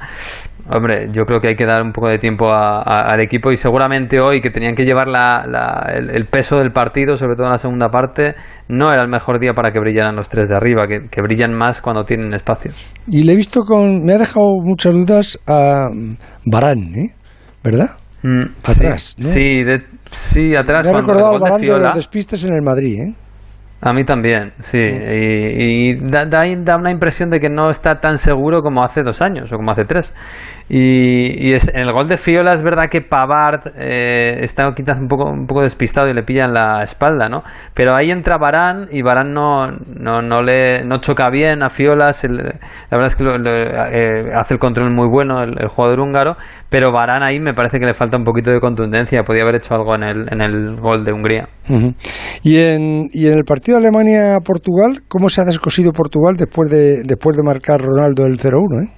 Hombre, yo creo que hay que dar un poco de tiempo al equipo y seguramente hoy que tenían que llevar el, peso del partido, sobre todo en la segunda parte, no era el mejor día para que brillaran los tres de arriba, que, brillan más cuando tienen espacio.
Y le he visto con... me ha dejado muchas dudas a Barán, ¿eh? ¿verdad?
Mm,
atrás,
sí, sí, atrás.
Me ha recordado de, los despistes en el Madrid, ¿eh?
A mí también, sí. Y, da, da, una impresión de que no está tan seguro como hace dos años o como hace tres. Y, y es, en el gol de Fiola es verdad que Pavard eh, está quizás un poco, un poco despistado y le pilla en la espalda, ¿no? Pero ahí entra Barán y Barán no, no, no, le, no choca bien a Fiola. la verdad es que eh, hace el control muy bueno el, jugador húngaro. Pero Barán ahí me parece que le falta un poquito de contundencia. Podía haber hecho algo en el, en el gol de Hungría.
y, en, y en el partido Alemania-Portugal, ¿cómo se ha descosido Portugal después de, después de marcar Ronaldo el 0-1? ¿eh?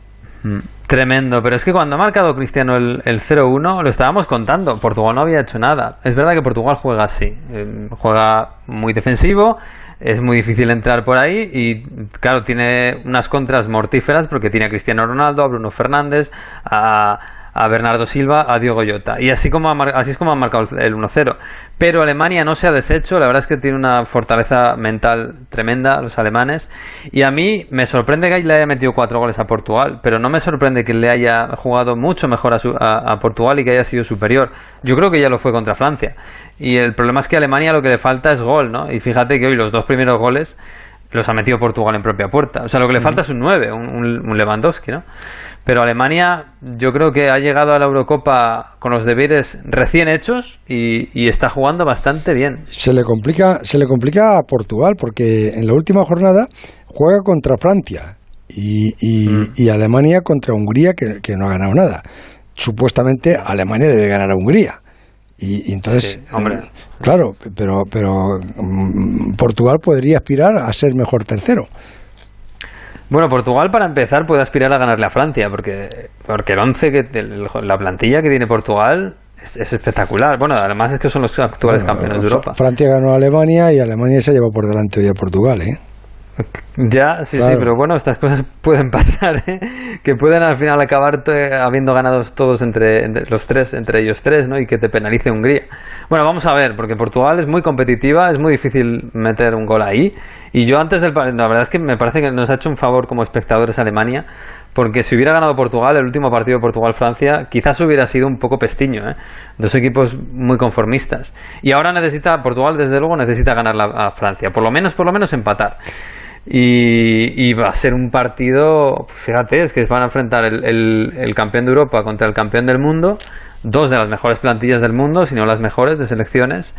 Mm, tremendo, pero es que cuando ha marcado Cristiano el, el 0-1, lo estábamos contando, Portugal no había hecho nada. Es verdad que Portugal juega así, eh, juega muy defensivo, es muy difícil entrar por ahí y claro, tiene unas contras mortíferas porque tiene a Cristiano Ronaldo, a Bruno Fernández, a a Bernardo Silva, a Diego Llota. Y así, como así es como han marcado el 1-0. Pero Alemania no se ha deshecho, la verdad es que tiene una fortaleza mental tremenda los alemanes. Y a mí me sorprende que le haya metido cuatro goles a Portugal, pero no me sorprende que le haya jugado mucho mejor a, a Portugal y que haya sido superior. Yo creo que ya lo fue contra Francia. Y el problema es que Alemania lo que le falta es gol, ¿no? Y fíjate que hoy los dos primeros goles los ha metido Portugal en propia puerta. O sea, lo que le falta es un 9, un, un Lewandowski, ¿no? Pero Alemania yo creo que ha llegado a la Eurocopa con los deberes recién hechos y, está jugando bastante bien.
Se le complica, se le complica a Portugal porque en la última jornada juega contra Francia y, y, mm. Alemania contra Hungría que, no ha ganado nada. Supuestamente Alemania debe ganar a Hungría. Y, entonces,
hombre.
Claro, pero, pero mm, Portugal podría aspirar a ser mejor tercero.
Bueno, Portugal para empezar puede aspirar a ganarle a Francia, porque, porque el 11, que, la plantilla que tiene Portugal es, espectacular. Bueno, además es que son los actuales campeones de Europa.
Francia ganó a Alemania y Alemania se llevó por delante hoy a Portugal, ¿eh?
Ya, sí, sí, pero bueno, estas cosas [laughs] pueden pasar, ¿eh? que pueden al final acabar habiendo ganado todos entre, los tres, entre ellos tres, ¿no? Y que te penalice Hungría. Bueno, vamos a ver, porque Portugal es muy competitiva, es muy difícil meter un gol ahí. Y yo antes del la verdad es que me parece que nos ha hecho un favor como espectadores Alemania, porque si hubiera ganado Portugal, el último partido Portugal-Francia, quizás hubiera sido un poco pestiño, ¿eh? Dos equipos muy conformistas. Y ahora necesita, Portugal desde luego necesita ganar a Francia, por lo menos, por lo menos empatar. Y, va a ser un partido, fíjate, es que van a enfrentar el, campeón de Europa contra el campeón del mundo, dos de las mejores plantillas del mundo, si no las mejores de selecciones,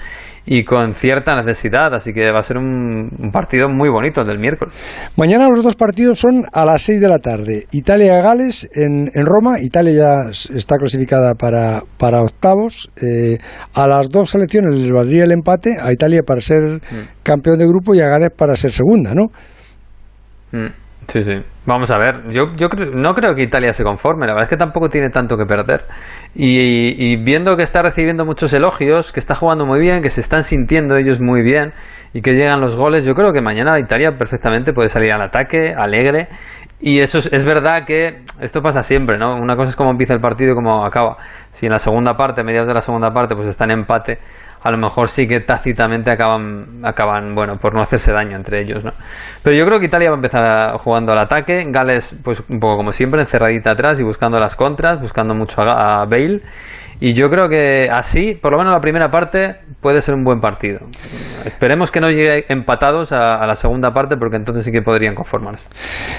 y con cierta necesidad, así que va a ser un, partido muy bonito el del miércoles.
Mañana los dos partidos son a las 6 de la tarde. Italia-Gales en, en, Roma, Italia ya está clasificada para, para octavos. Eh, a las dos selecciones les valdría el empate, a Italia para ser mm. campeón de grupo y a Gales para ser segunda, ¿no?
Mm, sí, sí. Vamos a ver. Yo, yo no creo que Italia se conforme. La verdad es que tampoco tiene tanto que perder. Y, viendo que está recibiendo muchos elogios, que está jugando muy bien, que se están sintiendo ellos muy bien y que llegan los goles, yo creo que mañana Italia perfectamente puede salir al ataque, alegre. Y eso es, es verdad que esto pasa siempre, ¿no? Una cosa es cómo empieza el partido y cómo acaba. Si en la segunda parte, mediados de la segunda parte, pues está en empate, a lo mejor sí que tácitamente acaban, acaban, bueno, por no hacerse daño entre ellos, ¿no? Pero yo creo que Italia va a empezar jugando al ataque, Gales, pues un poco como siempre, encerradita atrás y buscando las contras, buscando mucho a, Bale. Y yo creo que así, por lo menos la primera parte, puede ser un buen partido. Esperemos que no llegue empatados a, la segunda parte, porque entonces sí que podrían conformarse.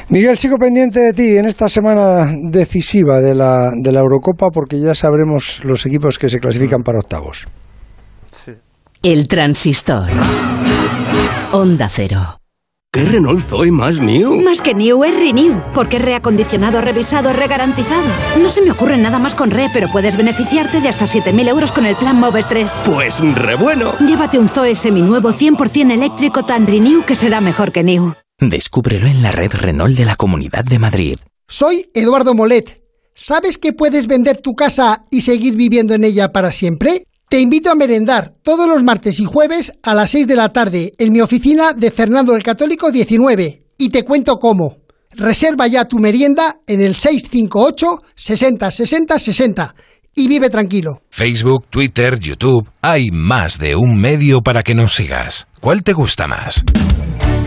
Miguel, sigo pendiente de ti en esta semana decisiva de la, de la Eurocopa, porque ya sabremos los equipos que se clasifican para octavos.
El transistor. Onda cero.
¿Qué Renault Zoe más new?
Más que new es renew, porque es reacondicionado, revisado, regarantizado. No se me ocurre nada más con re, pero puedes beneficiarte de hasta 7.000 euros con el plan Moves 3.
Pues re bueno.
Llévate un Zoe seminuevo 100% eléctrico tan renew que será mejor que new.
Descúbrelo en la red Renault de la Comunidad de Madrid.
Soy Eduardo Molet. ¿Sabes que puedes vender tu casa y seguir viviendo en ella para siempre? Te invito a merendar todos los martes y jueves a las 6 de la tarde en mi oficina de Fernando el Católico 19 y te cuento cómo. Reserva ya tu merienda en el 658 60 60 60 y vive tranquilo.
Facebook, Twitter, YouTube, hay más de un medio para que nos sigas. ¿Cuál te gusta más?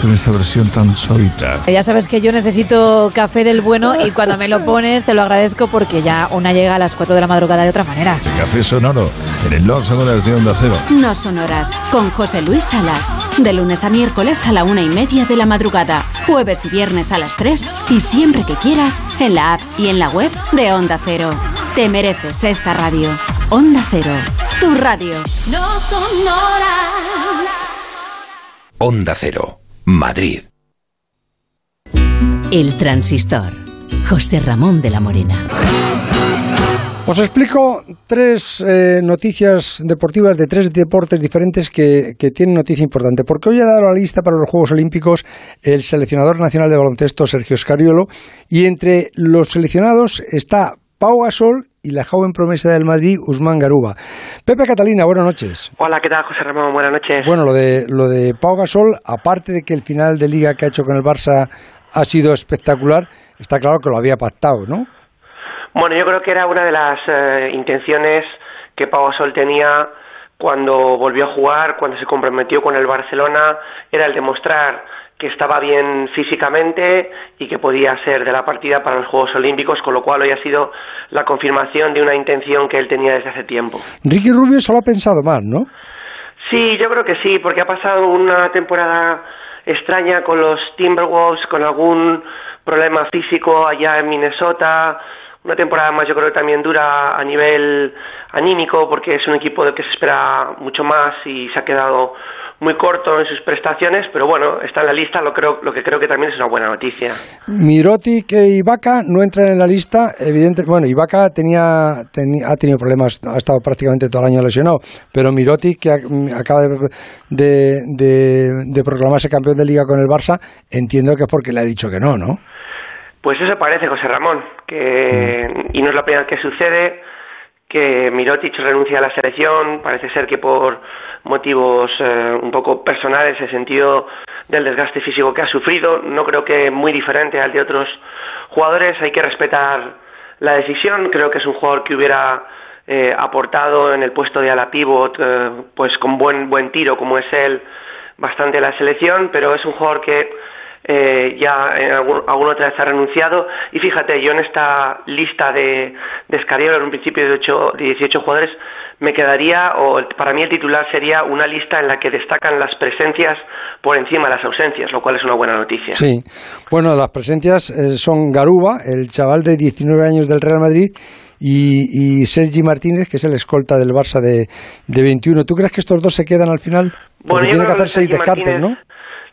con esta versión tan suavita?
Ya sabes que yo necesito café del bueno y cuando me lo pones te lo agradezco porque ya una llega a las 4 de la madrugada de otra manera.
Café sonoro en el No Sonoras de Onda Cero.
No Sonoras, con José Luis Salas. De lunes a miércoles a la una y media de la madrugada. Jueves y viernes a las 3 y siempre que quieras en la app y en la web de Onda Cero. Te mereces esta radio. Onda Cero, tu radio.
No sonoras.
Onda Cero, Madrid.
El transistor. José Ramón de la Morena.
Os explico tres eh, noticias deportivas de tres deportes diferentes que, que, tienen noticia importante. Porque hoy ha dado la lista para los Juegos Olímpicos el seleccionador nacional de baloncesto Sergio Scariolo y entre los seleccionados está Pau Gasol y la joven promesa del Madrid, Usman Garuba. Pepe Catalina, buenas noches.
Hola, ¿qué tal, José Ramón? Buenas noches.
Bueno, lo de, lo de Pau Gasol, aparte de que el final de liga que ha hecho con el Barça ha sido espectacular, está claro que lo había pactado, ¿no?
Bueno, yo creo que era una de las eh, intenciones que Pau Gasol tenía cuando volvió a jugar, cuando se comprometió con el Barcelona, era el demostrar que estaba bien físicamente y que podía ser de la partida para los Juegos Olímpicos, con lo cual hoy ha sido la confirmación de una intención que él tenía desde hace tiempo.
Ricky Rubio solo ha pensado más, ¿no?
Sí, yo creo que sí, porque ha pasado una temporada extraña con los Timberwolves, con algún problema físico allá en Minnesota, una temporada más yo creo que también dura a nivel anímico porque es un equipo del que se espera mucho más y se ha quedado muy corto en sus prestaciones, pero bueno, está en la lista, lo, creo, lo que creo que también es una buena noticia.
Mirotic e Ibaka no entran en la lista, evidente, bueno, Ibaka tenía, tenía, ha tenido problemas, ha estado prácticamente todo el año lesionado, pero Mirotic, que acaba de, de, de proclamarse campeón de liga con el Barça, entiendo que es porque le ha dicho que no, ¿no?
Pues eso parece, José Ramón, que, y no es la primera vez que sucede, que Mirotic renuncia a la selección, parece ser que por motivos eh, un poco personales, el sentido del desgaste físico que ha sufrido, no creo que muy diferente al de otros jugadores, hay que respetar la decisión, creo que es un jugador que hubiera eh, aportado en el puesto de ala pivot, eh, pues con buen, buen tiro como es él, bastante la selección, pero es un jugador que eh, ya en algún, alguna otra vez ha renunciado. Y fíjate, yo en esta lista de, de en un principio de, 8, de 18 jugadores, me quedaría, o para mí el titular sería una lista en la que destacan las presencias por encima de las ausencias, lo cual es una buena noticia.
Sí, bueno, las presencias eh, son Garuba, el chaval de 19 años del Real Madrid, y, y, Sergi Martínez, que es el escolta del Barça de, de 21. ¿Tú crees que estos dos se quedan al final? Porque
bueno,
tiene que hacer seis descartes, ¿no?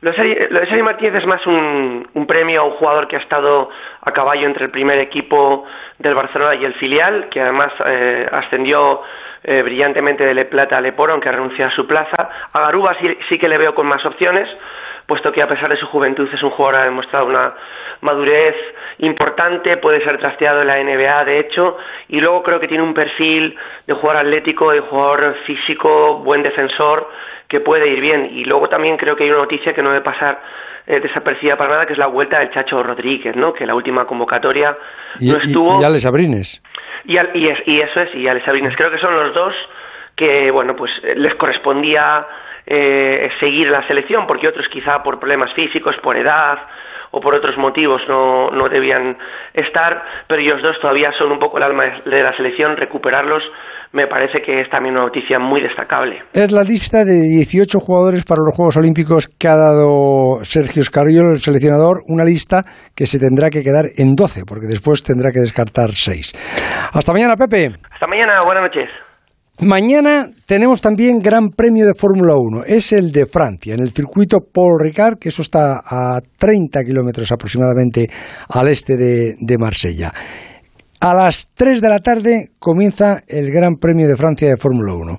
Lo de, lo Martínez es más un, un, premio a un jugador que ha estado a caballo entre el primer equipo del Barcelona y el filial, que además eh, ascendió eh, brillantemente de Le Plata a Leporo, aunque renuncia a su plaza. A Garuba sí, sí que le veo con más opciones, puesto que a pesar de su juventud es un jugador que ha demostrado una madurez importante, puede ser trasteado en la NBA de hecho, y luego creo que tiene un perfil de jugador atlético, de jugador físico, buen defensor, que puede ir bien. Y luego también creo que hay una noticia que no debe pasar eh, desapercibida para nada, que es la vuelta del Chacho Rodríguez, ¿no? que la última convocatoria
y,
no estuvo.
Y, y Alex Abrines.
Y, y, es, y eso es, y Alex Abrines. Creo que son los dos que, bueno, pues les correspondía eh, seguir la selección, porque otros quizá por problemas físicos, por edad o por otros motivos no, no debían estar, pero ellos dos todavía son un poco el alma de la selección, recuperarlos me parece que es también una noticia muy destacable.
Es la lista de 18 jugadores para los Juegos Olímpicos que ha dado Sergio Scariolo, el seleccionador, una lista que se tendrá que quedar en 12, porque después tendrá que descartar 6. Hasta mañana, Pepe.
Hasta mañana, buenas noches.
Mañana tenemos también Gran Premio de Fórmula 1. Es el de Francia, en el circuito Paul Ricard, que eso está a 30 kilómetros aproximadamente al este de, de Marsella. A las 3 de la tarde comienza el Gran Premio de Francia de Fórmula 1.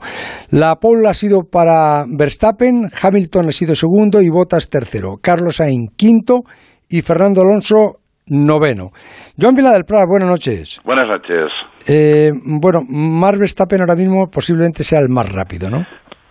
La pole ha sido para Verstappen, Hamilton ha sido segundo y Bottas tercero, Carlos Sainz quinto y Fernando Alonso noveno. Joan Vila del Prat, buenas noches.
Buenas noches.
Eh, bueno, Max Verstappen ahora mismo posiblemente sea el más rápido, ¿no?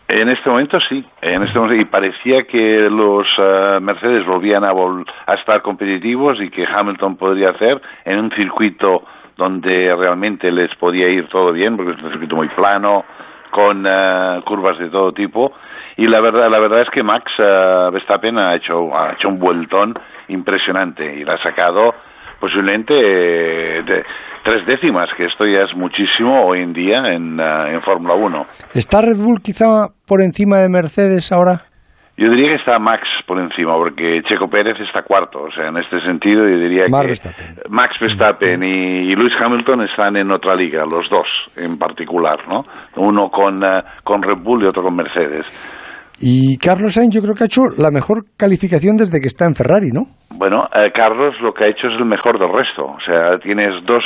En este momento sí, en este momento, y parecía que los uh, Mercedes volvían a, vol a estar competitivos y que Hamilton podría hacer en un circuito donde realmente les podía ir todo bien, porque es un circuito muy plano, con uh, curvas de todo tipo. Y la verdad, la verdad es que Max uh, Verstappen ha hecho, ha hecho un vueltón impresionante y la ha sacado posiblemente eh, de tres décimas, que esto ya es muchísimo hoy en día en, uh, en Fórmula 1.
¿Está Red Bull quizá por encima de Mercedes ahora?
Yo diría que está Max por encima, porque Checo Pérez está cuarto. O sea, en este sentido, yo diría que
Verstappen.
Max Verstappen y, y, Lewis Hamilton están en otra liga, los dos en particular, ¿no? Uno con, uh, con Red Bull y otro con Mercedes.
Y Carlos Sainz yo creo que ha hecho la mejor calificación desde que está en Ferrari, ¿no?
Bueno, eh, Carlos lo que ha hecho es el mejor del resto. O sea, tienes dos,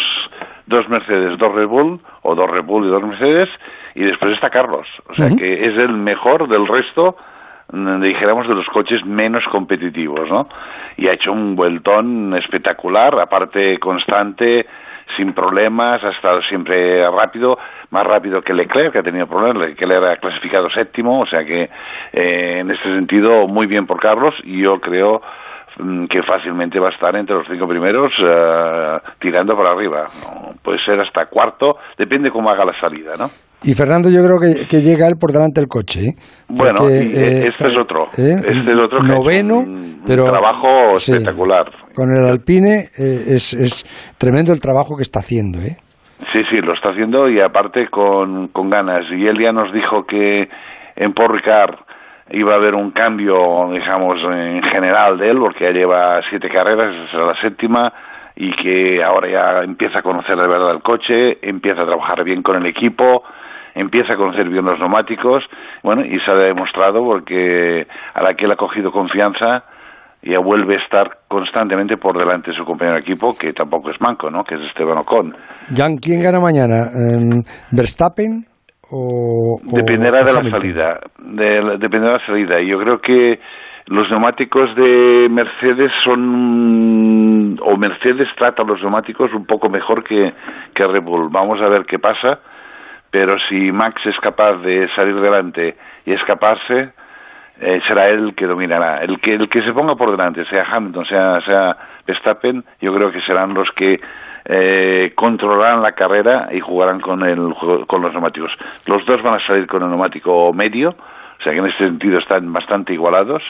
dos Mercedes, dos Red Bull, o dos Red Bull y dos Mercedes, y después está Carlos. O sea, uh -huh. que es el mejor del resto, dijéramos, de los coches menos competitivos, ¿no? Y ha hecho un vueltón espectacular, aparte constante, sin problemas, ha estado siempre rápido, más rápido que Leclerc, que ha tenido problemas, Leclerc era clasificado séptimo, o sea que eh, en este sentido muy bien por Carlos y yo creo que fácilmente va a estar entre los cinco primeros uh, tirando para arriba. ¿no? Puede ser hasta cuarto, depende cómo haga la salida, ¿no?
Y Fernando, yo creo que, que llega él por delante del coche. ¿eh?
Porque, bueno, eh, este es otro.
¿eh?
Este es otro
noveno,
un,
pero
un trabajo
sí,
espectacular.
Con el Alpine es, es tremendo el trabajo que está haciendo, ¿eh?
Sí, sí, lo está haciendo y aparte con, con ganas. Y él ya nos dijo que en Paul Ricard iba a haber un cambio, digamos, en general de él, porque ya lleva siete carreras, esa será la séptima, y que ahora ya empieza a conocer de verdad el coche, empieza a trabajar bien con el equipo, empieza a conocer bien los neumáticos, bueno, y se ha demostrado porque a la que él ha cogido confianza, ya vuelve a estar constantemente por delante de su compañero de equipo, que tampoco es manco, ¿no? Que es Esteban Ocon.
Jan, ¿quién gana mañana? ¿Eh, ¿Verstappen o,
Dependerá de la salida, de, dependerá de la salida. Yo creo que los neumáticos de Mercedes son, o Mercedes trata los neumáticos un poco mejor que, que Red Bull. Vamos a ver qué pasa, pero si Max es capaz de salir delante y escaparse, eh, será él que dominará. El que, el que se ponga por delante, sea Hamilton, sea, sea Verstappen, yo creo que serán los que eh, controlarán la carrera y jugarán con, el, con los neumáticos. Los dos van a salir con el neumático medio, o sea que en este sentido están bastante igualados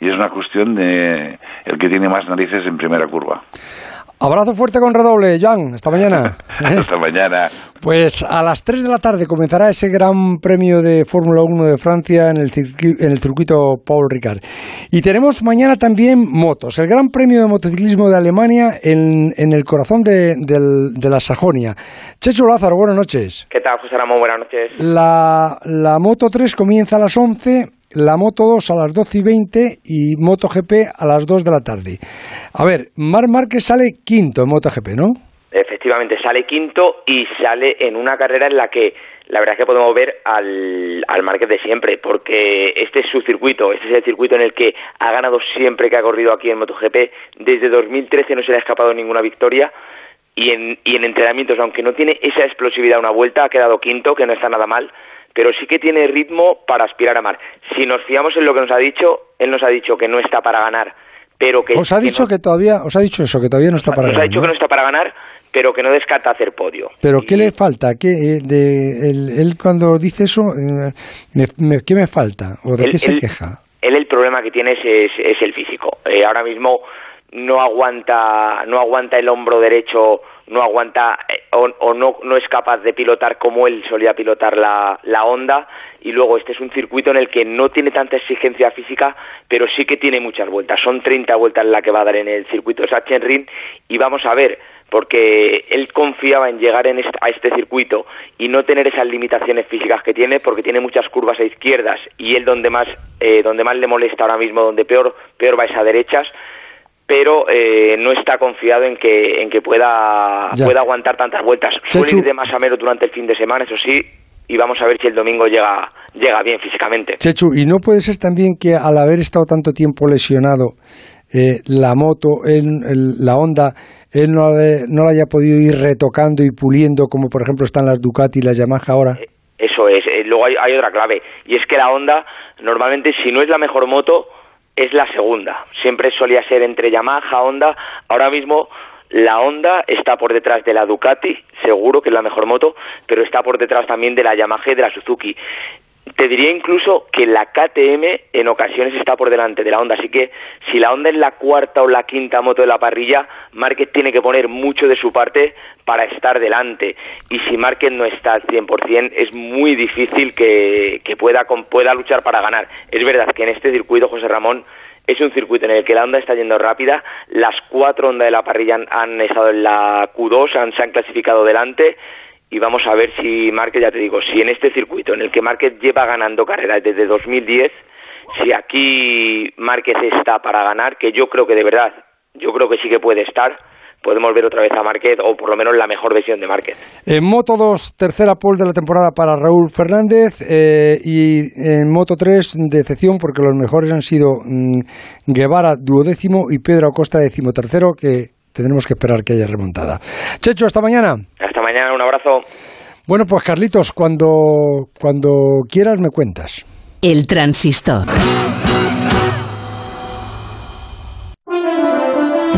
y es una cuestión de el que tiene más narices en primera curva.
Abrazo fuerte con redoble, Jan. Hasta mañana. [laughs]
Hasta mañana.
Pues a las 3 de la tarde comenzará ese gran premio de Fórmula 1 de Francia en el, en el circuito Paul Ricard. Y tenemos mañana también motos. El Gran Premio de Motociclismo de Alemania en, en el corazón de, de, de, la Sajonia. Checho Lázaro, buenas noches.
¿Qué tal, José Ramón? Buenas noches.
La, la Moto 3 comienza a las 11 la Moto 2 a las 12 y 20 y MotoGP a las 2 de la tarde. A ver, Mar Márquez sale quinto en MotoGP, ¿no?
Efectivamente, sale quinto y sale en una carrera en la que la verdad es que podemos ver al, al de siempre, porque este es su circuito, este es el circuito en el que ha ganado siempre que ha corrido aquí en MotoGP. Desde 2013 no se le ha escapado ninguna victoria y en, y en entrenamientos, aunque no tiene esa explosividad una vuelta, ha quedado quinto, que no está nada mal pero sí que tiene ritmo para aspirar a más. Si nos fiamos en lo que nos ha dicho, él nos ha dicho que no está para ganar, pero que...
Os ha dicho que, no, que todavía, os ha dicho eso, que todavía no está para
nos
ganar.
Nos ha dicho
¿no?
que no está para ganar, pero que no descarta hacer podio.
¿Pero y... qué le falta? ¿Qué, de, él, él, cuando dice eso, me, me, ¿qué me falta? ¿O de
él,
qué se queja?
Él el problema que tiene es, es, es el físico. Eh, ahora mismo no aguanta, no aguanta el hombro derecho no aguanta eh, o, no, no es capaz de pilotar como él solía pilotar la, la Honda y luego este es un circuito en el que no tiene tanta exigencia física pero sí que tiene muchas vueltas. Son 30 vueltas la que va a dar en el circuito Sachsenring y vamos a ver porque él confiaba en llegar en a este circuito y no tener esas limitaciones físicas que tiene, porque tiene muchas curvas a izquierdas y él donde más, eh, donde más le molesta ahora mismo, donde peor, peor va es a derechas, pero eh, no está confiado en que, en que pueda, pueda aguantar tantas vueltas. Suele ir de más a menos durante el fin de semana, eso sí, y vamos a ver si el domingo llega, llega bien físicamente.
Chechu, ¿y no puede ser también que al haber estado tanto tiempo lesionado, eh, la moto, en la Honda, él no, no la haya podido ir retocando y puliendo como por ejemplo están las Ducati y las Yamaha ahora? Eh,
eso es. Eh, luego hay, hay otra clave y es que la Honda normalmente si no es la mejor moto es la segunda. Siempre solía ser entre Yamaha, Honda. Ahora mismo la Honda está por detrás de la Ducati, seguro que es la mejor moto, pero está por detrás también de la Yamaha y de la Suzuki. Te diría incluso que la KTM en ocasiones está por delante de la Honda, así que si la Honda es la cuarta o la quinta moto de la parrilla, Márquez tiene que poner mucho de su parte para estar delante. Y si Márquez no está al 100%, es muy difícil que, pueda, pueda luchar para ganar. Es verdad que en este circuito, José Ramón, es un circuito en el que la Honda está yendo rápida, las cuatro Honda de la parrilla han, estado en la Q2, han, se han clasificado delante y vamos a ver si Márquez, ya te digo, si en este circuito en el que Márquez lleva ganando carreras desde 2010, si aquí Márquez está para ganar, que yo creo que de verdad, yo creo que sí que puede estar, podemos ver otra vez a Márquez o por lo menos la mejor versión de Márquez.
En Moto 2, tercera pole de la temporada para Raúl Fernández eh, y en Moto 3, decepción porque los mejores han sido mm, Guevara duodécimo y Pedro Acosta decimotercero que tendremos que esperar que haya remontada. Checho, hasta mañana.
Hasta mañana, un abrazo.
Bueno, pues Carlitos, cuando, cuando quieras me cuentas.
El transistor.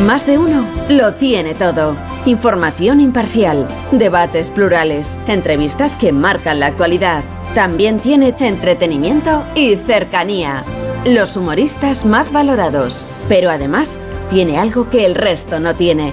Más de uno lo tiene todo. Información imparcial, debates plurales, entrevistas que marcan la actualidad. También tiene entretenimiento y cercanía. Los humoristas más valorados. Pero además tiene algo que el resto no tiene.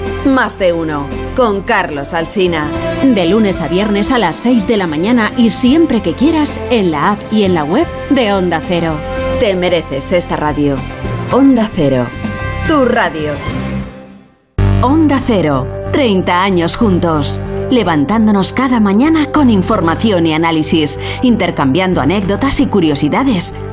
Más de uno, con Carlos Alsina.
De lunes a viernes a las 6 de la mañana y siempre que quieras en la app y en la web de Onda Cero.
Te mereces esta radio. Onda Cero, tu radio. Onda Cero, 30 años juntos levantándonos cada mañana con información y análisis, intercambiando anécdotas y curiosidades,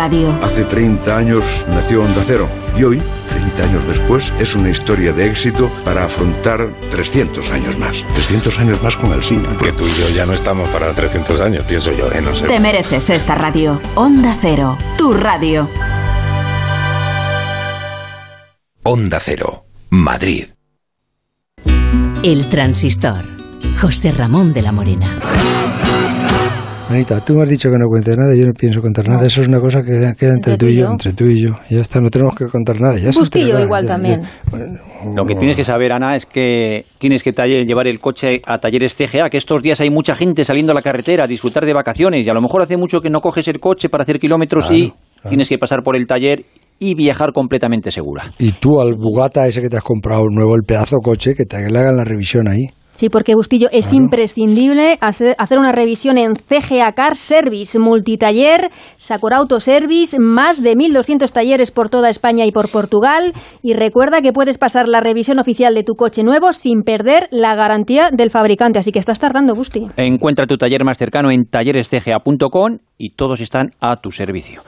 Hace 30 años nació Onda Cero y hoy, 30 años después, es una historia de éxito para afrontar 300 años más. 300 años más con el cine.
Que tú y yo ya no estamos para 300 años, pienso yo, ¿eh? No sé.
Te mereces esta radio. Onda Cero, tu radio.
Onda Cero, Madrid.
El transistor José Ramón de la Morena.
Anita, tú me has dicho que no cuentes nada, yo no pienso contar nada. Eso es una cosa que queda entre, tú y yo, entre tú y yo. Ya está, no tenemos que contar nada. Ya
Bustillo igual también.
Lo que tienes que saber, Ana, es que tienes que llevar el coche a talleres CGA, que estos días hay mucha gente saliendo a la carretera a disfrutar de vacaciones y a lo mejor hace mucho que no coges el coche para hacer kilómetros y tienes que pasar por el taller y viajar completamente segura.
Y tú al Bugata ese que te has comprado nuevo, el pedazo coche, que te le hagan la revisión ahí.
Sí, porque Bustillo es imprescindible hacer, una revisión en CGA Car Service, multitaller, Sakura Auto Service, más de 1.200 talleres por toda España y por Portugal. Y recuerda que puedes pasar la revisión oficial de tu coche nuevo sin perder la garantía del fabricante. Así que estás tardando, Busti.
Encuentra tu taller más cercano en tallerescga.com y todos están a tu servicio.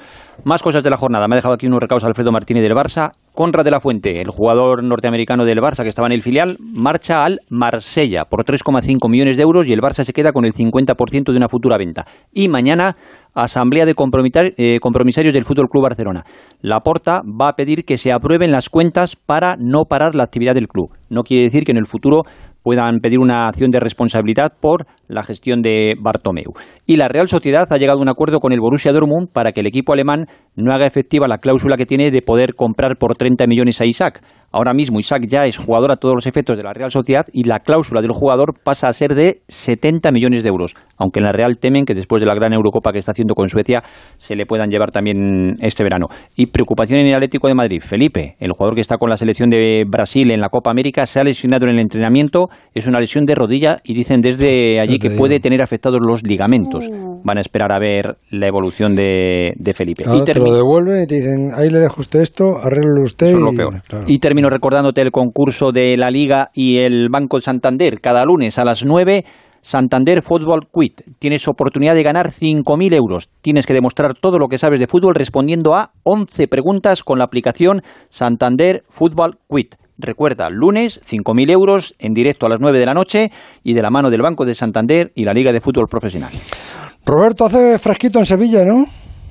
Más cosas de la jornada. Me ha dejado aquí unos recaos Alfredo Martínez del Barça. Conrad de la Fuente, el jugador norteamericano del Barça que estaba en el filial, marcha al Marsella por 3,5 millones de euros y el Barça se queda con el 50% de una futura venta. Y mañana, asamblea de eh, compromisarios del Fútbol Club Barcelona. La Porta va a pedir que se aprueben las cuentas para no parar la actividad del club. No quiere decir que en el futuro puedan pedir una acción de responsabilidad por la gestión de Bartomeu. Y la Real Sociedad ha llegado a un acuerdo con el Borussia Dortmund para que el equipo alemán no haga efectiva la cláusula que tiene de poder comprar por 30 millones a Isaac. Ahora mismo Isaac ya es jugador a todos los efectos de la Real Sociedad y la cláusula del jugador pasa a ser de 70 millones de euros, aunque en la Real temen que después de la gran Eurocopa que está haciendo con Suecia se le puedan llevar también este verano. Y preocupación en el Atlético de Madrid. Felipe, el jugador que está con la selección de Brasil en la Copa América, se ha lesionado en el entrenamiento, es una lesión de rodilla y dicen desde allí que puede tener afectados los ligamentos. Mm. Van a esperar a ver la evolución de, Felipe.
y te lo devuelven y te dicen, ahí le dejo usted esto, usted.
y, y recordándote el concurso de la Liga y el Banco de Santander. Cada lunes a las 9, Santander Football Quit. Tienes oportunidad de ganar 5.000 euros. Tienes que demostrar todo lo que sabes de fútbol respondiendo a 11 preguntas con la aplicación Santander Football Quit. Recuerda, lunes 5.000 euros en directo a las 9 de la noche y de la mano del Banco de Santander y la Liga de Fútbol Profesional.
Roberto, hace fresquito en Sevilla, ¿no?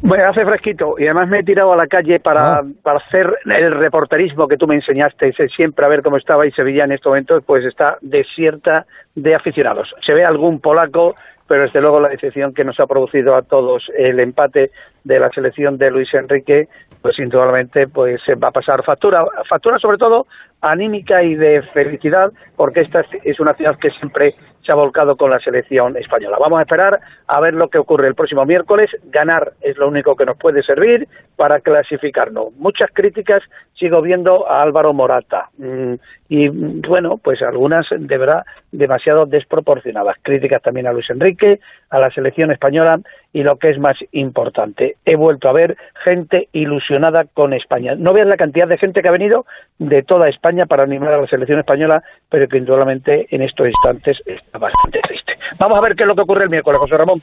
Bueno, hace fresquito y además me he tirado a la calle para, ah. para hacer el reporterismo que tú me enseñaste siempre a ver cómo estaba y Sevilla en estos momentos pues está desierta de aficionados. Se ve algún polaco, pero desde luego la decepción que nos ha producido a todos el empate de la selección de Luis Enrique, pues indudablemente pues va a pasar factura, factura sobre todo anímica y de felicidad, porque esta es una ciudad que siempre se ha volcado con la selección española. Vamos a esperar a ver lo que ocurre el próximo miércoles. Ganar es lo único que nos puede servir para clasificarnos. Muchas críticas sigo viendo a Álvaro Morata. Mm, y bueno, pues algunas de verdad demasiado desproporcionadas. Críticas también a Luis Enrique, a la selección española y lo que es más importante, he vuelto a ver gente ilusionada con España. No veas la cantidad de gente que ha venido de toda España para animar a la selección española, pero que indudablemente en estos instantes está bastante triste. Vamos a ver qué es lo que ocurre el miércoles, José Ramón.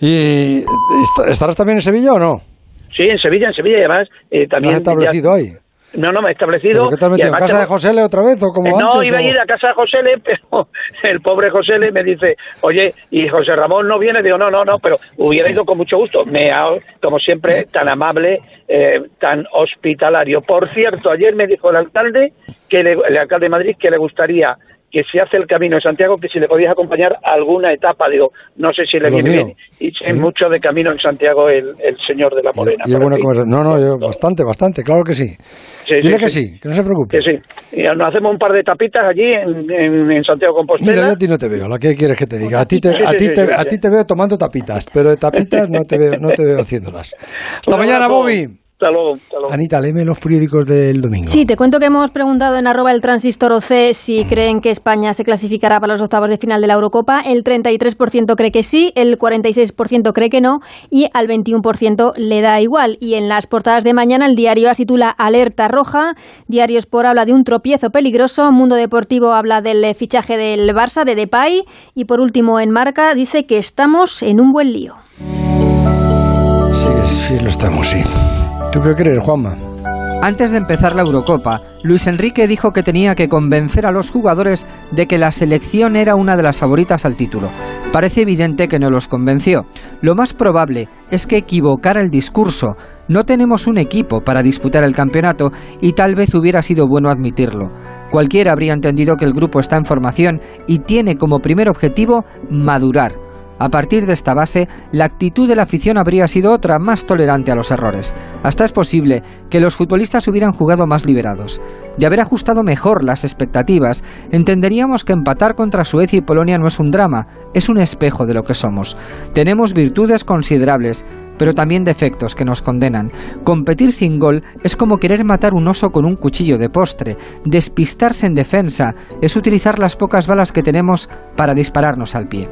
¿Y estarás también en Sevilla o no?
Sí, en Sevilla, en Sevilla y además eh, también...
establecido ahí?
No, no, me he establecido.
qué te has metido? ¿En casa de José Le otra vez o como
no,
antes?
No, iba a ir a casa de José Le, [laughs] pero el pobre José Le me dice, oye, ¿y José Ramón no viene? Digo, no, no, no, pero hubiera ido con mucho gusto. Me ha, como siempre, tan amable, eh, tan hospitalario. Por cierto, ayer me dijo el alcalde, que el alcalde de Madrid, que le gustaría que se hace el camino de Santiago, que si le podías acompañar alguna etapa, digo, no sé si le viene bien. Y es mucho de camino en Santiago el, señor de la Morena.
no, no, yo, bastante, bastante, claro que sí. Dile que sí, que no se preocupe.
Que sí. Y nos hacemos un par de tapitas allí en, en, Santiago Compostela.
Mira, yo a ti no te veo, ¿la que quieres que te diga? A ti te, a ti te, a ti te veo tomando tapitas, pero de tapitas no te veo, no te veo haciéndolas. Hasta mañana, Bobby. Anita, léeme los periódicos del domingo.
Sí, te cuento que hemos preguntado en arroba el transistor OC si creen que España se clasificará para los octavos de final de la Eurocopa. El 33% cree que sí, el 46% cree que no y al 21% le da igual. Y en las portadas de mañana el diario A titula Alerta Roja, Diario Sport habla de un tropiezo peligroso, Mundo Deportivo habla del fichaje del Barça, de Depay y por último en Marca dice que estamos en un buen lío.
Sí, sí lo estamos, sí.
Antes de empezar la Eurocopa, Luis Enrique dijo que tenía que convencer a los jugadores de que la selección era una de las favoritas al título. Parece evidente que no los convenció. Lo más probable es que equivocara el discurso. No tenemos un equipo para disputar el campeonato y tal vez hubiera sido bueno admitirlo. Cualquiera habría entendido que el grupo está en formación y tiene como primer objetivo madurar a partir de esta base, la actitud de la afición habría sido otra, más tolerante a los errores. Hasta es posible que los futbolistas hubieran jugado más liberados. De haber ajustado mejor las expectativas, entenderíamos que empatar contra Suecia y Polonia no es un drama, es un espejo de lo que somos. Tenemos virtudes considerables, pero también defectos que nos condenan. Competir sin gol es como querer matar un oso con un cuchillo de postre. Despistarse en defensa es utilizar las pocas balas que tenemos para dispararnos al pie.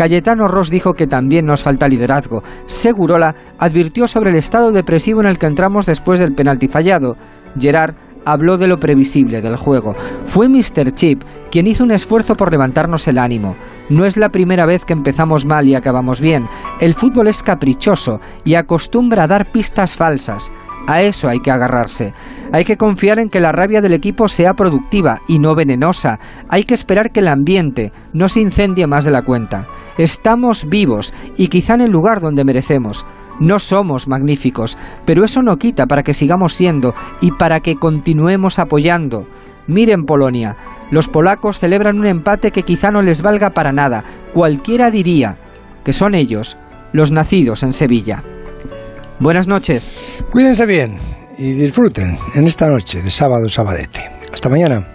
Cayetano Ross dijo que también nos falta liderazgo. Segurola advirtió sobre el estado depresivo en el que entramos después del penalti fallado. Gerard habló de lo previsible del juego. Fue Mr. Chip quien hizo un esfuerzo por levantarnos el ánimo. No es la primera vez que empezamos mal y acabamos bien. El fútbol es caprichoso y acostumbra a dar pistas falsas. A eso hay que agarrarse. Hay que confiar en que la rabia del equipo sea productiva y no venenosa. Hay que esperar que el ambiente no se incendie más de la cuenta. Estamos vivos y quizá en el lugar donde merecemos. No somos magníficos, pero eso no quita para que sigamos siendo y para que continuemos apoyando. Miren Polonia, los polacos celebran un empate que quizá no les valga para nada. Cualquiera diría que son ellos los nacidos en Sevilla. Buenas noches.
Cuídense bien y disfruten en esta noche de sábado sabadete. Hasta mañana.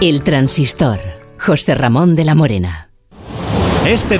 El transistor. José Ramón de la Morena.
Este